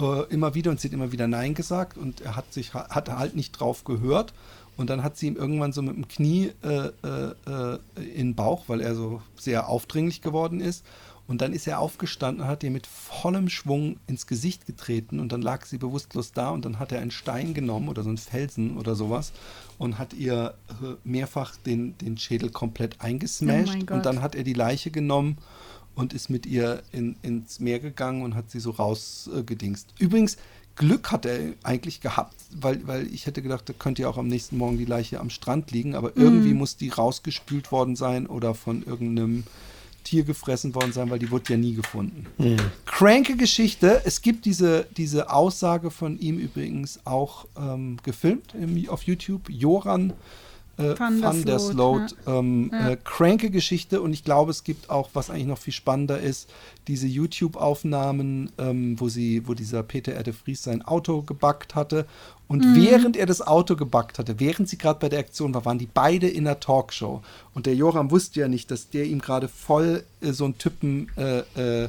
äh, immer wieder und sie hat immer wieder Nein gesagt und er hat sich hat halt nicht drauf gehört. Und dann hat sie ihm irgendwann so mit dem Knie äh, äh, äh, in den Bauch, weil er so sehr aufdringlich geworden ist. Und dann ist er aufgestanden und hat ihr mit vollem Schwung ins Gesicht getreten und dann lag sie bewusstlos da und dann hat er einen Stein genommen oder so einen Felsen oder sowas und hat ihr äh, mehrfach den, den Schädel komplett Oh eingesmashed Gott. und dann hat er die Leiche genommen und ist mit ihr in, ins Meer gegangen und hat sie so rausgedingst. Übrigens, Glück hat er eigentlich gehabt, weil, weil ich hätte gedacht, da könnte ja auch am nächsten Morgen die Leiche am Strand liegen, aber irgendwie muss die rausgespült worden sein oder von irgendeinem Tier gefressen worden sein, weil die wurde ja nie gefunden. Cranke Geschichte. Es gibt diese, diese Aussage von ihm übrigens auch ähm, gefilmt im, auf YouTube. Joran äh, Van der der Sloot, Sloot. Ähm, Ja. äh, cranke Geschichte und ich glaube, es gibt auch, was eigentlich noch viel spannender ist, diese YouTube-Aufnahmen, ähm, wo sie, wo dieser Peter Erde Vries sein Auto gebackt hatte. Und Mhm. während er das Auto gebackt hatte, während sie gerade bei der Aktion war, waren die beide in einer Talkshow. Und der Joram wusste ja nicht, dass der ihm gerade voll äh, so einen Typen äh, äh,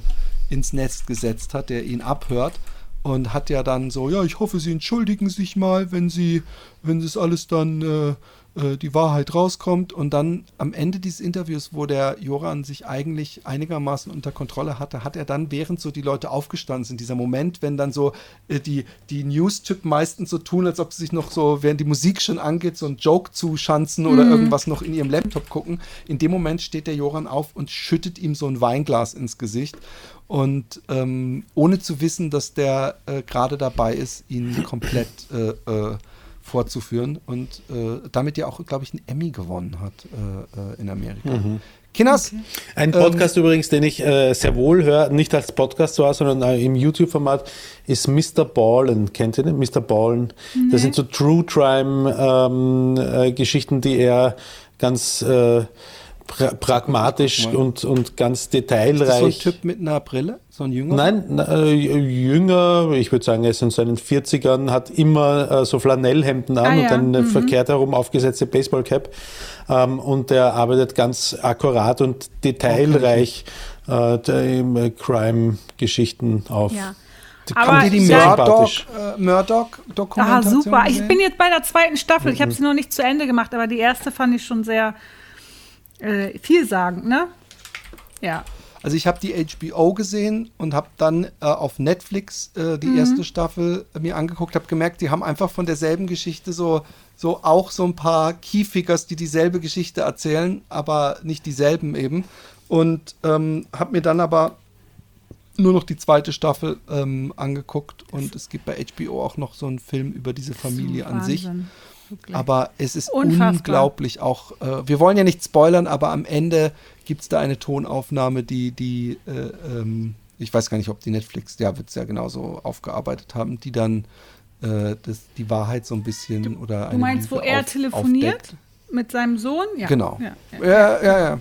ins Nest gesetzt hat, der ihn abhört. Und hat ja dann so, ja, ich hoffe, Sie entschuldigen sich mal, wenn Sie, wenn Sie es alles dann, äh, äh, die Wahrheit rauskommt. Und dann am Ende dieses Interviews, wo der Joran sich eigentlich einigermaßen unter Kontrolle hatte, hat er dann, während so die Leute aufgestanden sind, dieser Moment, wenn dann so äh, die, die News-Typen meistens so tun, als ob sie sich noch so, während die Musik schon angeht, so einen Joke zuschanzen oder irgendwas noch in ihrem Laptop gucken. In dem Moment steht der Joran auf und schüttet ihm so ein Weinglas ins Gesicht. Und ähm, ohne zu wissen, dass der äh, gerade dabei ist, ihn komplett äh, äh, vorzuführen und äh, damit ja auch, glaube ich, einen Emmy gewonnen hat äh, äh, in Amerika. Kinas, Ein Podcast übrigens, den ich äh, sehr wohl höre, nicht als Podcast zwar, sondern äh, im YouTube-Format, ist Mr. Ballen. Kennt ihr den? Mr. Ballen. Das sind so True Crime-Geschichten, die er ganz äh, pra pragmatisch und, und ganz ist das so ein detailreich. Typ mit einer Brille? So ein Jünger? Nein, äh, jünger, ich würde sagen, er ist in seinen 40ern, hat immer äh, so Flanellhemden an Ah, und ja, eine verkehrt herum aufgesetzte Baseballcap. Ähm, und er arbeitet ganz akkurat und detailreich äh, der- im, äh, Crime-Geschichten auf. Ja. Die Aber kommen die die Ja. Murdoch, sympathisch. äh, Ah, Dokumentation super. Ich bin jetzt bei der zweiten Staffel. Ich Mhm. habe sie noch nicht zu Ende gemacht, aber die erste fand ich schon sehr äh, vielsagend, ne? Ja. Also ich habe die HBO gesehen und habe dann äh, auf Netflix äh, die Mhm. erste Staffel äh, mir angeguckt, habe gemerkt, die haben einfach von derselben Geschichte so so auch so ein paar Keyfigures, die dieselbe Geschichte erzählen, aber nicht dieselben eben. Und ähm, habe mir dann aber nur noch die zweite Staffel ähm, angeguckt und es gibt bei HBO auch noch so einen Film über diese Familie an sich. Wirklich. Aber es ist Unfassbar. unglaublich auch. Äh, wir wollen ja nicht spoilern, aber am Ende gibt es da eine Tonaufnahme, die, die, äh, ähm, ich weiß gar nicht, ob die Netflix, ja, wird es ja genauso aufgearbeitet haben, die dann äh, das, die Wahrheit so ein bisschen oder Du meinst, wo Lüge er auf- telefoniert aufdeckt. mit seinem Sohn? Ja. Genau. Ja, ja. Ja, ja, ja.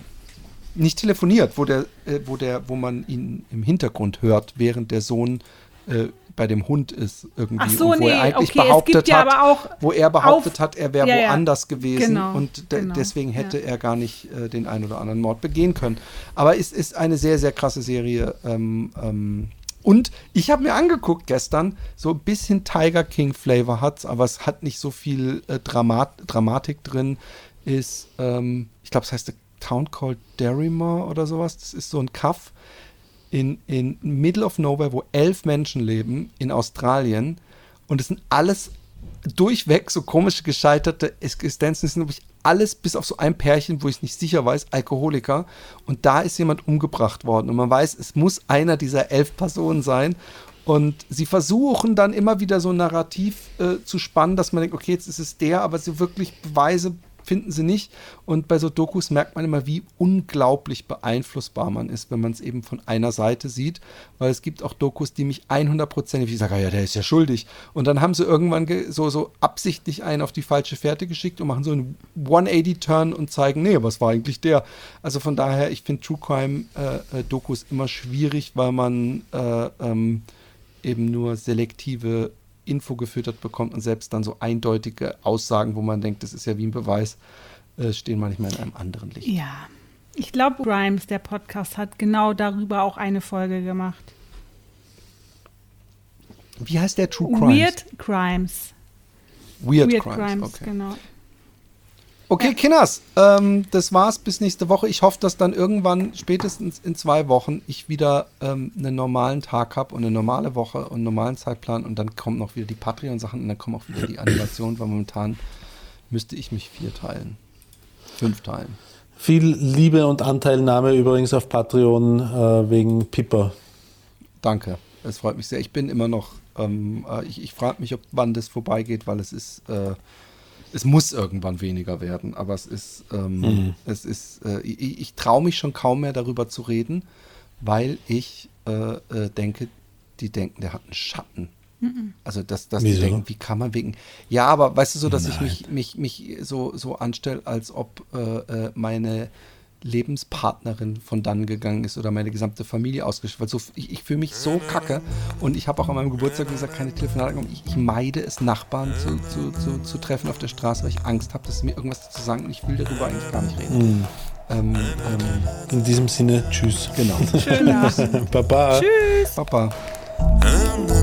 Nicht telefoniert, wo der, äh, wo der, wo man ihn im Hintergrund hört, während der Sohn äh, bei dem Hund ist irgendwie. Ach so, wo nee, er eigentlich okay, es behauptet ja hat, aber auch wo er behauptet auf- hat, er wäre Ja, woanders gewesen Genau, und de genau, deswegen hätte ja. er gar nicht äh, den einen oder anderen Mord begehen können. Aber es ist eine sehr, sehr krasse Serie. Ähm, ähm, und ich habe mir angeguckt gestern, so ein bisschen Tiger King Flavor hat's, aber es hat nicht so viel äh, Dramat Dramatik drin. Ist, ähm, ich glaube, es heißt A Town Called Derrimore oder sowas. Das ist so ein Kaff in, in Middle of Nowhere, wo elf Menschen leben in Australien. Und es sind alles durchweg so komische gescheiterte Existenzen. Es sind nämlich alles bis auf so ein Pärchen, wo ich nicht sicher weiß, Alkoholiker. Und da ist jemand umgebracht worden. Und man weiß, es muss einer dieser elf Personen sein. Und sie versuchen dann immer wieder so ein Narrativ äh, zu spannen, dass man denkt, okay, jetzt ist es der, aber so wirklich Beweise finden sie nicht. Und bei so Dokus merkt man immer, wie unglaublich beeinflussbar man ist, wenn man es eben von einer Seite sieht. Weil es gibt auch Dokus, die mich 100%, ich sage, ja, der ist ja schuldig. Und dann haben sie irgendwann ge- so, so absichtlich einen auf die falsche Fährte geschickt und machen so einen 180-Turn und zeigen, nee, was war eigentlich der? Also von daher, ich finde True Crime-Dokus immer schwierig, weil man äh, ähm, eben nur selektive Info gefüttert bekommt und selbst dann so eindeutige Aussagen, wo man denkt, das ist ja wie ein Beweis, äh, stehen manchmal in einem anderen Licht. Ja. Ich glaube, Grimes, der Podcast, hat genau darüber auch eine Folge gemacht. Wie heißt der True Crimes? Weird Crimes. Weird, Weird Crimes. Crimes, okay. genau. Okay, Kinders, ähm, das war's bis nächste Woche. Ich hoffe, dass dann irgendwann, spätestens in zwei Wochen, ich wieder ähm, einen normalen Tag habe und eine normale Woche und einen normalen Zeitplan und dann kommen noch wieder die Patreon-Sachen und dann kommen auch wieder die Animationen, weil momentan müsste ich mich vier teilen. Fünf teilen. Viel Liebe und Anteilnahme übrigens auf Patreon äh, wegen Pippa. Danke. Es freut mich sehr. Ich bin immer noch, ähm, äh, ich, ich frage mich, ob wann das vorbeigeht, weil es ist, äh, es muss irgendwann weniger werden, aber es ist, ähm, es ist, äh, ich, ich traue mich schon kaum mehr darüber zu reden, weil ich äh, äh, denke, die denken, der hat einen Schatten. Also dass, dass die denken, wie kann man wegen. Ja, aber weißt du so, dass ich mich, mich, mich so, so anstelle, als ob äh, äh, meine Lebenspartnerin von dann gegangen ist oder meine gesamte Familie ausgeschlossen. Weil so, ich, ich fühle mich so kacke und ich habe auch an meinem Geburtstag gesagt, keine Telefonate. Ich, ich meide es, Nachbarn zu, zu, zu, zu, treffen auf der Straße, weil ich Angst habe, dass sie mir irgendwas dazu sagen und ich will darüber eigentlich gar nicht reden. Mm. Ähm, ähm, In diesem Sinne, tschüss. Genau. [LAUGHS] Baba. Tschüss. Baba. Tschüss. Baba.